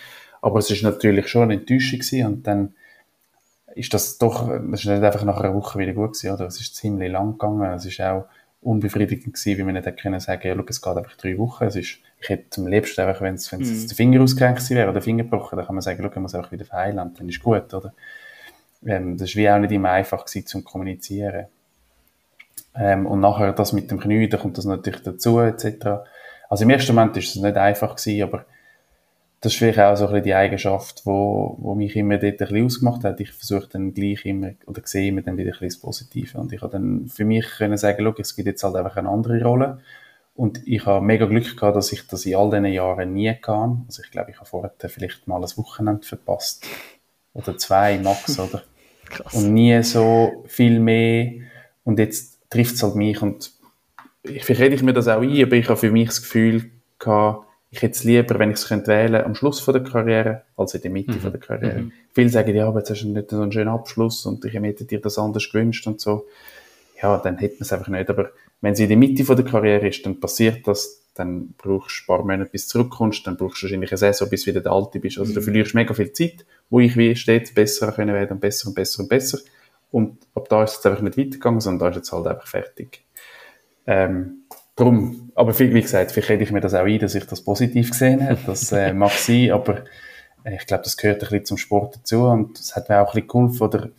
Aber es ist natürlich schon eine Enttäuschung gewesen und dann ist das doch, das ist nicht einfach nach einer Woche wieder gut gewesen, oder? Es ist ziemlich lang gegangen, es ist auch unbefriedigend gewesen, wie man nicht hätte können sagen, ja, es geht einfach drei Wochen, es ist, ich hätte am liebsten einfach, wenn es, wenn es mm. der Finger ausgerenkt wäre oder der Finger gebrochen, dann kann man sagen, schau, man muss einfach wieder verheilen, dann ist gut, oder? Ähm, das ist wie auch nicht immer einfach gewesen, zum kommunizieren. Ähm, und nachher das mit dem Knie, da kommt das natürlich dazu, etc. Also im ersten Moment ist es nicht einfach gewesen, aber das ist vielleicht auch so ein bisschen die Eigenschaft, wo, wo mich immer dort ein bisschen ausgemacht hat. Ich versuche dann gleich immer, oder sehe immer dann wieder ein bisschen das Positive. Und ich habe dann für mich können sagen, schau, es gibt jetzt halt einfach eine andere Rolle. Und ich habe mega Glück gehabt, dass ich das in all diesen Jahren nie kann. Also ich glaube, ich habe vorher vielleicht mal ein Wochenende verpasst. Oder zwei max, [LAUGHS] oder? Krass. Und nie so viel mehr. Und jetzt trifft es halt mich. Und vielleicht rede ich mir das auch ein, aber ich habe für mich das Gefühl gehabt, ich hätte es lieber, wenn ich es könnte wählen am Schluss von der Karriere, als in der Mitte mhm. von der Karriere. Mhm. Viele sagen, ja, aber jetzt hast du nicht so einen schönen Abschluss und ich hätte dir das anders gewünscht und so. Ja, dann hätten wir es einfach nicht. Aber wenn sie in der Mitte von der Karriere ist, dann passiert das, dann brauchst du ein paar Monate, bis du zurückkommst, dann brauchst du wahrscheinlich eine Saison, bis du wieder der Alte bist. Also mhm. du verlierst mega viel Zeit, wo ich wie stets besser können werden, besser und besser und besser. Und ab da ist es einfach nicht weitergegangen, sondern da ist jetzt halt einfach fertig. Ähm, Drum, aber wie gesagt, vielleicht hätte ich mir das auch ein, dass ich das positiv gesehen habe. Das äh, [LAUGHS] mag sein, aber äh, ich glaube, das gehört ein bisschen zum Sport dazu und es hat mir auch ein bisschen geholfen, oder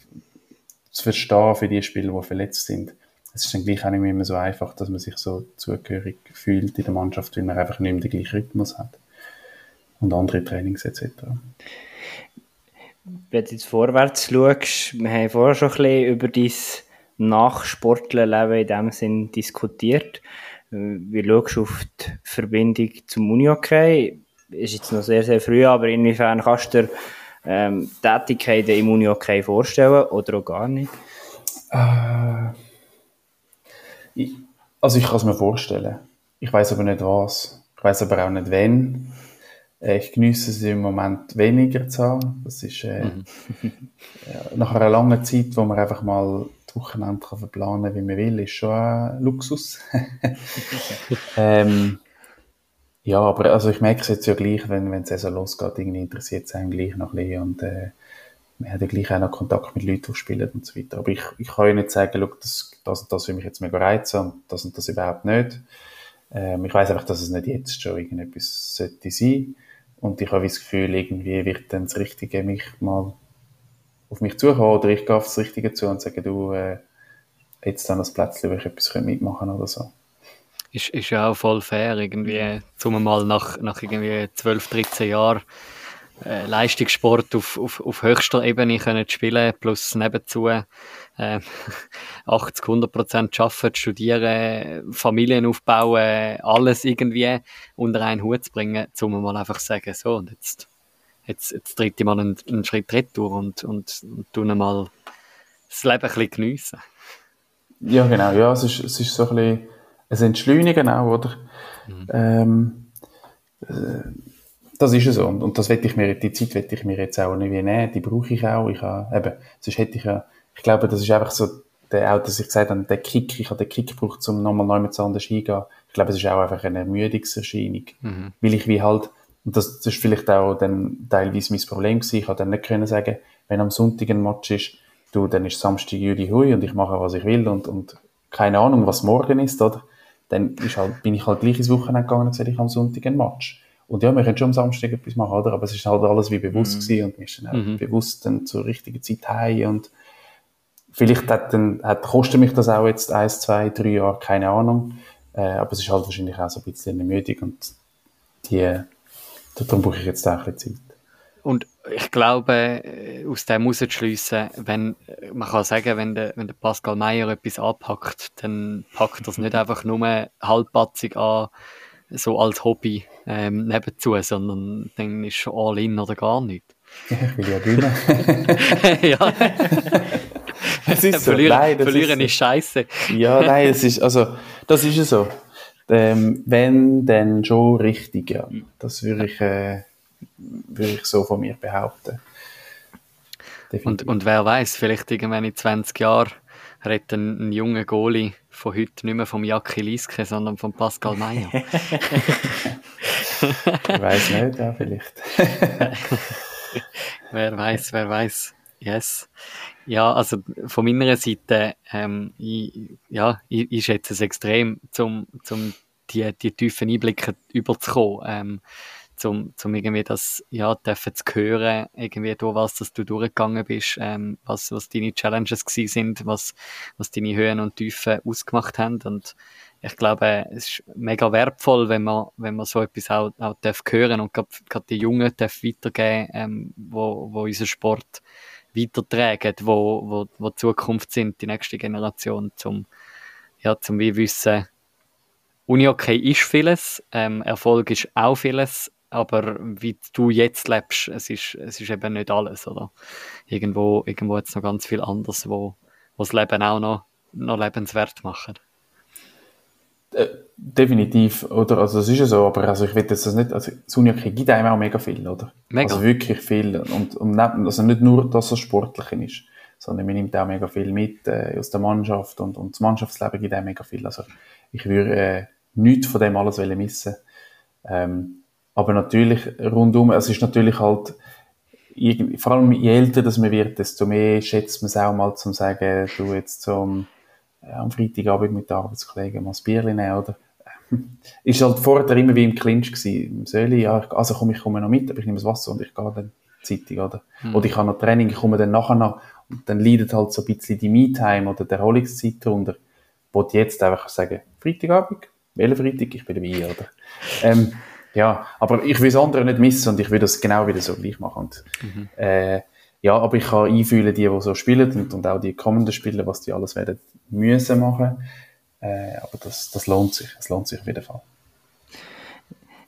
zu verstehen für die Spieler, die verletzt sind. Es ist dann gleich auch nicht immer so einfach, dass man sich so zugehörig fühlt in der Mannschaft, weil man einfach nicht mehr den gleichen Rhythmus hat. Und andere Trainings etc.
Wenn du jetzt vorwärts schaust, wir haben vorher schon ein bisschen über dein Nachsportlerleben in dem Sinn diskutiert. Wie schaust du auf die Verbindung zum Unihockey? Ist jetzt noch sehr, sehr früh, aber inwiefern kannst du dir ähm, Tätigkeiten im Unihockey vorstellen oder auch gar nicht?
Äh, ich, also ich kann es mir vorstellen. Ich weiß aber nicht was. Ich weiß aber auch nicht wann. Äh, ich genieße es im Moment weniger zu haben. Das ist äh, mhm. [LAUGHS] nach einer langen Zeit, wo man einfach mal Wochenende kann verplanen wie man will, ist schon ein Luxus. [LAUGHS] ähm, ja, aber also ich merke es jetzt ja gleich, wenn, die Saison losgeht, irgendwie interessiert es einem gleich noch ein bisschen und äh, man hat ja gleich auch noch Kontakt mit Leuten, die spielen und so weiter. Aber ich, ich kann ja nicht sagen, look, das, das und das will mich jetzt mega reizen und das und das überhaupt nicht. Ähm, ich weiß einfach, dass es nicht jetzt schon irgendetwas sollte sein. Und ich habe das Gefühl, irgendwie wird dann das Richtige mich mal auf mich zukommen oder ich gehe auf das Richtige zu und sage, du, äh, jetzt dann das Plätzchen, wo ich etwas mitmachen oder so.
Ist, ist ja auch voll fair, irgendwie, zum mal nach, nach irgendwie 12, 13 Jahren äh, Leistungssport auf, auf, auf höchster Ebene können spielen, plus nebenzu äh, [LAUGHS] 80, 100 Prozent arbeiten, studieren, Familien aufbauen, alles irgendwie unter einen Hut zu bringen, um mal einfach sagen, so, und jetzt jetzt, jetzt tritt ich mal einen, einen Schritt retour und, und, und tue mal das Leben ein bisschen geniessen.
Ja, genau, ja, es ist, es ist so ein bisschen ein Entschleunigen auch, oder? Mhm. Ähm, äh, das ist es so. Und, und das wette ich mir, die Zeit wette ich mir jetzt auch nicht wie nehmen, die brauche ich auch. Ich habe, eben, sonst hätte ich ja, ich glaube, das ist einfach so, der, auch, dass ich gesagt habe, der Kick, ich habe den Kick gebraucht, um nochmal neu mit anders hingehen. Ich glaube, es ist auch einfach eine Ermüdungserscheinung. Mhm. Weil ich wie halt, und das, das ist vielleicht auch dann teilweise mein Problem gewesen. Ich konnte dann nicht können sagen, wenn am Sonntag ein Match ist, du, dann ist Samstag Juli Hui und ich mache, was ich will und, und keine Ahnung, was morgen ist, oder? Dann ist halt, bin ich halt gleich ins Wochenende gegangen und gesagt, ich am Sonntag ein Match. Und ja, wir können schon am Samstag etwas machen, oder? Aber es ist halt alles wie bewusst mhm. gewesen und mir ist dann auch mhm. bewusst dann zur richtigen Zeit heim und vielleicht hat dann, hat, kostet mich das auch jetzt eins, zwei, drei Jahre, keine Ahnung. Äh, aber es ist halt wahrscheinlich auch so ein bisschen eine Müdung und die, Darum brauche ich jetzt auch ein bisschen Zeit.
Und ich glaube, äh, aus dem herauszuschliessen, wenn, man kann sagen, wenn der, wenn der Pascal Meyer etwas anpackt, dann packt das nicht einfach nur halbpatzig an, so als Hobby ähm, nebenzu, sondern dann ist schon all in oder gar nicht.
Ich will ja gewinnen. [LAUGHS]
ja.
Es ist so.
verlieren
Nein, das
verlieren
ist
ist scheiße.
Ja, nein, es ist, also, das ist ja so. Ähm, wenn, dann schon richtig, ja. Das würde ich, äh, würde ich so von mir behaupten.
Und, und wer weiß, vielleicht irgendwann in 20 Jahren redet ein, ein junger Goalie von heute nicht mehr vom Jacki Lieske, sondern von Pascal Meyer. [LAUGHS] [LAUGHS]
ich weiß nicht, ja, vielleicht.
wer weiß, wer weiß. Yes. Ja, also von meiner Seite, ähm, ich, ja, ich, ich schätze es extrem, zum, zum die, die tiefen Einblicke überzukommen, ähm, zum, zum irgendwie das, ja, dürfen zu hören, irgendwie durch was, dass du durchgegangen bist, ähm, was, was deine Challenges gewesen sind, was, was deine Höhen und Tiefen ausgemacht haben. Und ich glaube, es ist mega wertvoll, wenn man, wenn man so etwas auch, auch darf hören und gerade die Jungen darf weitergeben, ähm, wo, wo unser Sport weitertragen, wo, wo, wo die Zukunft sind, die nächste Generation, zum, ja, zum wie wissen, Uni-Okay ist vieles, ähm, Erfolg ist auch vieles, aber wie du jetzt lebst, es ist, es ist eben nicht alles, oder? Irgendwo, irgendwo jetzt noch ganz viel anderes, wo, wo das Leben auch noch, noch lebenswert macht.
Äh, definitiv, oder? Also, das ist ja so, aber also ich will das nicht, also, Uni-Okay gibt einem auch mega viel, oder?
Mega.
Also wirklich viel. Und, und nicht, also nicht nur, dass er sportlich ist, sondern man nimmt auch mega viel mit äh, aus der Mannschaft und, und das Mannschaftsleben gibt auch mega viel. Also, ich würde äh, nichts von dem alles wollen missen. Ähm, aber natürlich rundum, es ist natürlich halt, vor allem je älter das man wird, desto mehr schätzt man es auch mal zum sagen, du jetzt zum, am Freitagabend mit den Arbeitskollegen mal das Bierchen nehmen, oder? [LAUGHS] ist halt vorher immer wie im Clinch gewesen. Söli, ja, ich, also komm, ich komme noch mit, aber ich nehme das Wasser und ich gehe dann zeitig, oder?
Mhm.
Oder ich habe noch Training, ich komme dann nachher noch, und dann leidet halt so ein bisschen die Me-Time oder die Erholungszeit darunter, wo du jetzt einfach sagen, Freitagabend, welcher Freitag, ich bin dabei, oder? Ähm, ja, aber ich will das andere nicht missen und ich will das genau wieder so gleich machen. Und,
Mhm.
äh, ja, aber ich kann einfühlen, die, die so spielen und, und auch die kommenden Spieler, was die alles werden müssen machen. Äh, aber das, das lohnt sich. Es lohnt sich auf jeden Fall.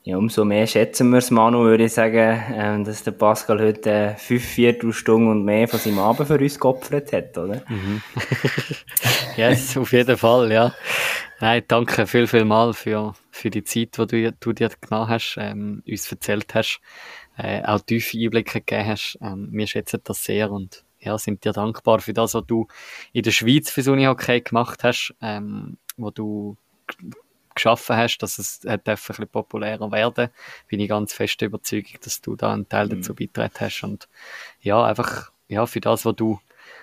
Ja, umso mehr schätzen wir es, Manu, würde ich sagen, ähm, dass der Pascal heute äh, fünf Viertelstunden und mehr von seinem Abend für uns geopfert hat, oder? [LAUGHS]
Yes, auf jeden Fall, ja. Nein, danke viel, viel mal für, für die Zeit, die du, du dir genommen hast, ähm, uns erzählt hast, äh, auch tiefe Einblicke gegeben hast. Ähm, wir schätzen das sehr und ja, sind dir dankbar für das, was du in der Schweiz fürs Unihockey gemacht hast, ähm, wo du geschaffen hast, dass es äh, ein bisschen populärer werden. Bin ich ganz fest der Überzeugung, dass du da einen Teil dazu beitragen hast und ja, einfach ja, für das, was du,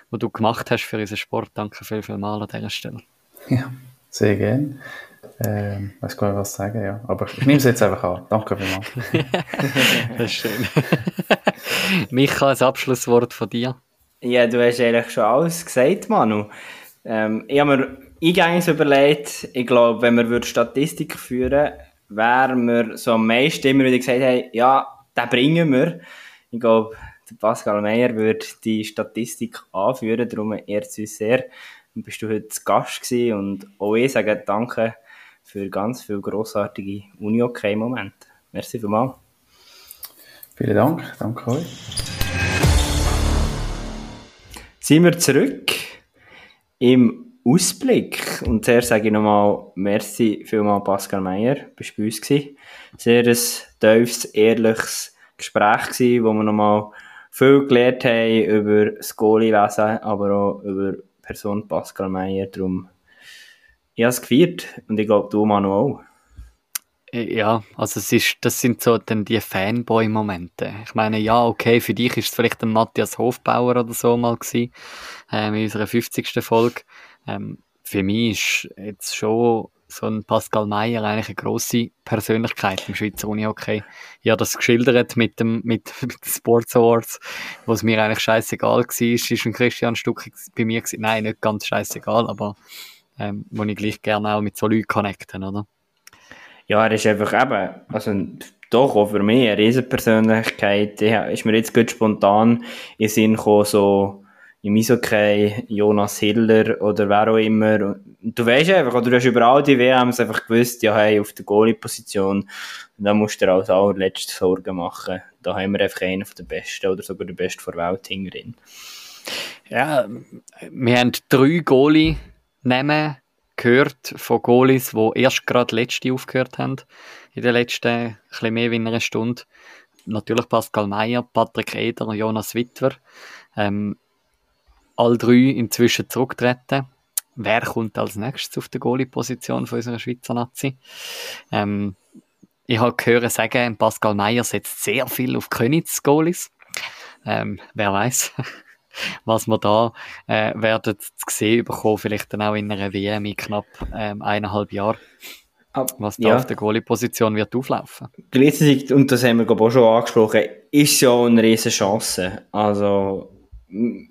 was du gemacht hast für unseren Sport. Danke viel, viel mal an dieser Stelle.
Ja, sehr gern. Ähm, weiß gar nicht, was sagen, ja. Aber ich nehme es jetzt einfach an. Danke vielmals. [LAUGHS]
Das ist schön. Micha, ein Abschlusswort von dir.
Ja, du hast eigentlich schon alles gesagt, Manu. Ähm, ich habe mir eingängig überlegt, ich glaube, wenn wir Statistik führen wären wir so am meisten immer wieder gesagt haben, ja, den bringen wir. Ich glaube, Pascal Meyer würde die Statistik anführen, darum ehrt es uns sehr. Und bist du heute Gast gewesen und auch ich sage danke für ganz viele grossartige Uni-OK-Momente. Merci vielmals.
Vielen Dank. Danke euch.
sind wir zurück im Ausblick. Und zuerst sage ich nochmal Merci vielmal Pascal Meyer, bist bei uns gewesen. Sehr ein tiefes, ehrliches Gespräch gewesen, wo wir nochmal viel gelernt haben über das Goalie-Wesen, aber auch über Person Pascal Meyer. Darum, ich habe es gefeiert und ich glaube, du, Manu, auch.
Ja, also es ist, das sind so dann die Fanboy-Momente. Ich meine, ja, okay, für dich ist es vielleicht ein Matthias Hofbauer oder so mal gewesen, ähm, in unserer 50. Folge. Ähm, für mich ist jetzt schon so ein Pascal Meyer eigentlich eine grosse Persönlichkeit im Schweizer Unihockey. Ich habe das geschildert mit dem, mit, mit [LAUGHS] den Sports Awards, wo es mir eigentlich scheißegal war, ist ein Christian Stucki bei mir gewesen. Nein, nicht ganz scheißegal, aber, ähm, wo ich gleich gerne auch mit so Leuten connecten, oder?
Ja, er ist einfach eben, also doch auch für mich eine Riesenpersönlichkeit. Ja, ist mir jetzt gut spontan in den Sinn gekommen, so, im Eishockey Jonas Hiller oder wer auch immer. Und du weißt einfach, oder du hast überall die WMs einfach gewusst, ja, hey, auf der Goalie-Position, da musst du dir als allerletztes Sorgen machen. Da haben wir einfach einen von der Besten oder sogar der Beste vor Welt hingerin.
Ja, wir haben drei Goalie nehmen gehört von Goalies, die erst gerade letzte aufgehört haben in den letzten ein mehr wie einer Stunde. Natürlich Pascal Meyer, Patrick Eder und Jonas Wittwer. Ähm, all drei inzwischen zurücktreten. Wer kommt als nächstes auf die Goalie-Position von unserer Schweizer Nazi? Ähm, ich habe gehört sagen, Pascal Meyer setzt sehr viel auf Königs Goalies. Ähm, wer weiß, [LAUGHS] was wir da äh, werden zu sehen bekommen, vielleicht dann auch in einer WM in knapp ähm, eineinhalb Jahren. Was da ja. auf der Goalie-Position wird auflaufen.
Gleichzeitig, und das haben wir glaube auch schon angesprochen, ist ja eine riesige Chance. Also,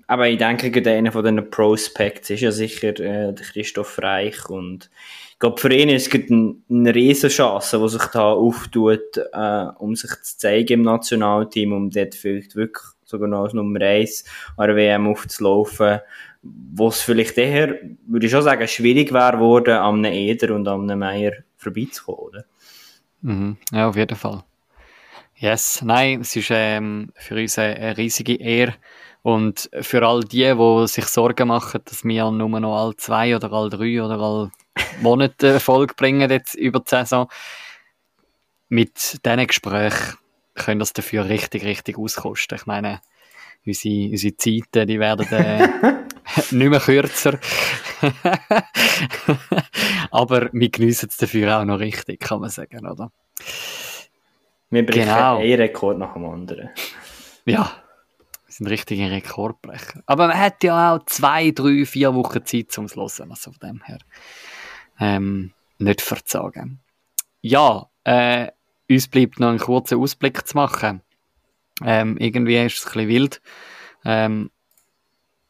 aber ich denke, einer von den Prospects ist ja sicher äh, der Christoph Reich und ich glaube, für ihn ist es eine, eine riesige Chance, die sich da auftut, äh, um sich zu zeigen im Nationalteam, um dort vielleicht wirklich sogar noch als Nummer 1 an der WM aufzulaufen, wo es vielleicht eher, würde ich schon sagen, schwierig wäre worden, an einem Eder und an einem Meier vorbeizukommen, oder?
Mhm. Ja, auf jeden Fall. Yes, nein, es ist ähm, für uns eine, riesige Ehre und für all die, die sich Sorgen machen, dass wir nur noch alle zwei oder alle drei oder alle [LAUGHS] Monate Erfolg bringen jetzt über die Saison, mit diesen Gesprächen können das dafür richtig, richtig auskosten. Ich meine, unsere, unsere Zeiten, die werden äh, [LAUGHS] nicht mehr kürzer. Aber wir geniessen es dafür auch noch richtig, kann man sagen, oder?
Wir brechen genau. einen Rekord nach dem anderen.
Ja, wir sind richtige Rekordbrecher. Aber man hat ja auch zwei, drei, vier Wochen Zeit zum Hören, also von dem her ähm, nicht verzagen. Ja, äh, uns bleibt noch einen kurzen Ausblick zu machen. Ähm, irgendwie ist es ein bisschen wild. Ähm,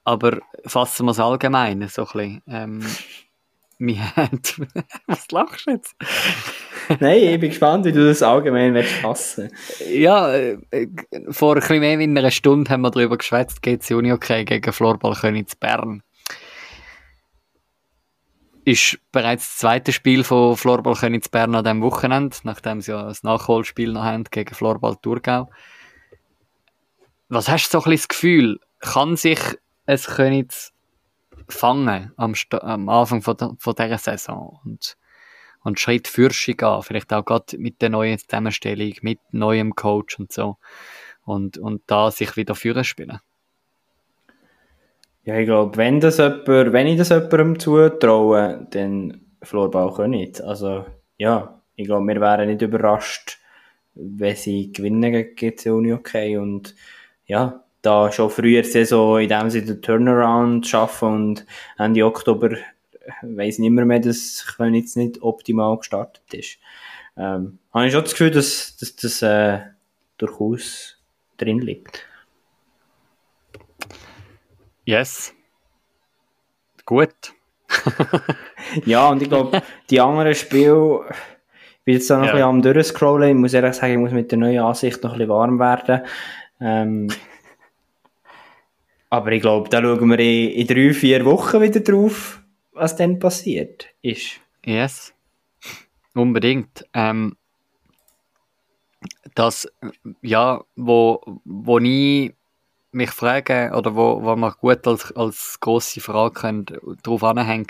aber fassen wir es allgemein so ein bisschen. Ähm, [LAUGHS] wir haben... [LAUGHS] Was lachst du jetzt?
Nein, ich bin gespannt, wie du das allgemein fassen
Ja, äh, vor ein bisschen mehr als einer Stunde haben wir darüber geschwätzt, geht es Uni okay gegen Florball Königs Bern ist bereits das zweite Spiel von Florball Königs Bern an diesem Wochenende, nachdem sie ja ein Nachholspiel noch haben gegen Florball Thurgau. Was hast du so ein bisschen das Gefühl, kann sich es Königs fangen am, am Anfang von, der, von dieser Saison und, und Schritt für Schritt gehen, vielleicht auch gerade mit der neuen Zusammenstellung, mit neuem Coach und so und, und da sich wieder führen spielen?
Ja, ich glaube, wenn, das jemand, wenn ich das jemandem zutraue, dann Florbau nicht. Also, ja, ich glaube, wir wären nicht überrascht, wenn sie gewinnen gegen GC Uni okay. Und ja, da schon früher Saison, in dem sie den Turnaround schaffen und Ende Oktober weiss nicht mehr, mehr dass jetzt nicht optimal gestartet ist. Ähm, habe ich schon das Gefühl, dass, dass das äh, durchaus drin liegt.
Yes. Gut. [LAUGHS]
ja, und ich glaube, die anderen Spiele, ich bin jetzt da noch ja. ein bisschen am durchscrollen. Ich muss ehrlich sagen, ich muss mit der neuen Ansicht noch ein bisschen warm werden. Ähm, [LAUGHS] aber ich glaube, da schauen wir in, in drei, vier Wochen wieder drauf, was dann passiert ist.
Yes. Unbedingt. Ähm, das, ja, wo, wo ich mich fragen, oder wo, wo man gut als, als grosse Frage können, darauf anhängen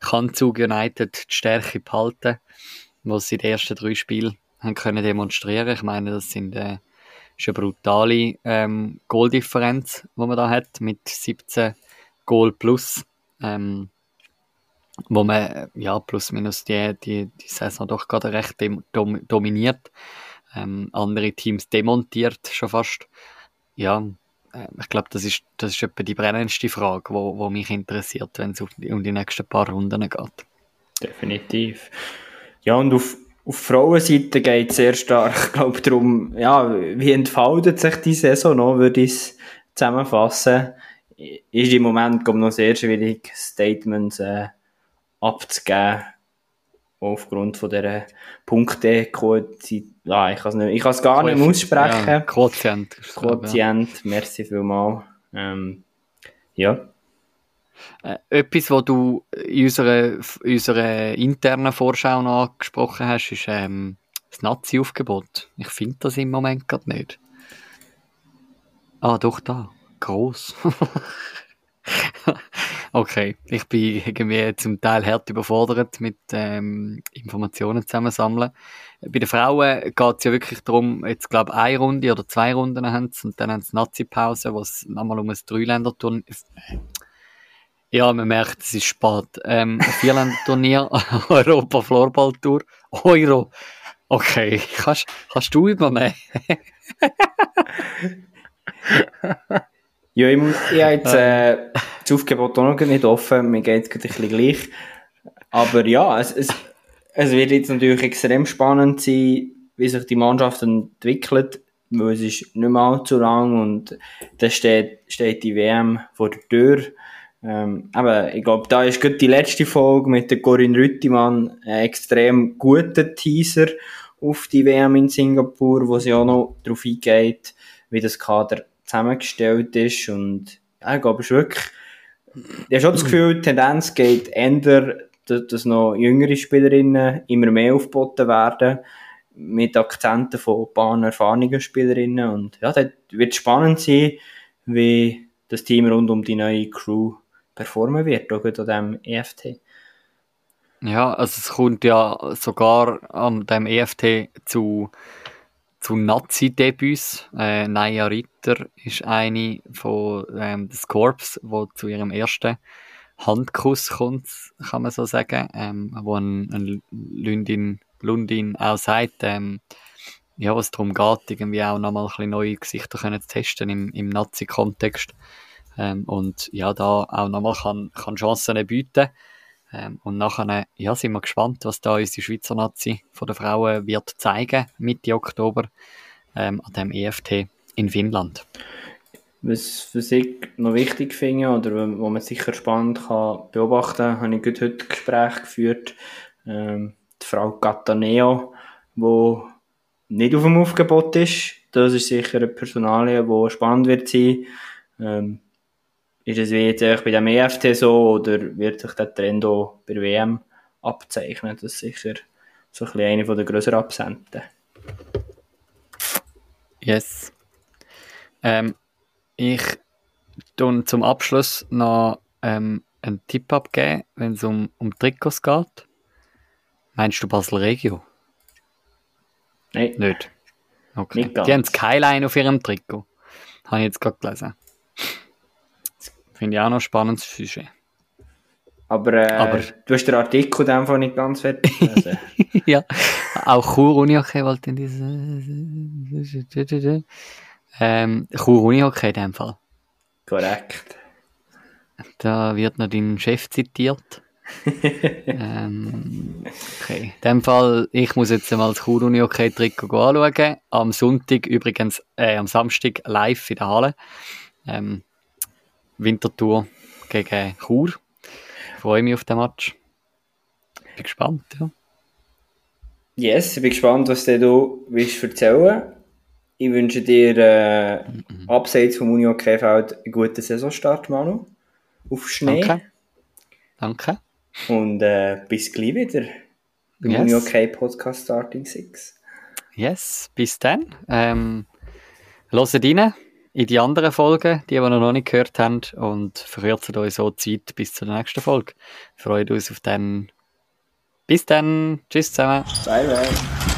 kann Zug United die Stärke behalten, was sie in den ersten drei Spielen haben können demonstrieren. Ich meine, das sind äh, eine brutale ähm, Goaldifferenz, die man da hat, mit 17 Goal plus, ähm, wo man ja plus minus die, die, die Saison doch gerade recht dom dominiert. Ähm, andere Teams demontiert schon fast. Ja, ich glaube, das ist, das ist etwa die brennendste Frage, wo, wo mich interessiert, wenn es um die, um die nächsten paar Runden geht.
Definitiv. Ja, und auf, auf Frauenseite geht es sehr stark, [LAUGHS] glaube darum, ja, wie entfaltet sich die Saison noch, würde ich es zusammenfassen. Ist im Moment, glaube noch sehr schwierig, Statements äh, abzugeben aufgrund von dieser Punkte-Quote, ja, ich kann es gar nicht aussprechen. Ja,
Quotient.
Quotient, ja. merci vielmals. Ähm, Ja.
Äh, etwas, was du in unserer, unserer internen Vorschau noch angesprochen hast, ist ähm, das Nazi-Aufgebot. Ich finde das im Moment gerade nicht. Ah, doch da. Gross. [LAUGHS] [LAUGHS] okay, ich bin irgendwie zum Teil hart überfordert mit ähm, Informationen zusammensammeln. Bei den Frauen geht es ja wirklich darum, jetzt glaube ich eine Runde oder zwei Runden haben sie und dann haben sie Nazi-Pause, wo es nochmal um ein Dreiländer-Turnier ja, man merkt, es ist spät. Ähm, Vierländer-Turnier, [LAUGHS] Europa Floorball Tour, Euro. Okay, kannst, kannst du übernehmen? [LAUGHS]
ja, ich, muss, ich habe jetzt äh, das Aufgebot auch noch nicht offen, mir geht es ein bisschen gleich. Aber ja, es, es, es wird jetzt natürlich extrem spannend sein, wie sich die Mannschaft entwickelt, weil es ist nicht mehr allzu lang und da steht, steht die WM vor der Tür. Ähm, aber ich glaube, da ist gerade die letzte Folge mit der Corinne Rüttimann ein extrem guter Teaser auf die WM in Singapur, wo sie auch noch darauf eingeht, wie das Kader zusammengestellt ist. Und ja, ich glaube, es ist wirklich, ich habe das Gefühl, die Tendenz geht ändern, dass noch jüngere Spielerinnen immer mehr aufgeboten werden, mit Akzenten von ein paar erfahrenen Spielerinnen. Und ja, das wird spannend sein, wie das Team rund um die neue Crew performen wird, auch an diesem EFT.
Ja, also es kommt ja sogar an dem EFT zu, zu Nazi-Debüts. Äh, Naya Ritter ist eine von ähm, des Corps, wo zu ihrem ersten Handkuss kommt, kann man so sagen, ähm, wo ein, ein Lundin, Lundin auch sagt, ähm, ja, was darum geht, irgendwie auch nochmal ein bisschen neue Gesichter können zu testen im, im Nazi-Kontext. Ähm, und ja, da auch nochmal kann, kann Chancen bieten. Ähm, und nachher ja, sind wir gespannt, was da unsere Schweizer Nazi von der Frauen wird zeigen, Mitte Oktober, ähm, an dem EFT in Finnland.
Was für sich noch wichtig finde oder wo man sicher spannend kann beobachten kann, habe ich heute ein Gespräch geführt. Ähm, die Frau Cataneo, die nicht auf dem Aufgebot ist. Das ist sicher eine Personalie, die spannend wird sein. Ähm, ist es wie jetzt bei dem EFT so oder wird sich der Trend auch bei WM abzeichnen? Das ist sicher so ein bisschen eine der grösseren Absenten.
Yes. Ähm, ich tue zum Abschluss noch ähm, einen Tipp abgeben, wenn es um, um Trikots geht. Meinst du Basel Regio?
Nein.
Nicht? Okay. Nicht Die haben Skyline auf ihrem Trikot. Habe ich jetzt gerade gelesen. Finde ich auch noch spannendes Sujet.
Aber, äh, Aber du hast den Artikel in dem Fall nicht ganz fertig gelesen. [LAUGHS]
ja, auch Chur Unihockey wollte in diese... Ähm, Chur Unihockey in dem Fall.
Korrekt.
Da wird noch dein Chef zitiert. [LAUGHS] ähm, okay. In dem Fall, ich muss jetzt mal das Chur Unihockey Trikot anschauen. Am Sonntag übrigens, äh, am Samstag live in der Halle. Ähm, Wintertour gegen Chur. Ich freue mich auf den Match. Bin gespannt, ja.
Yes, ich bin gespannt, was du willst erzählen Ich wünsche dir äh, mhm. abseits vom Uni Feld einen guten Saisonstart, Manu. Auf Schnee.
Danke. Danke.
Und äh, bis gleich wieder beim yes. Uni Podcast Starting 6.
Yes, bis dann. Ähm, hört rein in die anderen Folgen, die wir noch nicht gehört haben, und verkürzen euch so Zeit bis zur nächsten Folge. Freut uns auf den. Bis dann. Tschüss zusammen.
Bye, bye.